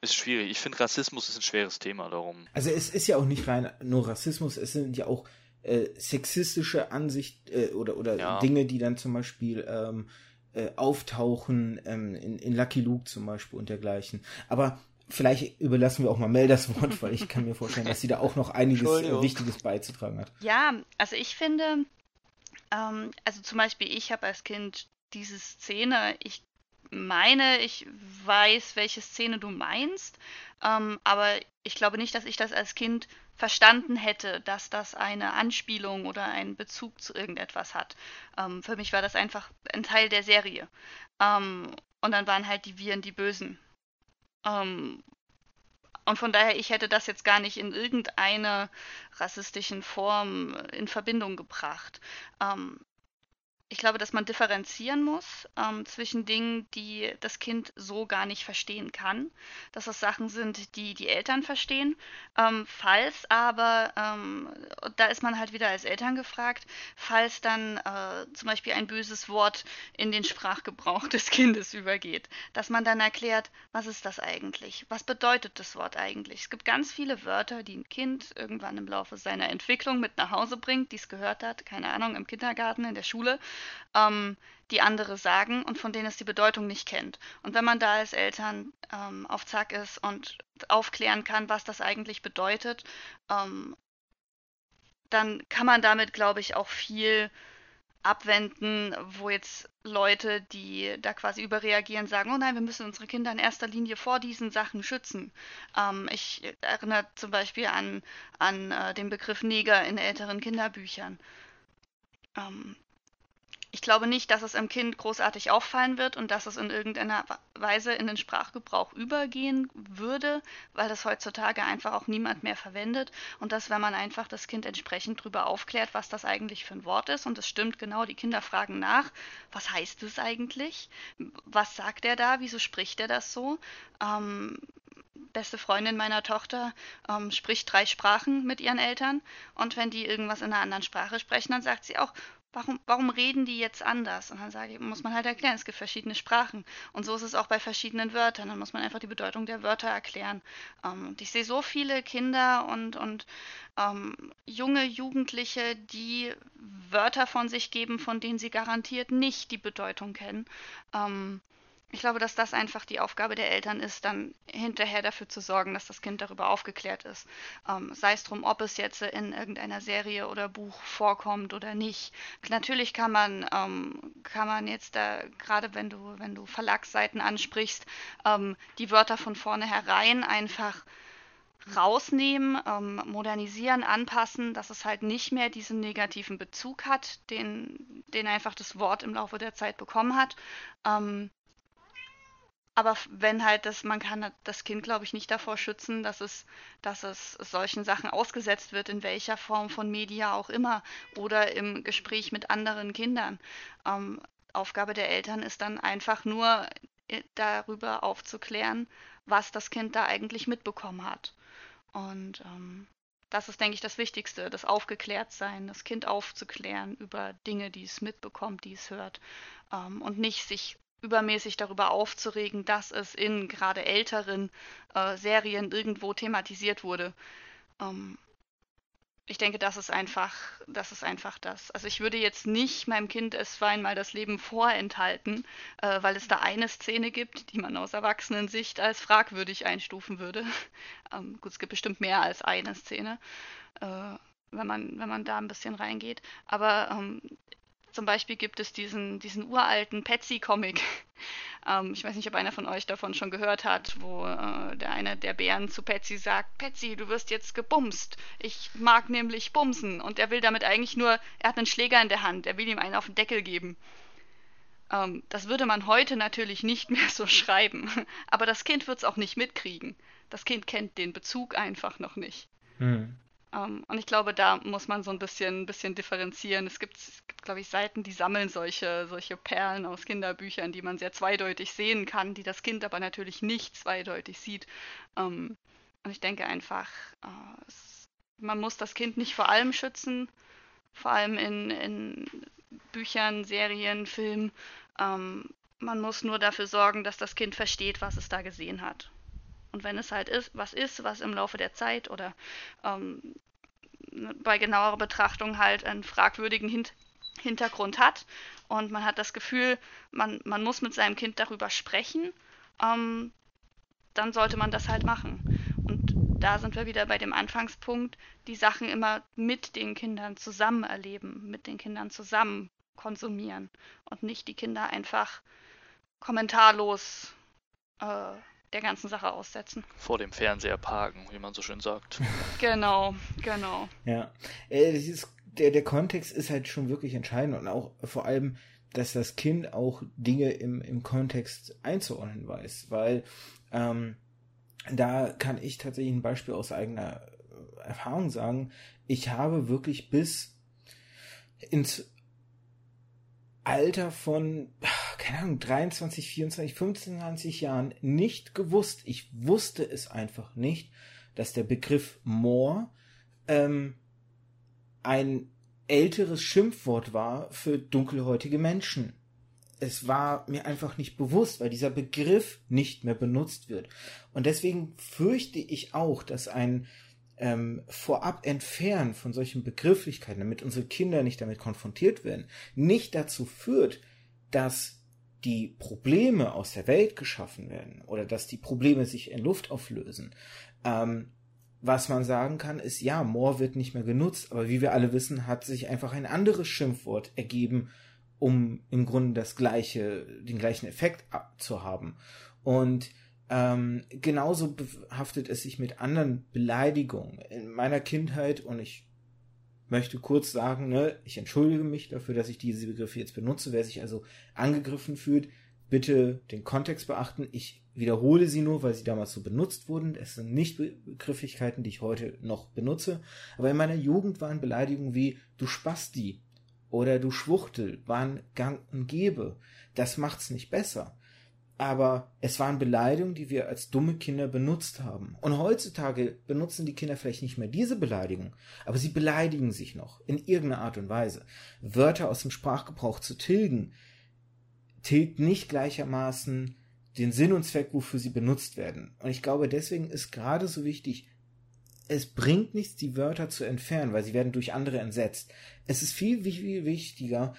ist schwierig. Ich finde, Rassismus ist ein schweres Thema darum. Also es ist ja auch nicht rein nur Rassismus, es sind ja auch äh, sexistische Ansicht äh, oder, oder ja. Dinge, die dann zum Beispiel ähm, äh, auftauchen ähm, in, in Lucky Luke zum Beispiel und dergleichen. Aber vielleicht überlassen wir auch mal Mel das Wort, weil ich kann mir vorstellen, dass sie da auch noch einiges Wichtiges beizutragen hat. Ja, also ich finde, ähm, also zum Beispiel ich habe als Kind diese Szene, ich meine, ich weiß, welche Szene du meinst, ähm, aber ich glaube nicht, dass ich das als Kind verstanden hätte, dass das eine Anspielung oder einen Bezug zu irgendetwas hat. Ähm, für mich war das einfach ein Teil der Serie. Ähm, und dann waren halt die Viren die Bösen. Ähm, und von daher, ich hätte das jetzt gar nicht in irgendeiner rassistischen Form in Verbindung gebracht. Ähm, ich glaube, dass man differenzieren muss ähm, zwischen Dingen, die das Kind so gar nicht verstehen kann, dass das Sachen sind, die die Eltern verstehen. Ähm, falls aber, ähm, da ist man halt wieder als Eltern gefragt, falls dann äh, zum Beispiel ein böses Wort in den Sprachgebrauch des Kindes übergeht, dass man dann erklärt, was ist das eigentlich? Was bedeutet das Wort eigentlich? Es gibt ganz viele Wörter, die ein Kind irgendwann im Laufe seiner Entwicklung mit nach Hause bringt, die es gehört hat, keine Ahnung, im Kindergarten, in der Schule ähm, die andere sagen und von denen es die Bedeutung nicht kennt. Und wenn man da als Eltern ähm, auf Zack ist und aufklären kann, was das eigentlich bedeutet, ähm, dann kann man damit, glaube ich, auch viel abwenden, wo jetzt Leute, die da quasi überreagieren, sagen, oh nein, wir müssen unsere Kinder in erster Linie vor diesen Sachen schützen. Ähm, ich erinnere zum Beispiel an, an äh, den Begriff Neger in älteren Kinderbüchern. Ähm, ich glaube nicht, dass es im Kind großartig auffallen wird und dass es in irgendeiner Weise in den Sprachgebrauch übergehen würde, weil das heutzutage einfach auch niemand mehr verwendet und dass, wenn man einfach das Kind entsprechend darüber aufklärt, was das eigentlich für ein Wort ist und es stimmt genau, die Kinder fragen nach, was heißt es eigentlich? Was sagt er da? Wieso spricht er das so? Ähm, beste Freundin meiner Tochter ähm, spricht drei Sprachen mit ihren Eltern und wenn die irgendwas in einer anderen Sprache sprechen, dann sagt sie auch, warum, warum reden die jetzt anders? Und dann sage ich, muss man halt erklären, es gibt verschiedene Sprachen. Und so ist es auch bei verschiedenen Wörtern. Dann muss man einfach die Bedeutung der Wörter erklären. Ähm, und ich sehe so viele Kinder und, und ähm, junge Jugendliche, die Wörter von sich geben, von denen sie garantiert nicht die Bedeutung kennen. Ähm, ich glaube, dass das einfach die Aufgabe der Eltern ist, dann hinterher dafür zu sorgen, dass das Kind darüber aufgeklärt ist. Ähm, sei es drum, ob es jetzt in irgendeiner Serie oder Buch vorkommt oder nicht. Natürlich kann man, ähm, kann man jetzt da, gerade wenn du, wenn du Verlagsseiten ansprichst, ähm, die Wörter von vornherein einfach rausnehmen, ähm, modernisieren, anpassen, dass es halt nicht mehr diesen negativen Bezug hat, den, den einfach das Wort im Laufe der Zeit bekommen hat. Ähm, aber wenn halt das, man kann das Kind, glaube ich, nicht davor schützen, dass es, dass es solchen Sachen ausgesetzt wird, in welcher Form von Media auch immer oder im Gespräch mit anderen Kindern. Ähm, Aufgabe der Eltern ist dann einfach nur äh, darüber aufzuklären, was das Kind da eigentlich mitbekommen hat. Und ähm, das ist, denke ich, das Wichtigste, das Aufgeklärtsein, das Kind aufzuklären über Dinge, die es mitbekommt, die es hört. Ähm, und nicht sich übermäßig darüber aufzuregen, dass es in gerade älteren äh, Serien irgendwo thematisiert wurde. Ähm, ich denke, das ist einfach, das ist einfach das. Also ich würde jetzt nicht meinem Kind es einmal das Leben vorenthalten, äh, weil es da eine Szene gibt, die man aus Erwachsenensicht als fragwürdig einstufen würde. Ähm, gut, es gibt bestimmt mehr als eine Szene, äh, wenn man, wenn man da ein bisschen reingeht. Aber ähm, zum Beispiel gibt es diesen, diesen uralten Patsy-Comic. ähm, ich weiß nicht, ob einer von euch davon schon gehört hat, wo äh, der eine der Bären zu Patsy sagt, Patsy, du wirst jetzt gebumst. Ich mag nämlich bumsen. Und er will damit eigentlich nur, er hat einen Schläger in der Hand, er will ihm einen auf den Deckel geben. Ähm, das würde man heute natürlich nicht mehr so schreiben. Aber das Kind wird es auch nicht mitkriegen. Das Kind kennt den Bezug einfach noch nicht. Hm. Um, ähm, und ich glaube, da muss man so ein bisschen, bisschen differenzieren. Es gibt, es gibt, glaube ich, Seiten, die sammeln solche, solche Perlen aus Kinderbüchern, die man sehr zweideutig sehen kann, die das Kind aber natürlich nicht zweideutig sieht. Um, ähm, und ich denke einfach, uh, es, man muss das Kind nicht vor allem schützen, vor allem in, in Büchern, Serien, Filmen. Um, ähm, man muss nur dafür sorgen, dass das Kind versteht, was es da gesehen hat. Und wenn es halt ist, was ist, was im Laufe der Zeit oder ähm, bei genauerer Betrachtung halt einen fragwürdigen Hin Hintergrund hat und man hat das Gefühl, man, man muss mit seinem Kind darüber sprechen, ähm, dann sollte man das halt machen. Und da sind wir wieder bei dem Anfangspunkt, die Sachen immer mit den Kindern zusammen erleben, mit den Kindern zusammen konsumieren und nicht die Kinder einfach kommentarlos äh, der ganzen Sache aussetzen. Vor dem Fernseher parken, wie man so schön sagt. genau, genau. Ja, äh, ist, der, der Kontext ist halt schon wirklich entscheidend und auch vor allem, dass das Kind auch Dinge im, im Kontext einzuordnen weiß, weil ähm, da kann ich tatsächlich ein Beispiel aus eigener Erfahrung sagen. Ich habe wirklich bis ins Alter von, keine Ahnung, 23, 24, 25 Jahren nicht gewusst. Ich wusste es einfach nicht, dass der Begriff Moor ähm, ein älteres Schimpfwort war für dunkelhäutige Menschen. Es war mir einfach nicht bewusst, weil dieser Begriff nicht mehr benutzt wird. Und deswegen fürchte ich auch, dass ein ähm, vorab entfernen von solchen Begrifflichkeiten, damit unsere Kinder nicht damit konfrontiert werden, nicht dazu führt, dass die Probleme aus der Welt geschaffen werden oder dass die Probleme sich in Luft auflösen. Ähm, was man sagen kann, ist, ja, More wird nicht mehr genutzt, aber wie wir alle wissen, hat sich einfach ein anderes Schimpfwort ergeben, um im Grunde das gleiche, den gleichen Effekt zu haben. Und ähm, genauso behaftet es sich mit anderen Beleidigungen. In meiner Kindheit, und ich möchte kurz sagen, ne, ich entschuldige mich dafür, dass ich diese Begriffe jetzt benutze. Wer sich also angegriffen fühlt, bitte den Kontext beachten. Ich wiederhole sie nur, weil sie damals so benutzt wurden. Es sind nicht Begrifflichkeiten, die ich heute noch benutze. Aber in meiner Jugend waren Beleidigungen wie du Spasti oder du Schwuchtel waren gang und gäbe. Das macht's nicht besser aber es waren Beleidigungen, die wir als dumme Kinder benutzt haben. Und heutzutage benutzen die Kinder vielleicht nicht mehr diese Beleidigung, aber sie beleidigen sich noch in irgendeiner Art und Weise. Wörter aus dem Sprachgebrauch zu tilgen, tilgt nicht gleichermaßen den Sinn und Zweck, wofür sie benutzt werden. Und ich glaube, deswegen ist gerade so wichtig, es bringt nichts, die Wörter zu entfernen, weil sie werden durch andere entsetzt. Es ist viel, viel wichtiger,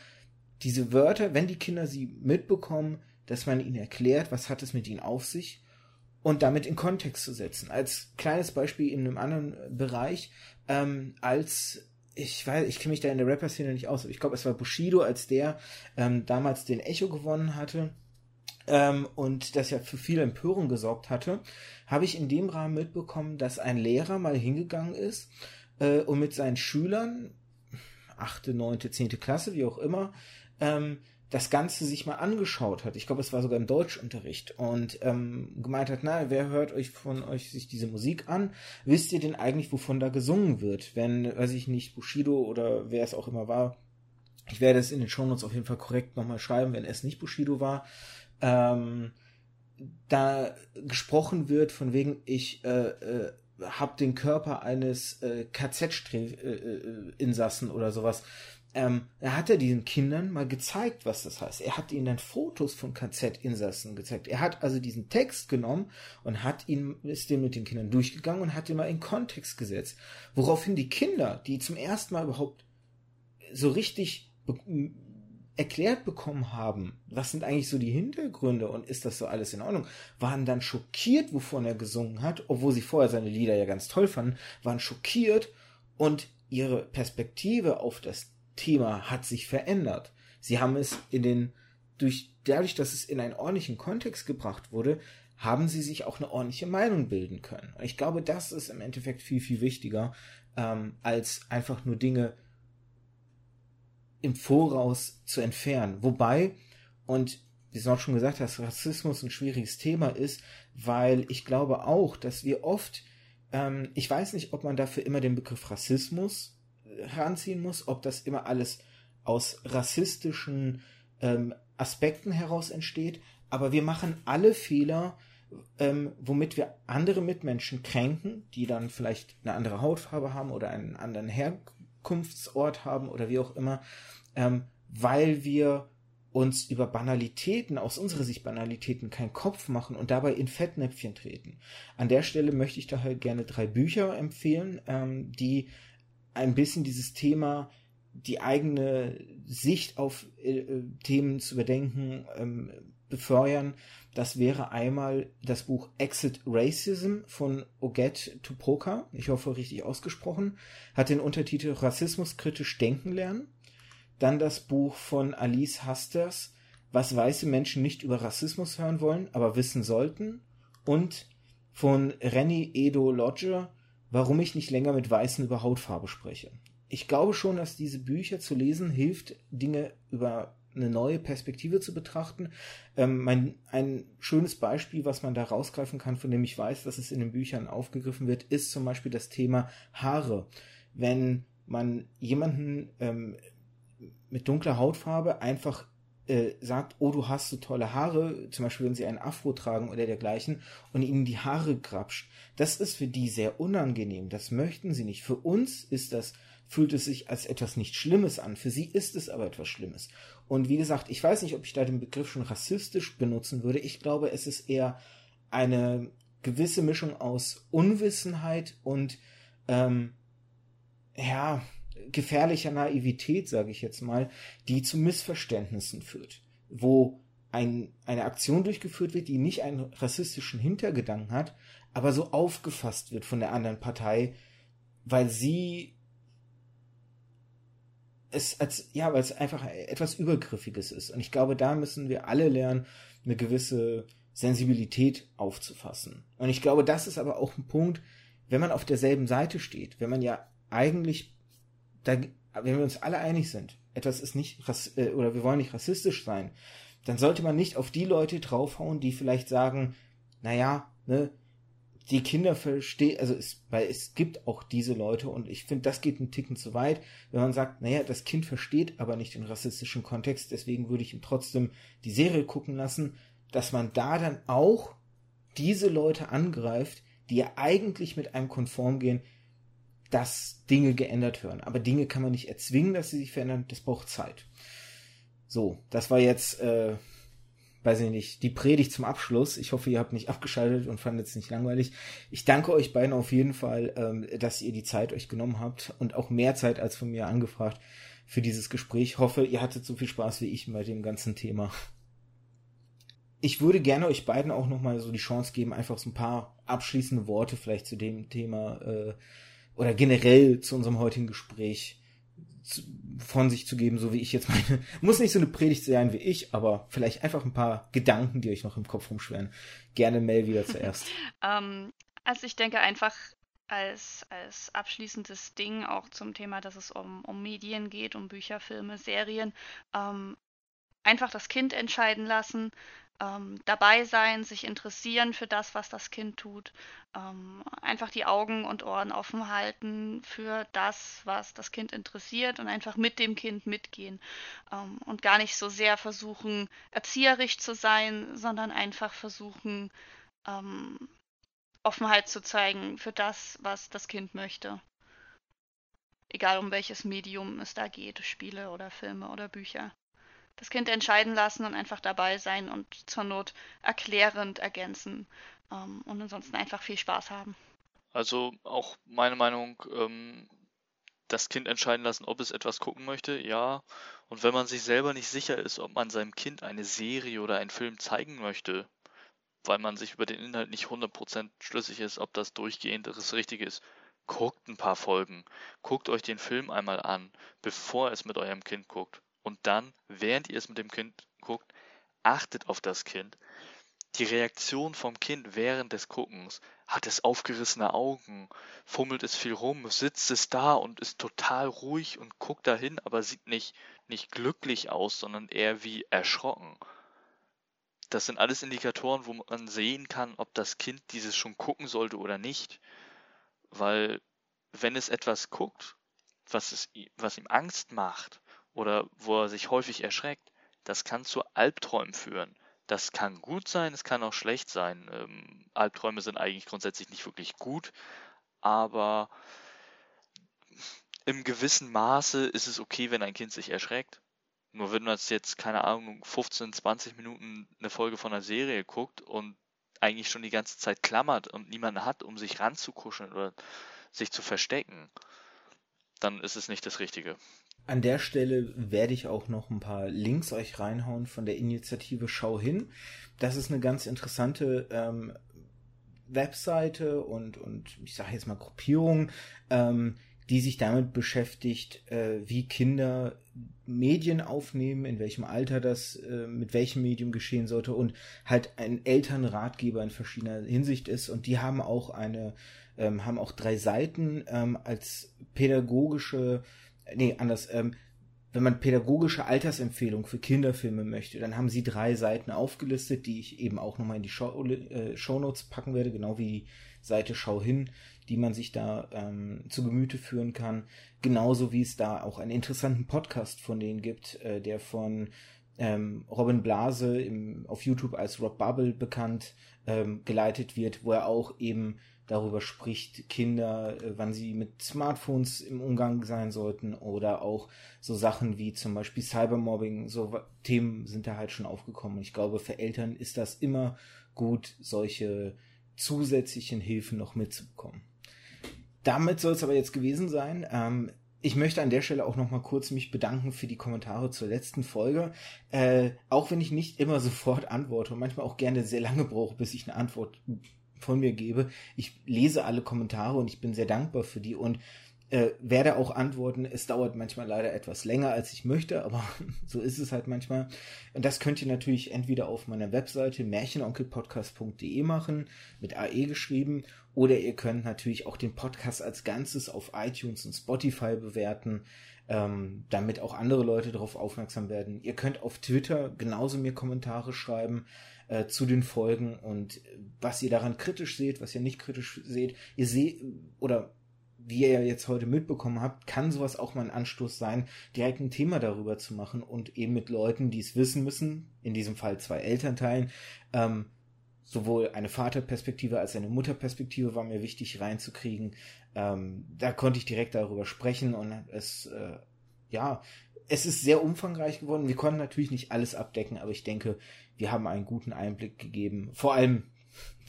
diese Wörter, wenn die Kinder sie mitbekommen, dass man ihnen erklärt, was hat es mit ihnen auf sich und damit in Kontext zu setzen. Als kleines Beispiel in einem anderen Bereich, ähm, als ich weiß, ich kenne mich da in der Rapper-Szene nicht aus, aber ich glaube, es war Bushido, als der ähm, damals den Echo gewonnen hatte ähm, und das ja für viel Empörung gesorgt hatte, habe ich in dem Rahmen mitbekommen, dass ein Lehrer mal hingegangen ist äh, und mit seinen Schülern, achte, neunte, zehnte Klasse, wie auch immer, ähm, das Ganze sich mal angeschaut hat. Ich glaube, es war sogar im Deutschunterricht und ähm, gemeint hat, na, wer hört euch von euch sich diese Musik an? Wisst ihr denn eigentlich, wovon da gesungen wird? Wenn, weiß ich nicht, Bushido oder wer es auch immer war, ich werde es in den Shownotes auf jeden Fall korrekt nochmal schreiben, wenn es nicht Bushido war, ähm, da gesprochen wird von wegen, ich äh, äh, habe den Körper eines äh, KZ-Insassen äh, äh, oder sowas ähm, er hat er diesen Kindern mal gezeigt, was das heißt. Er hat ihnen dann Fotos von KZ-Insassen gezeigt. Er hat also diesen Text genommen und hat ihn, ist den mit den Kindern durchgegangen und hat den mal in Kontext gesetzt. Woraufhin die Kinder, die zum ersten Mal überhaupt so richtig be erklärt bekommen haben, was sind eigentlich so die Hintergründe und ist das so alles in Ordnung, waren dann schockiert, wovon er gesungen hat, obwohl sie vorher seine Lieder ja ganz toll fanden, waren schockiert und ihre Perspektive auf das Thema hat sich verändert. Sie haben es in den, durch, dadurch, dass es in einen ordentlichen Kontext gebracht wurde, haben sie sich auch eine ordentliche Meinung bilden können. Und ich glaube, das ist im Endeffekt viel, viel wichtiger, ähm, als einfach nur Dinge im Voraus zu entfernen. Wobei, und wie du auch schon gesagt hast, Rassismus ein schwieriges Thema ist, weil ich glaube auch, dass wir oft, ähm, ich weiß nicht, ob man dafür immer den Begriff Rassismus heranziehen muss, ob das immer alles aus rassistischen ähm, Aspekten heraus entsteht, aber wir machen alle Fehler, ähm, womit wir andere Mitmenschen kränken, die dann vielleicht eine andere Hautfarbe haben oder einen anderen Herkunftsort haben oder wie auch immer, ähm, weil wir uns über Banalitäten, aus unserer Sicht Banalitäten, keinen Kopf machen und dabei in Fettnäpfchen treten. An der Stelle möchte ich daher gerne drei Bücher empfehlen, ähm, die ein bisschen dieses Thema, die eigene Sicht auf äh, Themen zu überdenken, ähm, befeuern. Das wäre einmal das Buch Exit Racism von Oget Tupoka, ich hoffe richtig ausgesprochen, hat den Untertitel Rassismus kritisch denken lernen. Dann das Buch von Alice Hasters, was weiße Menschen nicht über Rassismus hören wollen, aber wissen sollten. Und von Renny Edo Lodger, warum ich nicht länger mit Weißen über Hautfarbe spreche. Ich glaube schon, dass diese Bücher zu lesen hilft, Dinge über eine neue Perspektive zu betrachten. Ähm, mein, ein schönes Beispiel, was man da rausgreifen kann, von dem ich weiß, dass es in den Büchern aufgegriffen wird, ist zum Beispiel das Thema Haare. Wenn man jemanden ähm, mit dunkler Hautfarbe einfach äh, sagt, oh, du hast so tolle Haare, zum Beispiel wenn sie einen Afro tragen oder dergleichen, und ihnen die Haare grapscht. Das ist für die sehr unangenehm. Das möchten sie nicht. Für uns ist das, fühlt es sich als etwas nicht Schlimmes an. Für sie ist es aber etwas Schlimmes. Und wie gesagt, ich weiß nicht, ob ich da den Begriff schon rassistisch benutzen würde. Ich glaube, es ist eher eine gewisse Mischung aus Unwissenheit und ähm, ja, gefährlicher Naivität, sage ich jetzt mal, die zu Missverständnissen führt, wo ein, eine Aktion durchgeführt wird, die nicht einen rassistischen Hintergedanken hat, aber so aufgefasst wird von der anderen Partei, weil sie es als, ja, weil es einfach etwas Übergriffiges ist. Und ich glaube, da müssen wir alle lernen, eine gewisse Sensibilität aufzufassen. Und ich glaube, das ist aber auch ein Punkt, wenn man auf derselben Seite steht, wenn man ja eigentlich da, wenn wir uns alle einig sind, etwas ist nicht äh, oder wir wollen nicht rassistisch sein, dann sollte man nicht auf die Leute draufhauen, die vielleicht sagen, naja, ne, die Kinder verstehen, also es, weil es gibt auch diese Leute und ich finde, das geht einen Ticken zu weit, wenn man sagt, naja, das Kind versteht aber nicht den rassistischen Kontext, deswegen würde ich ihm trotzdem die Serie gucken lassen, dass man da dann auch diese Leute angreift, die ja eigentlich mit einem konform gehen, dass Dinge geändert werden. Aber Dinge kann man nicht erzwingen, dass sie sich verändern. Das braucht Zeit. So, das war jetzt, äh, weiß ich nicht, die Predigt zum Abschluss. Ich hoffe, ihr habt nicht abgeschaltet und fandet es nicht langweilig. Ich danke euch beiden auf jeden Fall, ähm, dass ihr die Zeit euch genommen habt und auch mehr Zeit als von mir angefragt für dieses Gespräch. Ich hoffe, ihr hattet so viel Spaß wie ich bei dem ganzen Thema. ich würde gerne euch beiden auch nochmal so die Chance geben, einfach so ein paar abschließende Worte vielleicht zu dem Thema äh, oder generell zu unserem heutigen Gespräch zu, von sich zu geben, so wie ich jetzt meine. Muss nicht so eine Predigt sein wie ich, aber vielleicht einfach ein paar Gedanken, die euch noch im Kopf rumschweren. Gerne Mel wieder zuerst. ähm, also ich denke einfach als, als abschließendes Ding auch zum Thema, dass es um, um Medien geht, um Bücher, Filme, Serien, ähm, einfach das Kind entscheiden lassen, ähm, dabei sein, sich interessieren für das, was das Kind tut, ähm, einfach die Augen und Ohren offen halten für das, was das Kind interessiert und einfach mit dem Kind mitgehen ähm, und gar nicht so sehr versuchen, erzieherisch zu sein, sondern einfach versuchen, ähm, Offenheit zu zeigen für das, was das Kind möchte. Egal um welches Medium es da geht, Spiele oder Filme oder Bücher das Kind entscheiden lassen und einfach dabei sein und zur Not erklärend ergänzen ähm, und ansonsten einfach viel Spaß haben. Also auch meine Meinung, ähm, das Kind entscheiden lassen, ob es etwas gucken möchte, ja. Und wenn man sich selber nicht sicher ist, ob man seinem Kind eine Serie oder einen Film zeigen möchte, weil man sich über den Inhalt nicht 100% schlüssig ist, ob das durchgehend das Richtige ist, guckt ein paar Folgen. Guckt euch den Film einmal an, bevor es mit eurem Kind guckt. Und dann, während ihr es mit dem Kind guckt, achtet auf das Kind. Die Reaktion vom Kind während des Guckens, hat es aufgerissene Augen, fummelt es viel rum, sitzt es da und ist total ruhig und guckt dahin, aber sieht nicht, nicht glücklich aus, sondern eher wie erschrocken. Das sind alles Indikatoren, wo man sehen kann, ob das Kind dieses schon gucken sollte oder nicht. Weil wenn es etwas guckt, was, es, was ihm Angst macht, oder wo er sich häufig erschreckt, das kann zu Albträumen führen. Das kann gut sein, es kann auch schlecht sein. Ähm, Albträume sind eigentlich grundsätzlich nicht wirklich gut, aber im gewissen Maße ist es okay, wenn ein Kind sich erschreckt. Nur wenn man jetzt, keine Ahnung, 15, 20 Minuten eine Folge von einer Serie guckt und eigentlich schon die ganze Zeit klammert und niemanden hat, um sich ranzukuscheln oder sich zu verstecken, dann ist es nicht das Richtige. An der Stelle werde ich auch noch ein paar Links euch reinhauen von der Initiative Schau hin. Das ist eine ganz interessante ähm, Webseite und, und ich sage jetzt mal Gruppierung, ähm, die sich damit beschäftigt, äh, wie Kinder Medien aufnehmen, in welchem Alter das äh, mit welchem Medium geschehen sollte und halt ein Elternratgeber in verschiedener Hinsicht ist. Und die haben auch eine, ähm, haben auch drei Seiten ähm, als pädagogische nee, anders, ähm, wenn man pädagogische Altersempfehlungen für Kinderfilme möchte, dann haben sie drei Seiten aufgelistet, die ich eben auch nochmal in die Show, äh, Shownotes packen werde, genau wie die Seite Schau hin, die man sich da ähm, zu Gemüte führen kann. Genauso wie es da auch einen interessanten Podcast von denen gibt, äh, der von ähm, Robin Blase im, auf YouTube als Rob Bubble bekannt ähm, geleitet wird, wo er auch eben darüber spricht, Kinder, äh, wann sie mit Smartphones im Umgang sein sollten oder auch so Sachen wie zum Beispiel Cybermobbing, so Themen sind da halt schon aufgekommen. Und ich glaube, für Eltern ist das immer gut, solche zusätzlichen Hilfen noch mitzubekommen. Damit soll es aber jetzt gewesen sein. Ähm, ich möchte an der Stelle auch noch mal kurz mich bedanken für die Kommentare zur letzten Folge. Äh, auch wenn ich nicht immer sofort antworte und manchmal auch gerne sehr lange brauche, bis ich eine Antwort von mir gebe. Ich lese alle Kommentare und ich bin sehr dankbar für die und äh, werde auch antworten. Es dauert manchmal leider etwas länger, als ich möchte, aber so ist es halt manchmal. Und das könnt ihr natürlich entweder auf meiner Webseite märchenonkelpodcast.de machen, mit AE geschrieben, oder ihr könnt natürlich auch den Podcast als Ganzes auf iTunes und Spotify bewerten, ähm, damit auch andere Leute darauf aufmerksam werden. Ihr könnt auf Twitter genauso mir Kommentare schreiben äh, zu den Folgen und was ihr daran kritisch seht, was ihr nicht kritisch seht. Ihr seht oder wie ihr jetzt heute mitbekommen habt, kann sowas auch mal ein Anstoß sein, direkt ein Thema darüber zu machen und eben mit Leuten, die es wissen müssen, in diesem Fall zwei Elternteilen, ähm, sowohl eine Vaterperspektive als eine Mutterperspektive war mir wichtig reinzukriegen. Ähm, da konnte ich direkt darüber sprechen und es, äh, ja, es ist sehr umfangreich geworden. Wir konnten natürlich nicht alles abdecken, aber ich denke, wir haben einen guten Einblick gegeben. Vor allem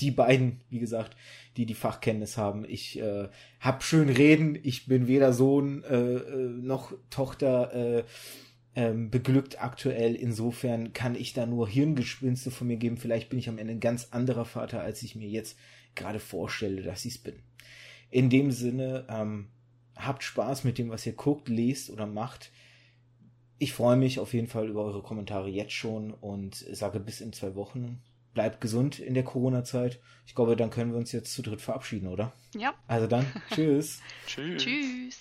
die beiden, wie gesagt, die die Fachkenntnis haben. Ich äh, hab schön reden. Ich bin weder Sohn äh, äh noch Tochter. Äh, ähm, beglückt aktuell. Insofern kann ich da nur Hirngespinste von mir geben. Vielleicht bin ich am Ende ein ganz anderer Vater, als ich mir jetzt gerade vorstelle, dass ich es bin. In dem Sinne, ähm, habt Spaß mit dem, was ihr guckt, lest oder macht. Ich freue mich auf jeden Fall über eure Kommentare jetzt schon und sage bis in zwei Wochen. Bleibt gesund in der Corona-Zeit. Ich glaube, dann können wir uns jetzt zu dritt verabschieden, oder? Ja. Also dann, tschüss. Tschüss. Tschüss.